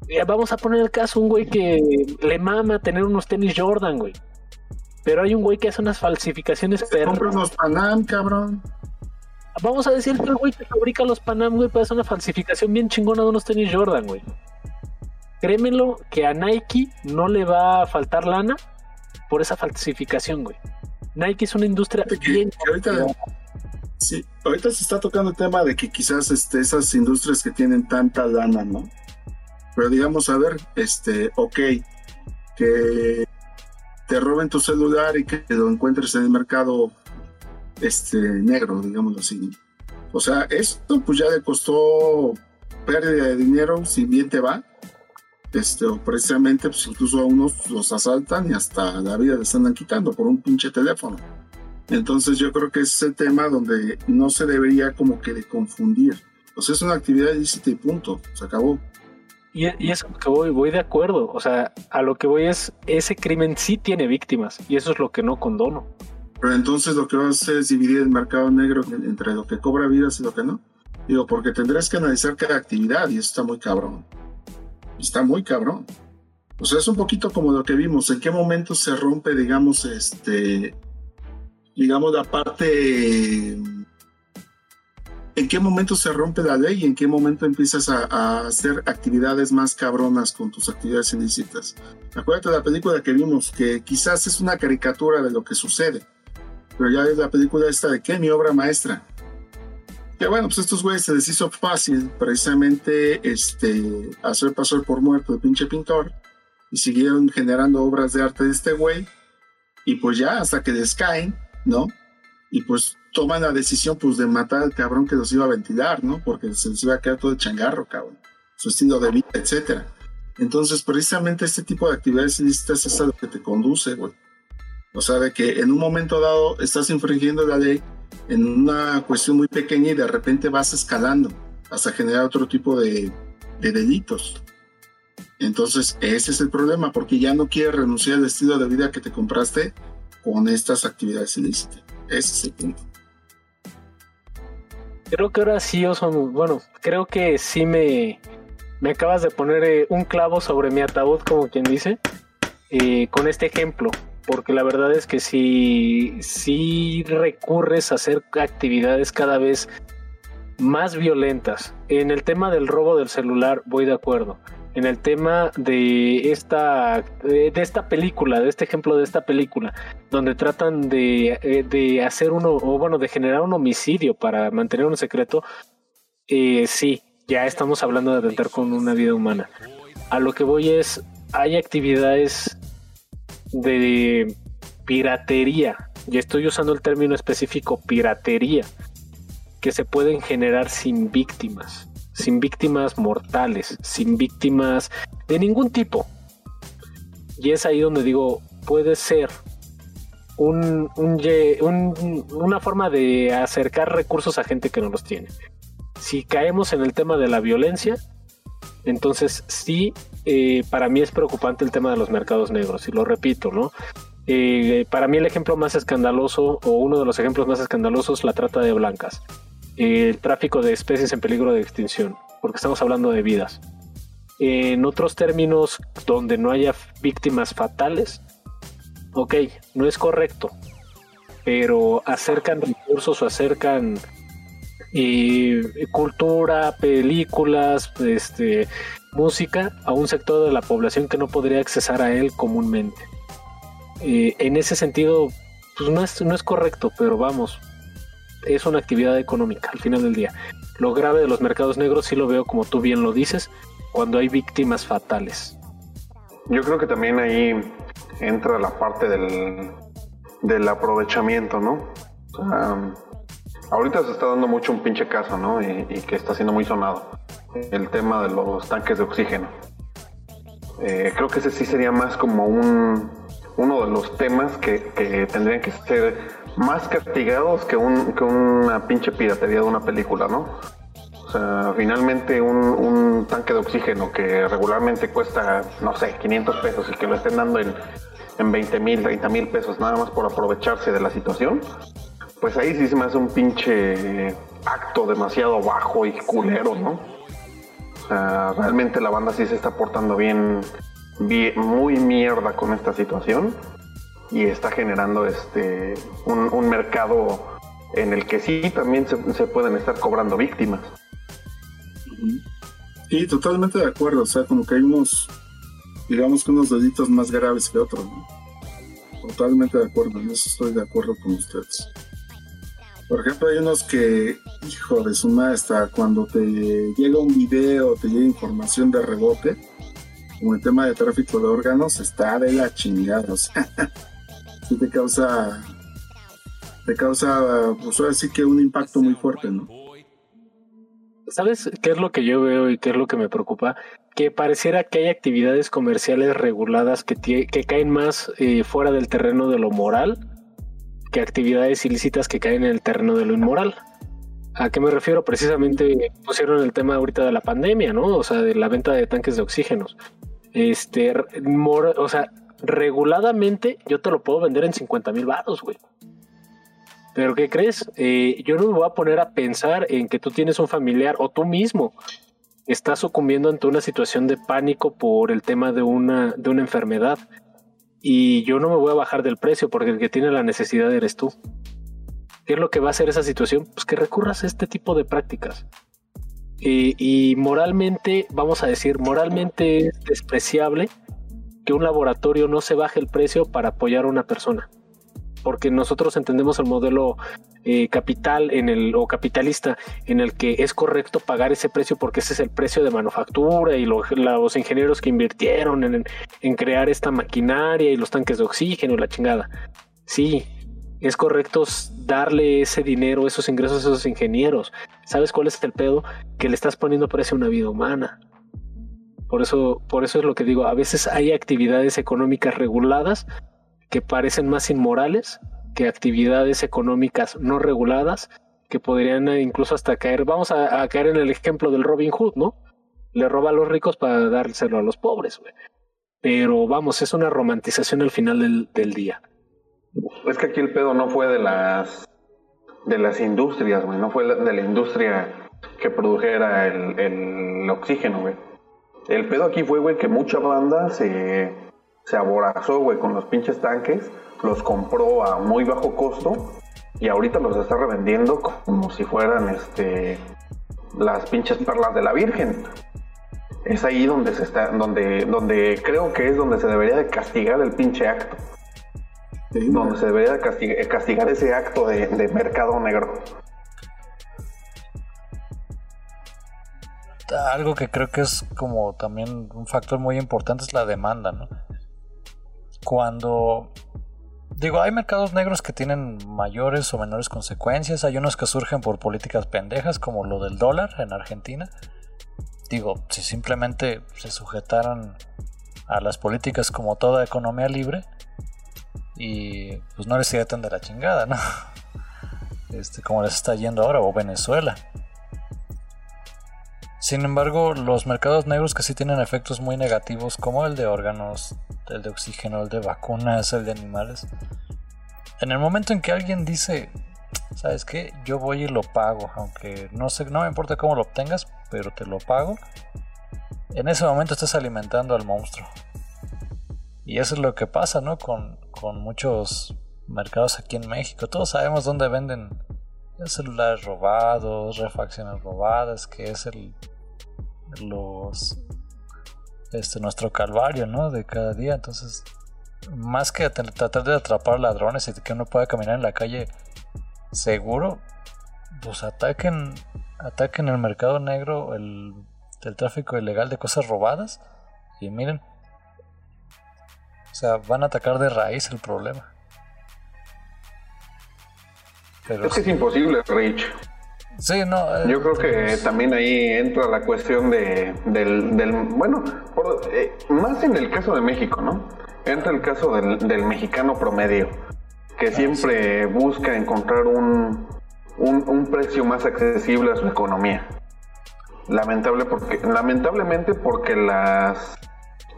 eh, vamos a poner el caso, un güey que le mama tener unos tenis Jordan, güey. Pero hay un güey que hace unas falsificaciones Compra perras. unos Panam, cabrón. Vamos a decir que el güey que fabrica los Panam, güey, puede hacer una falsificación bien chingona de unos tenis Jordan, güey. Créemelo que a Nike no le va a faltar lana por esa falsificación, güey. Nike es una industria que- bien que ahorita- Sí, ahorita se está tocando el tema de que quizás este, esas industrias que tienen tanta lana, ¿no? Pero digamos, a ver, este, ok, que te roben tu celular y que lo encuentres en el mercado este, negro, digámoslo así. O sea, esto pues ya le costó pérdida de dinero, si bien te va. Este, o precisamente, pues incluso a unos los asaltan y hasta la vida les andan quitando por un pinche teléfono. Entonces yo creo que ese es el tema donde no se debería como que de confundir. Sea, es una actividad ilícita y punto. Se acabó. Y, y eso que voy, voy de acuerdo. O sea, a lo que voy es, ese crimen sí tiene víctimas. Y eso es lo que no condono. Pero entonces lo que vas a hacer es dividir el mercado negro en- entre lo que cobra vidas y lo que no. Digo, porque tendrás que analizar cada actividad y eso está muy cabrón. Está muy cabrón. O sea, es un poquito como lo que vimos. ¿En qué momento se rompe, digamos, este, digamos, la parte... ¿En qué momento se rompe la ley y en qué momento empiezas a, a hacer actividades más cabronas con tus actividades ilícitas? Acuérdate de la película que vimos, que quizás es una caricatura de lo que sucede, pero ya es la película esta de qué, mi obra maestra. Que bueno, pues estos güeyes se les hizo fácil precisamente este, hacer pasar por muerto el pinche pintor y siguieron generando obras de arte de este güey y pues ya hasta que les caen, ¿no? Y pues toman la decisión pues de matar al cabrón que los iba a ventilar, ¿no? Porque se les iba a quedar todo el changarro, cabrón. Su estilo de vida, etcétera. Entonces, precisamente este tipo de actividades ilícitas es a lo que te conduce, güey. O sea, de que en un momento dado estás infringiendo la ley en una cuestión muy pequeña y de repente vas escalando hasta generar otro tipo de, de delitos. Entonces, ese es el problema, porque ya no quieres renunciar al estilo de vida que te compraste con estas actividades ilícitas. Ese es el punto. Creo que ahora sí, Oso, bueno, creo que sí me, me acabas de poner eh, un clavo sobre mi ataúd, como quien dice, eh, con este ejemplo. Porque la verdad es que si, si recurres a hacer actividades cada vez más violentas. En el tema del robo del celular, voy de acuerdo. En el tema de esta, de, esta película, de este ejemplo de esta película, donde tratan de, eh, de hacer uno, o bueno, de generar un homicidio para mantener un secreto, eh, sí, ya estamos hablando de atentar con una vida humana. A lo que voy es, hay actividades de piratería, y estoy usando el término específico piratería, que se pueden generar sin víctimas, sin víctimas mortales, sin víctimas de ningún tipo. Y es ahí donde digo, puede ser un, un una forma de acercar recursos a gente que no los tiene. Si caemos en el tema de la violencia, entonces sí, eh, para mí es preocupante el tema de los mercados negros, y lo repito, ¿no? Eh, para mí el ejemplo más escandaloso, o uno de los ejemplos más escandalosos, la trata de blancas, el tráfico de especies en peligro de extinción, porque estamos hablando de vidas. En otros términos, donde no haya víctimas fatales, ok, no es correcto, pero acercan recursos o acercan eh, cultura, películas, este, música a un sector de la población que no podría accesar a él comúnmente. Eh, en ese sentido, pues no es, no es correcto, pero vamos, es una actividad económica al final del día. Lo grave de los mercados negros sí lo veo como tú bien lo dices, cuando hay víctimas fatales. Yo creo que también ahí entra la parte del, del aprovechamiento, ¿no? Ahorita se está dando mucho un pinche caso, ¿no? Y, y que está siendo muy sonado. El tema de los tanques de oxígeno. Eh, creo que ese sí sería más como un, uno de los temas que, que tendrían que ser más castigados que, un, que una pinche piratería de una película, ¿no? O sea, finalmente un, tanque de oxígeno que regularmente cuesta, no sé, 500 pesos y que lo estén dando en, en 20 mil, 30 mil pesos nada más por aprovecharse de la situación, pues ahí sí se me hace un pinche acto demasiado bajo y culero, ¿no? O sea, realmente la banda sí se está portando bien, bien muy mierda con esta situación y está generando este un, mercado en el que sí también se, pueden estar cobrando víctimas. Sí, totalmente de acuerdo. O sea, como que hay unos, digamos que unos delitos más graves que otros. ¿no? Totalmente de acuerdo. En eso estoy de acuerdo con ustedes. Por ejemplo, hay unos que, hijo de su madre, hasta cuando te llega un video, te llega información de rebote, como el tema de tráfico de órganos, está de la chingada. O sea, *laughs* sí te causa, te causa, pues ahora sí que un impacto muy fuerte, ¿no? ¿Sabes qué es lo que yo veo y qué es lo que me preocupa? Que pareciera que hay actividades comerciales reguladas que, caen más eh, fuera del terreno de lo moral que actividades ilícitas que caen en el terreno de lo inmoral. ¿A qué me refiero? Precisamente pusieron el tema ahorita de la pandemia, ¿no? O sea, de la venta de tanques de oxígenos. Este, o sea, reguladamente yo te lo puedo vender en 50 mil baros, güey. Pero ¿qué crees? Eh, yo no me voy a poner a pensar en que tú tienes un familiar o tú mismo estás sucumbiendo ante una situación de pánico por el tema de una, de una enfermedad. Y yo no me voy a bajar del precio porque el que tiene la necesidad eres tú. ¿Qué es lo que va a hacer esa situación? Pues que recurras a este tipo de prácticas. Eh, y moralmente, vamos a decir, moralmente es despreciable que un laboratorio no se baje el precio para apoyar a una persona porque nosotros entendemos el modelo eh, capital en el o capitalista en el que es correcto pagar ese precio porque ese es el precio de manufactura y lo- los ingenieros que invirtieron en, en crear esta maquinaria y los tanques de oxígeno y la chingada. Sí, es correcto darle ese dinero, esos ingresos a esos ingenieros. ¿Sabes cuál es el pedo? Que le estás poniendo precio a una vida humana. Por eso, por eso es lo que digo, a veces hay actividades económicas reguladas que parecen más inmorales que actividades económicas no reguladas que podrían eh, incluso hasta caer, vamos a, caer en el ejemplo del Robin Hood, ¿no? Le roba a los ricos para dárselo a los pobres, güey. Pero vamos, es una romantización al final del, del día. Es que aquí el pedo no fue de las de las industrias, güey, no fue de la industria que produjera el, el oxígeno, güey. El pedo aquí fue, güey, que mucha banda se, se aborazó, güey, con los pinches tanques, los compró a muy bajo costo y ahorita los está revendiendo como si fueran, este, las pinches perlas de la Virgen. Es ahí donde se está, donde, donde creo que es donde se debería de castigar el pinche acto Sí, donde se debería de castigar, castigar ese acto de, de mercado negro. Algo que creo que es como también un factor muy importante es la demanda, ¿no? Cuando digo, hay mercados negros que tienen mayores o menores consecuencias, hay unos que surgen por políticas pendejas como lo del dólar en Argentina. Digo, si simplemente se sujetaran a las políticas como toda economía libre y pues no les iría tan de la chingada, ¿no? *laughs* Este, como les está yendo ahora o Venezuela. Sin embargo, los mercados negros que sí tienen efectos muy negativos, como el de órganos, el de oxígeno, el de vacunas, el de animales. En el momento en que alguien dice, ¿sabes qué? Yo voy y lo pago, aunque no sé, no me importa cómo lo obtengas, pero te lo pago. En ese momento estás alimentando al monstruo. Y eso es lo que pasa, ¿no? Con, con muchos mercados aquí en México. Todos sabemos dónde venden celulares robados, refacciones robadas, que es el los este nuestro calvario, ¿no? De cada día. Entonces, más que tra- tratar de atrapar ladrones y que uno pueda caminar en la calle seguro, pues ataquen ataquen el mercado negro, el, el tráfico ilegal de cosas robadas y miren, o sea, van a atacar de raíz el problema. Pero Es que es imposible, Rich. sí, no, eh, Yo creo que también ahí entra la cuestión de, del, del- bueno, por- eh, más en el caso de México, ¿no? Entra el caso del, del mexicano promedio, que siempre busca encontrar un, un, un precio más accesible a su economía. Lamentable porque, lamentablemente porque las,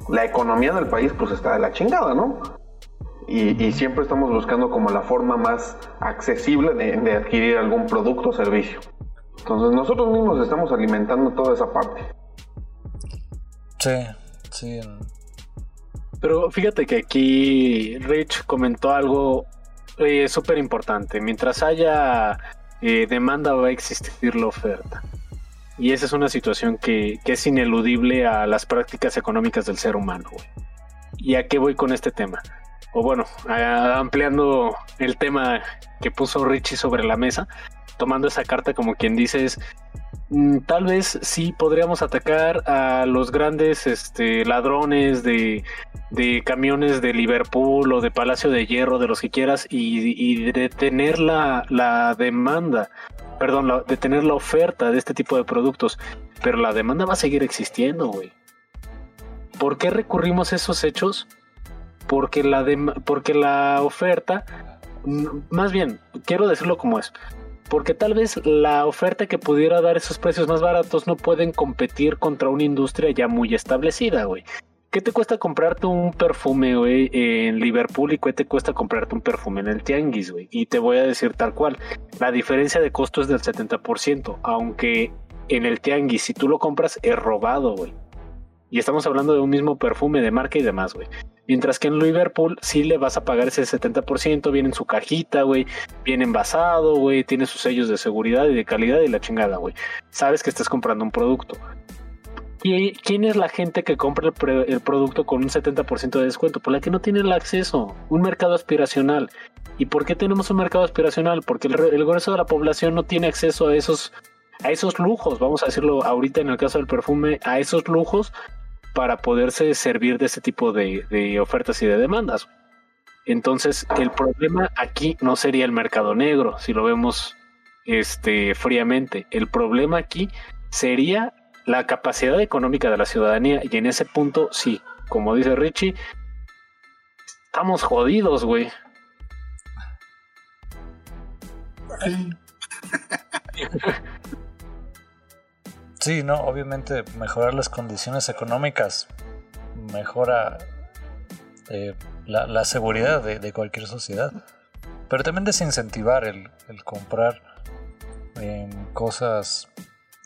la economía del país pues está de la chingada, ¿no? Y, y siempre estamos buscando como la forma más accesible de, de adquirir algún producto o servicio. Entonces nosotros mismos estamos alimentando toda esa parte. Sí, sí. Pero fíjate que aquí Rich comentó algo eh, súper importante. Mientras haya eh, demanda va a existir la oferta. Y esa es una situación que, que es ineludible a las prácticas económicas del ser humano. ¿Y a qué voy con este tema? O bueno, ampliando el tema que puso Richie sobre la mesa, tomando esa carta como quien dice es, mm, tal vez sí podríamos atacar a los grandes este, ladrones de, de camiones de Liverpool o de Palacio de Hierro, de los que quieras, y, detener la, la demanda, perdón, detener la oferta de este tipo de productos. Pero la demanda va a seguir existiendo, güey. ¿Por qué recurrimos a esos hechos? Porque la, porque la oferta, más bien, quiero decirlo como es, porque tal vez la oferta que pudiera dar esos precios más baratos no pueden competir contra una industria ya muy establecida, güey. ¿Qué te cuesta comprarte un perfume, güey, en Liverpool y qué te cuesta comprarte un perfume en el Tianguis, güey? Y te voy a decir tal cual, la diferencia de costo es del 70%, aunque en el Tianguis, si tú lo compras, es robado, güey. Y estamos hablando de un mismo perfume de marca y demás, güey. Mientras que en Liverpool sí le vas a pagar ese 70%, viene en su cajita, güey, viene envasado, güey, tiene sus sellos de seguridad y de calidad y la chingada, güey. Sabes que estás comprando un producto. ¿Y quién es la gente que compra el, producto con un 70% de descuento? Por la que no tiene el acceso, un mercado aspiracional. ¿Y por qué tenemos un mercado aspiracional? Porque el, el grueso de la población no tiene acceso a esos, a esos lujos, vamos a decirlo ahorita en el caso del perfume, a esos lujos para poderse servir de este tipo de, de ofertas y de demandas. Entonces, el problema aquí no sería el mercado negro, si lo vemos este, fríamente. El problema aquí sería la capacidad económica de la ciudadanía y en ese punto, sí, como dice Richie, estamos jodidos, güey. *laughs* Sí, no, obviamente mejorar las condiciones económicas mejora eh, la, seguridad de, cualquier sociedad. Pero también desincentivar el, comprar cosas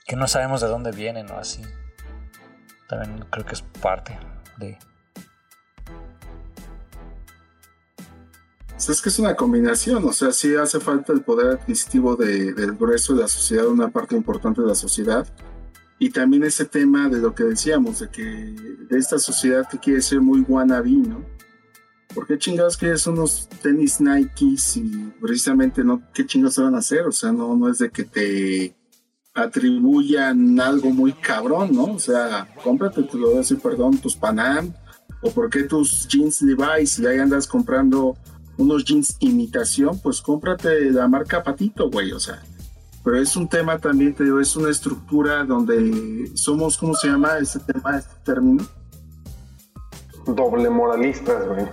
que no sabemos de dónde vienen o así. También creo que es parte de... Es que es una combinación, o sea, sí hace falta el poder adquisitivo de- del grueso de la sociedad, una parte importante de la sociedad, y también ese tema de lo que decíamos, de que de esta sociedad que quiere ser muy wannabe, ¿no? ¿Por qué chingados quieres unos tenis Nikes y precisamente no, qué chingados te van a hacer? O sea, no, no es de que te atribuyan algo muy cabrón, ¿no? O sea, cómprate, te lo voy a decir, perdón, tus Panam, o por qué tus jeans Levi's y ahí andas comprando unos jeans imitación, pues cómprate la marca Patito, güey, o sea. Pero es un tema también, te digo, es una estructura donde somos, ¿cómo se llama ese tema, este término? Doble moralistas, güey.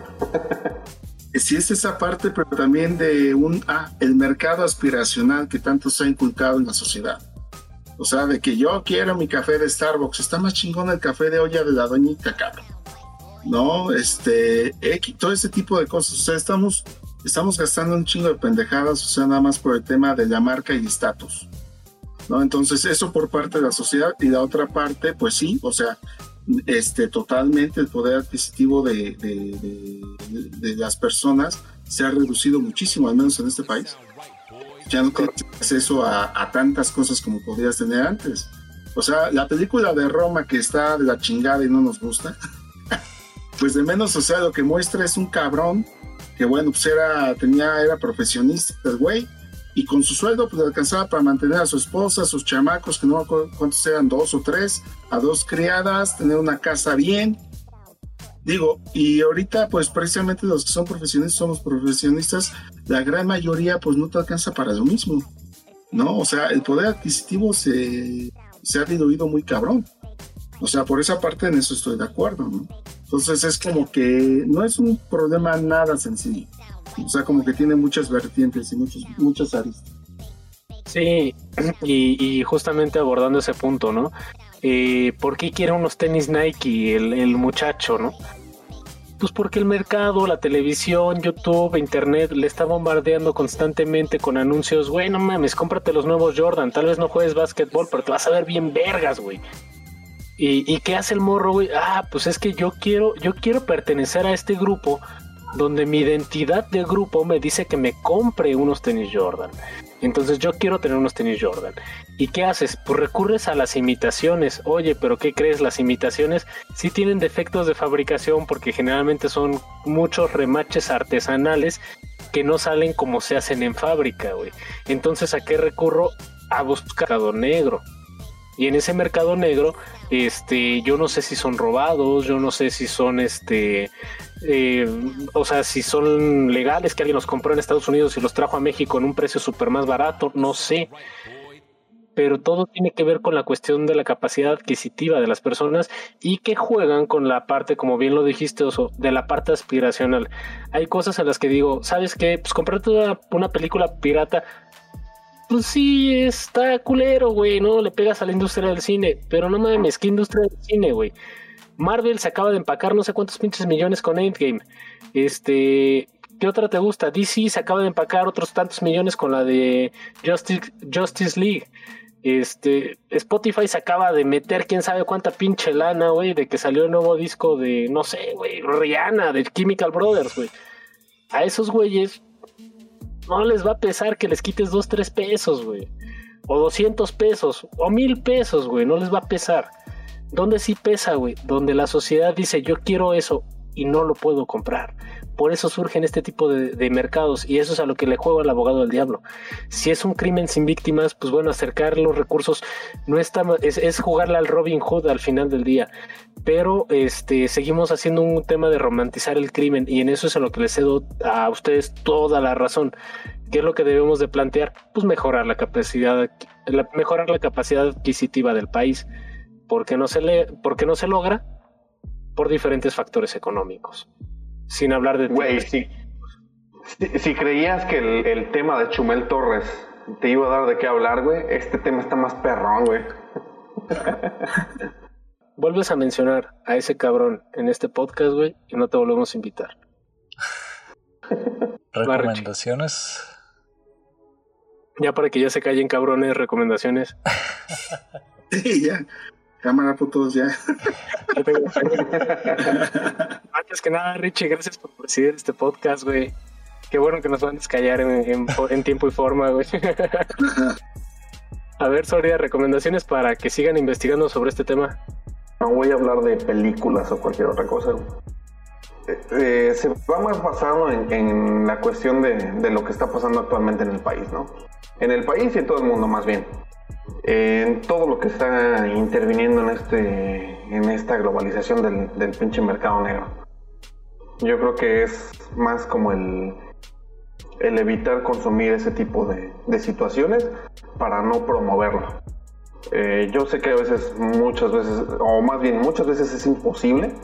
Sí es esa parte, pero también de un, ah, el mercado aspiracional que tanto se ha inculcado en la sociedad. O sea, de que yo quiero mi café de Starbucks, está más chingón el café de olla de la doñita, cabrón. No, este, todo ese tipo de cosas. O sea, estamos, estamos gastando un chingo de pendejadas, o sea, nada más por el tema de la marca y estatus. ¿No? Entonces, eso por parte de la sociedad y la otra parte, pues sí, o sea, este, totalmente el poder adquisitivo de, de- de- de las personas se ha reducido muchísimo, al menos en este país. Ya no tienes acceso a, a tantas cosas como podías tener antes. O sea, la película de Roma que está de la chingada y no nos gusta, *laughs* pues de menos, o sea, lo que muestra es un cabrón que, bueno, pues era, tenía, era profesionista el güey, y con su sueldo pues alcanzaba para mantener a su esposa, a sus chamacos, que no me acuerdo cuántos eran, dos o tres, a dos criadas, tener una casa bien. Digo, y ahorita pues precisamente los que son profesionistas somos profesionistas, la gran mayoría pues no te alcanza para lo mismo, ¿no? O sea, el poder adquisitivo se, se ha diluido muy cabrón. O sea, por esa parte en eso estoy de acuerdo, ¿no? Entonces es como que no es un problema nada sencillo. O sea, como que tiene muchas vertientes y muchos, muchas aristas. Sí, *clears throat* y, justamente abordando ese punto, ¿no? Eh, ¿Por qué quiere unos tenis Nike el, el muchacho, no? Pues porque el mercado, la televisión, YouTube, Internet le está bombardeando constantemente con anuncios. Güey, no mames, cómprate los nuevos Jordan. Tal vez no juegues básquetbol, pero te vas a ver bien vergas, güey. ¿Y, ¿Y qué hace el morro, güey? Ah, pues es que yo quiero, yo quiero pertenecer a este grupo donde mi identidad de grupo me dice que me compre unos tenis Jordan. Entonces yo quiero tener unos tenis Jordan. ¿Y qué haces? Pues recurres a las imitaciones. Oye, pero ¿qué crees? Las imitaciones sí tienen defectos de fabricación porque generalmente son muchos remaches artesanales que no salen como se hacen en fábrica, güey. Entonces, ¿a qué recurro? A buscar negro. Y en ese mercado negro, este, yo no sé si son robados, yo no sé si son, este, eh, o sea, si son legales, que alguien los compró en Estados Unidos y los trajo a México en un precio súper más barato, no sé. Pero todo tiene que ver con la cuestión de la capacidad adquisitiva de las personas y que juegan con la parte, como bien lo dijiste, Oso, de la parte aspiracional. Hay cosas en las que digo, ¿sabes qué? Pues comprarte una, una película pirata, pues sí, está culero, güey, ¿no? Le pegas a la industria del cine, pero no mames, ¿qué industria del cine, güey? Marvel se acaba de empacar no sé cuántos pinches millones con Endgame. Este, ¿qué otra te gusta? DC se acaba de empacar otros tantos millones con la de Justice, Justice League. Este, Spotify se acaba de meter quién sabe cuánta pinche lana, güey, de que salió el nuevo disco de, no sé, güey, Rihanna, de Chemical Brothers, güey. A esos güeyes no les va a pesar que les quites dos, tres pesos, güey. O 200 pesos, o mil pesos, güey, no les va a pesar. ¿Dónde sí pesa, güey? Donde la sociedad dice yo quiero eso y no lo puedo comprar. Por eso surgen este tipo de, mercados y eso es a lo que le juega el abogado del diablo. Si es un crimen sin víctimas, pues bueno, acercar los recursos no está, es, es jugarle al Robin Hood al final del día. Pero este, seguimos haciendo un tema de romantizar el crimen y en eso es a lo que les cedo a ustedes toda la razón. ¿Qué es lo que debemos de plantear? Pues mejorar la capacidad, mejorar la capacidad adquisitiva del país porque no se le, porque no se logra por diferentes factores económicos. Sin hablar de Güey, si, si, creías que el, el, tema de Chumel Torres te iba a dar de qué hablar, güey, este tema está más perrón, güey. *laughs* Vuelves a mencionar a ese cabrón en este podcast, güey, y no te volvemos a invitar. *laughs* ¿Recomendaciones? Ya para que ya se callen cabrones, recomendaciones. *laughs* sí, ya. Cámara, putos, ya. Antes que nada, Richie, gracias por presidir este podcast, güey. Qué bueno que nos van a descallar en, en, tiempo y forma, güey. *laughs* a ver, Soria, recomendaciones para que sigan investigando sobre este tema. No voy a hablar de películas o cualquier otra cosa. Eh, eh, se va más basado en, en la cuestión de, de, lo que está pasando actualmente en el país, ¿no? En el país y en todo el mundo, más bien en todo lo que está interviniendo en este en esta globalización del, del pinche mercado negro. Yo creo que es más como el, el evitar consumir ese tipo de, de situaciones para no promoverlo. Eh, yo sé que a veces, muchas veces, o más bien muchas veces es imposible,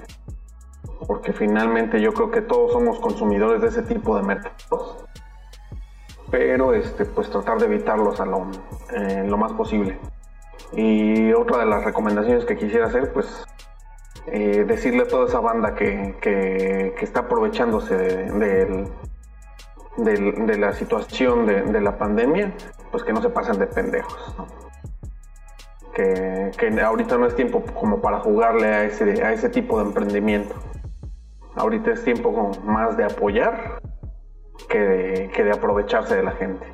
porque finalmente yo creo que todos somos consumidores de ese tipo de mercados pero este, pues tratar de evitarlos a lo, eh, más posible. Y otra de las recomendaciones que quisiera hacer, pues eh, decirle a toda esa banda que, que, está aprovechándose de, la situación de, la pandemia, pues que no se pasen de pendejos. Que, ahorita no es tiempo como para jugarle a ese, a ese tipo de emprendimiento. Ahorita es tiempo más de apoyar que de, que de aprovecharse de la gente.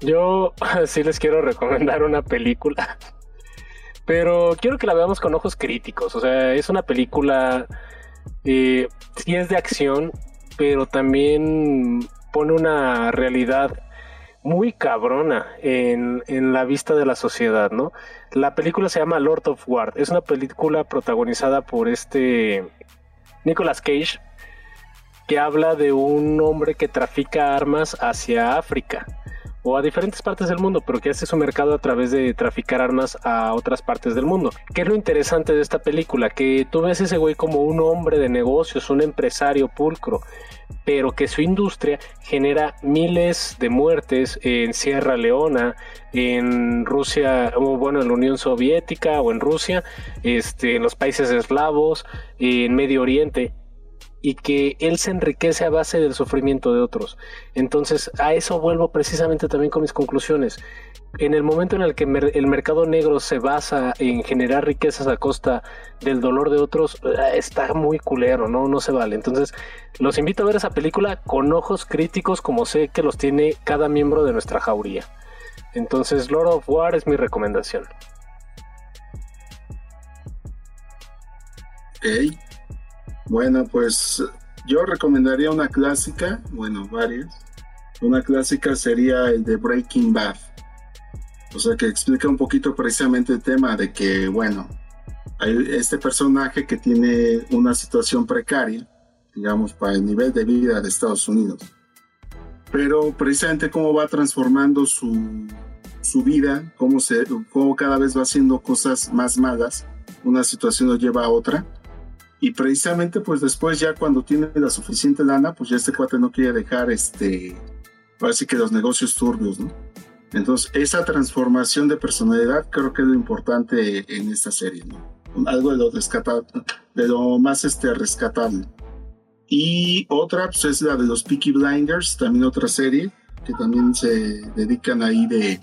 Yo *laughs* sí les quiero recomendar una película, *laughs* pero quiero que la veamos con ojos críticos. O sea, es una película, eh, sí es de acción, pero también pone una realidad muy cabrona en, en, la vista de la sociedad, ¿no? La película se llama Lord of War. Es una película protagonizada por este Nicolas Cage, que habla de un hombre que trafica armas hacia África o a diferentes partes del mundo, pero que hace su mercado a través de traficar armas a otras partes del mundo. ¿Qué es lo interesante de esta película? Que tú ves a ese güey como un hombre de negocios, un empresario pulcro, pero que su industria genera miles de muertes en Sierra Leona, en Rusia, o bueno, en la Unión Soviética o en Rusia, este, en los países eslavos, en Medio Oriente. Y que él se enriquece a base del sufrimiento de otros. Entonces, a eso vuelvo precisamente también con mis conclusiones. En el momento en el que el mercado negro se basa en generar riquezas a costa del dolor de otros, eh, está muy culero, ¿no? No se vale. Entonces, los invito a ver esa película con ojos críticos como sé que los tiene cada miembro de nuestra jauría. Entonces, Lord of War es mi recomendación. Ok. Bueno, pues yo recomendaría una clásica, bueno, varias. Una clásica sería el de Breaking Bad. O sea, que explica un poquito precisamente el tema de que, bueno, hay este personaje que tiene una situación precaria, digamos, para el nivel de vida de Estados Unidos. Pero precisamente cómo va transformando su, su vida, cómo, se, cómo cada vez va haciendo cosas más malas, una situación lo lleva a otra y precisamente pues después ya cuando tiene la suficiente lana, pues ya este cuate no quiere dejar este, parece que los negocios turbios, ¿no? Entonces esa transformación de personalidad creo que es lo importante en esta serie, ¿no? Algo de lo de lo más este, rescatable. Y otra pues es la de los Peaky Blinders, también otra serie que también se dedican ahí de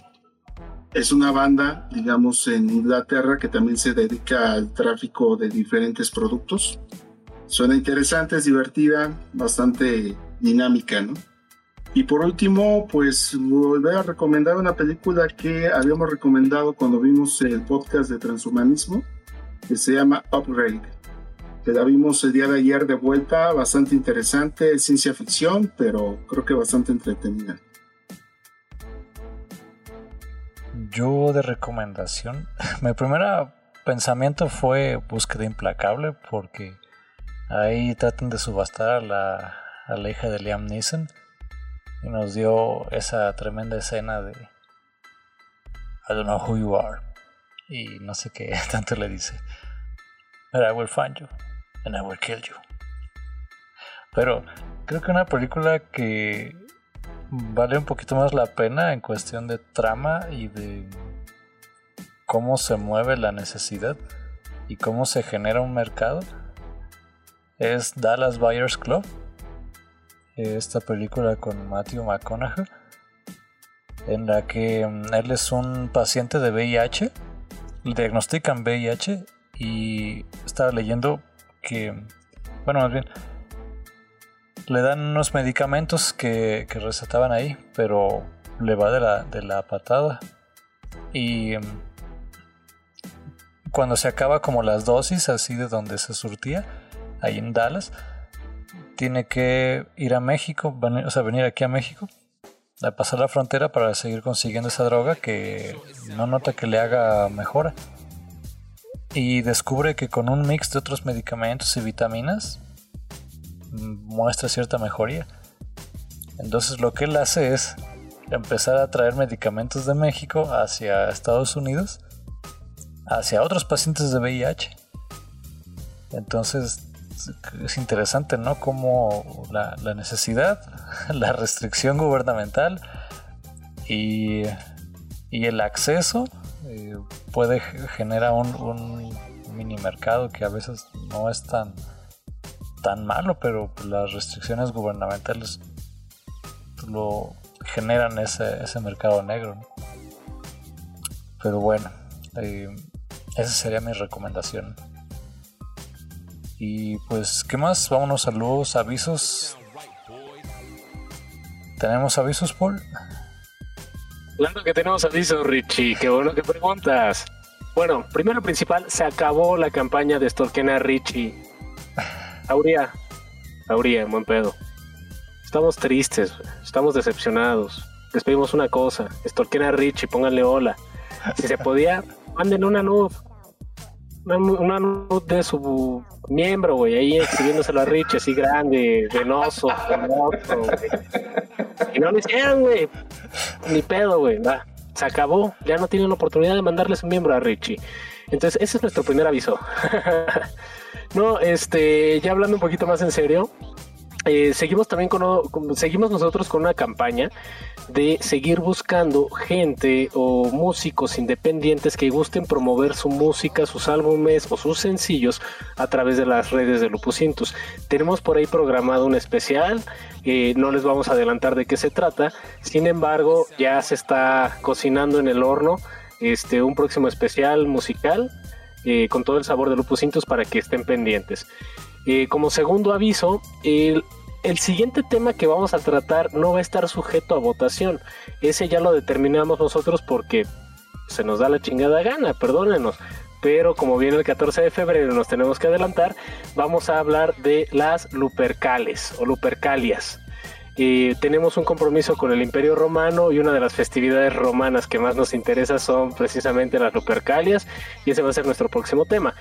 es una banda, digamos, en Inglaterra que también se dedica al tráfico de diferentes productos. Suena interesante, es divertida, bastante dinámica, ¿no? Y por último, pues volver a recomendar una película que habíamos recomendado cuando vimos el podcast de transhumanismo, que se llama Upgrade. Que la vimos el día de ayer de vuelta, bastante interesante, ciencia ficción, pero creo que bastante entretenida. Yo de recomendación, *laughs* mi primer pensamiento fue Búsqueda Implacable porque ahí tratan de subastar a la, la hija de Liam Neeson y nos dio esa tremenda escena de I don't know who you are y no sé qué *laughs* tanto le dice. But I will find you and I will kill you pero creo que una película que vale un poquito más la pena en cuestión de trama y de cómo se mueve la necesidad y cómo se genera un mercado es Dallas Buyers Club esta película con Matthew McConaughey en la que mm, él es un paciente de VIH le diagnostican VIH y estaba leyendo que bueno más bien le dan unos medicamentos que, que recetaban ahí, pero le va de la, de la patada. Y mm, cuando se acaba como las dosis así de donde se surtía, ahí en Dallas, tiene que ir a México, o sea, venir aquí a México, a pasar la frontera para seguir consiguiendo esa droga que no nota que le haga mejora. Y descubre que con un mix de otros medicamentos y vitaminas muestra cierta mejoría. Entonces lo que él hace es empezar a traer medicamentos de México hacia Estados Unidos, hacia otros pacientes de VIH. Entonces es interesante, ¿no? Como la, necesidad, *laughs* la restricción gubernamental y, el acceso eh, puede generar un, un mini mercado que a veces no es tan tan malo, pero las restricciones gubernamentales lo generan ese, ese mercado negro. Pero bueno, eh, esa sería mi recomendación. Y pues, ¿qué más? Vámonos a los avisos. ¿Tenemos avisos, Paul? Claro que tenemos avisos, Richie. Qué bueno que preguntas. Bueno, primero principal, se acabó la campaña de Stalken a Richie Auría, Auría, buen pedo. Estamos tristes, estamos decepcionados. Les pedimos una cosa, estorquen a Richie, pónganle hola. Si se podía, *laughs* manden una nud. Una, nud de su miembro, güey, ahí exhibiéndoselo a Richie, así grande, venoso, Y no lo hicieron, güey. Ni pedo, güey. Se acabó. Ya no tienen oportunidad de mandarles un miembro a Richie. Entonces, ese es nuestro primer aviso. *laughs* No, este, ya hablando un poquito más en serio, eh, seguimos también con, seguimos nosotros con una campaña de seguir buscando gente o músicos independientes que gusten promover su música, sus álbumes o sus sencillos a través de las redes de Lupus Intus. Tenemos por ahí programado un especial, eh, no les vamos a adelantar de qué se trata, sin embargo ya se está cocinando en el horno este, un próximo especial musical eh, con todo el sabor de Lupus Intus para que estén pendientes. como segundo aviso, el, el siguiente tema que vamos a tratar no va a estar sujeto a votación. Ese ya lo determinamos nosotros porque se nos da la chingada gana, perdónenos. Pero como viene el 14 de febrero nos tenemos que adelantar, vamos a hablar de las lupercales o lupercalias. Eh, tenemos un compromiso con el Imperio Romano y una de las festividades romanas que más nos interesa son precisamente las Lupercalias y ese va a ser nuestro próximo tema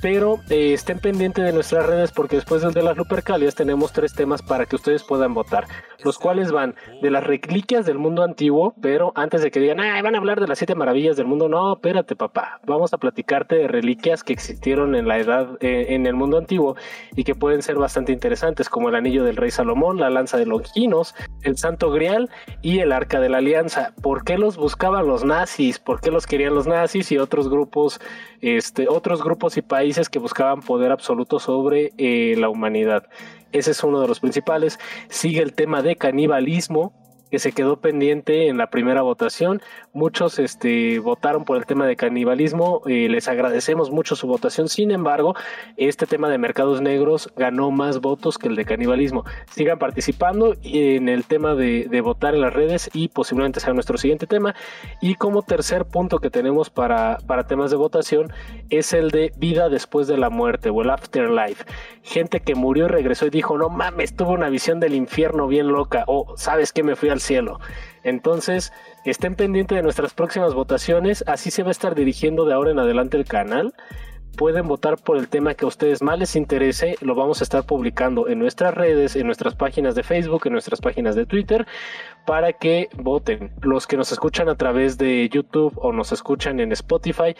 pero eh, estén pendientes de nuestras redes porque después de las Lupercalias tenemos tres temas para que ustedes puedan votar, los cuales van de las reliquias del mundo antiguo, pero antes de que digan, van a hablar de las siete maravillas del mundo, no, espérate papá, vamos a platicarte de reliquias que existieron en la edad, eh, en el mundo antiguo y que pueden ser bastante interesantes, como el anillo del rey Salomón, la lanza de Longinos, el santo grial y el arca de la alianza. ¿Por qué los buscaban los nazis? ¿Por qué los querían los nazis y otros grupos, este, otros grupos y países que buscaban poder absoluto sobre eh, la humanidad. Ese es uno de los principales. Sigue el tema de canibalismo, que se quedó pendiente en la primera votación. Muchos este, votaron por el tema de canibalismo, eh, les agradecemos mucho su votación, sin embargo, este tema de mercados negros ganó más votos que el de canibalismo. Sigan participando en el tema de, votar en las redes y posiblemente sea nuestro siguiente tema. Y como tercer punto que tenemos para, para temas de votación es el de vida después de la muerte o el afterlife. Gente que murió y regresó y dijo, no mames, tuve una visión del infierno bien loca o sabes que me fui cielo. Entonces, estén pendientes de nuestras próximas votaciones, así se va a estar dirigiendo de ahora en adelante el canal. Pueden votar por el tema que a ustedes más les interese, lo vamos a estar publicando en nuestras redes, en nuestras páginas de Facebook, en nuestras páginas de Twitter, para que voten. Los que nos escuchan a través de YouTube o nos escuchan en Spotify,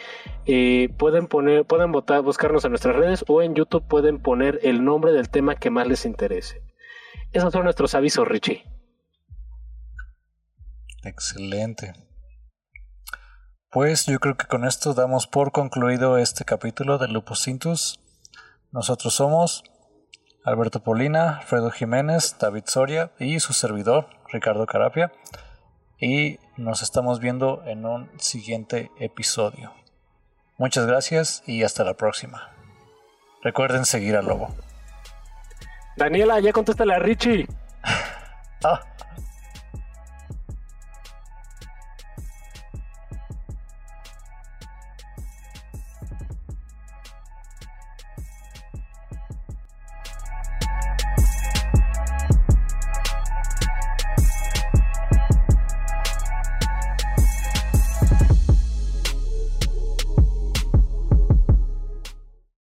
eh, pueden poner, pueden votar, buscarnos en nuestras redes o en YouTube pueden poner el nombre del tema que más les interese. Esos son nuestros avisos, Richie. Excelente. Pues yo creo que con esto damos por concluido este capítulo de Lupus Cintus. Nosotros somos Alberto Polina, Fredo Jiménez, David Soria y su servidor, Ricardo Carapia. Y nos estamos viendo en un siguiente episodio. Muchas gracias y hasta la próxima. Recuerden seguir al lobo. Daniela, ya contéstale a Richie. ah. *laughs* *laughs*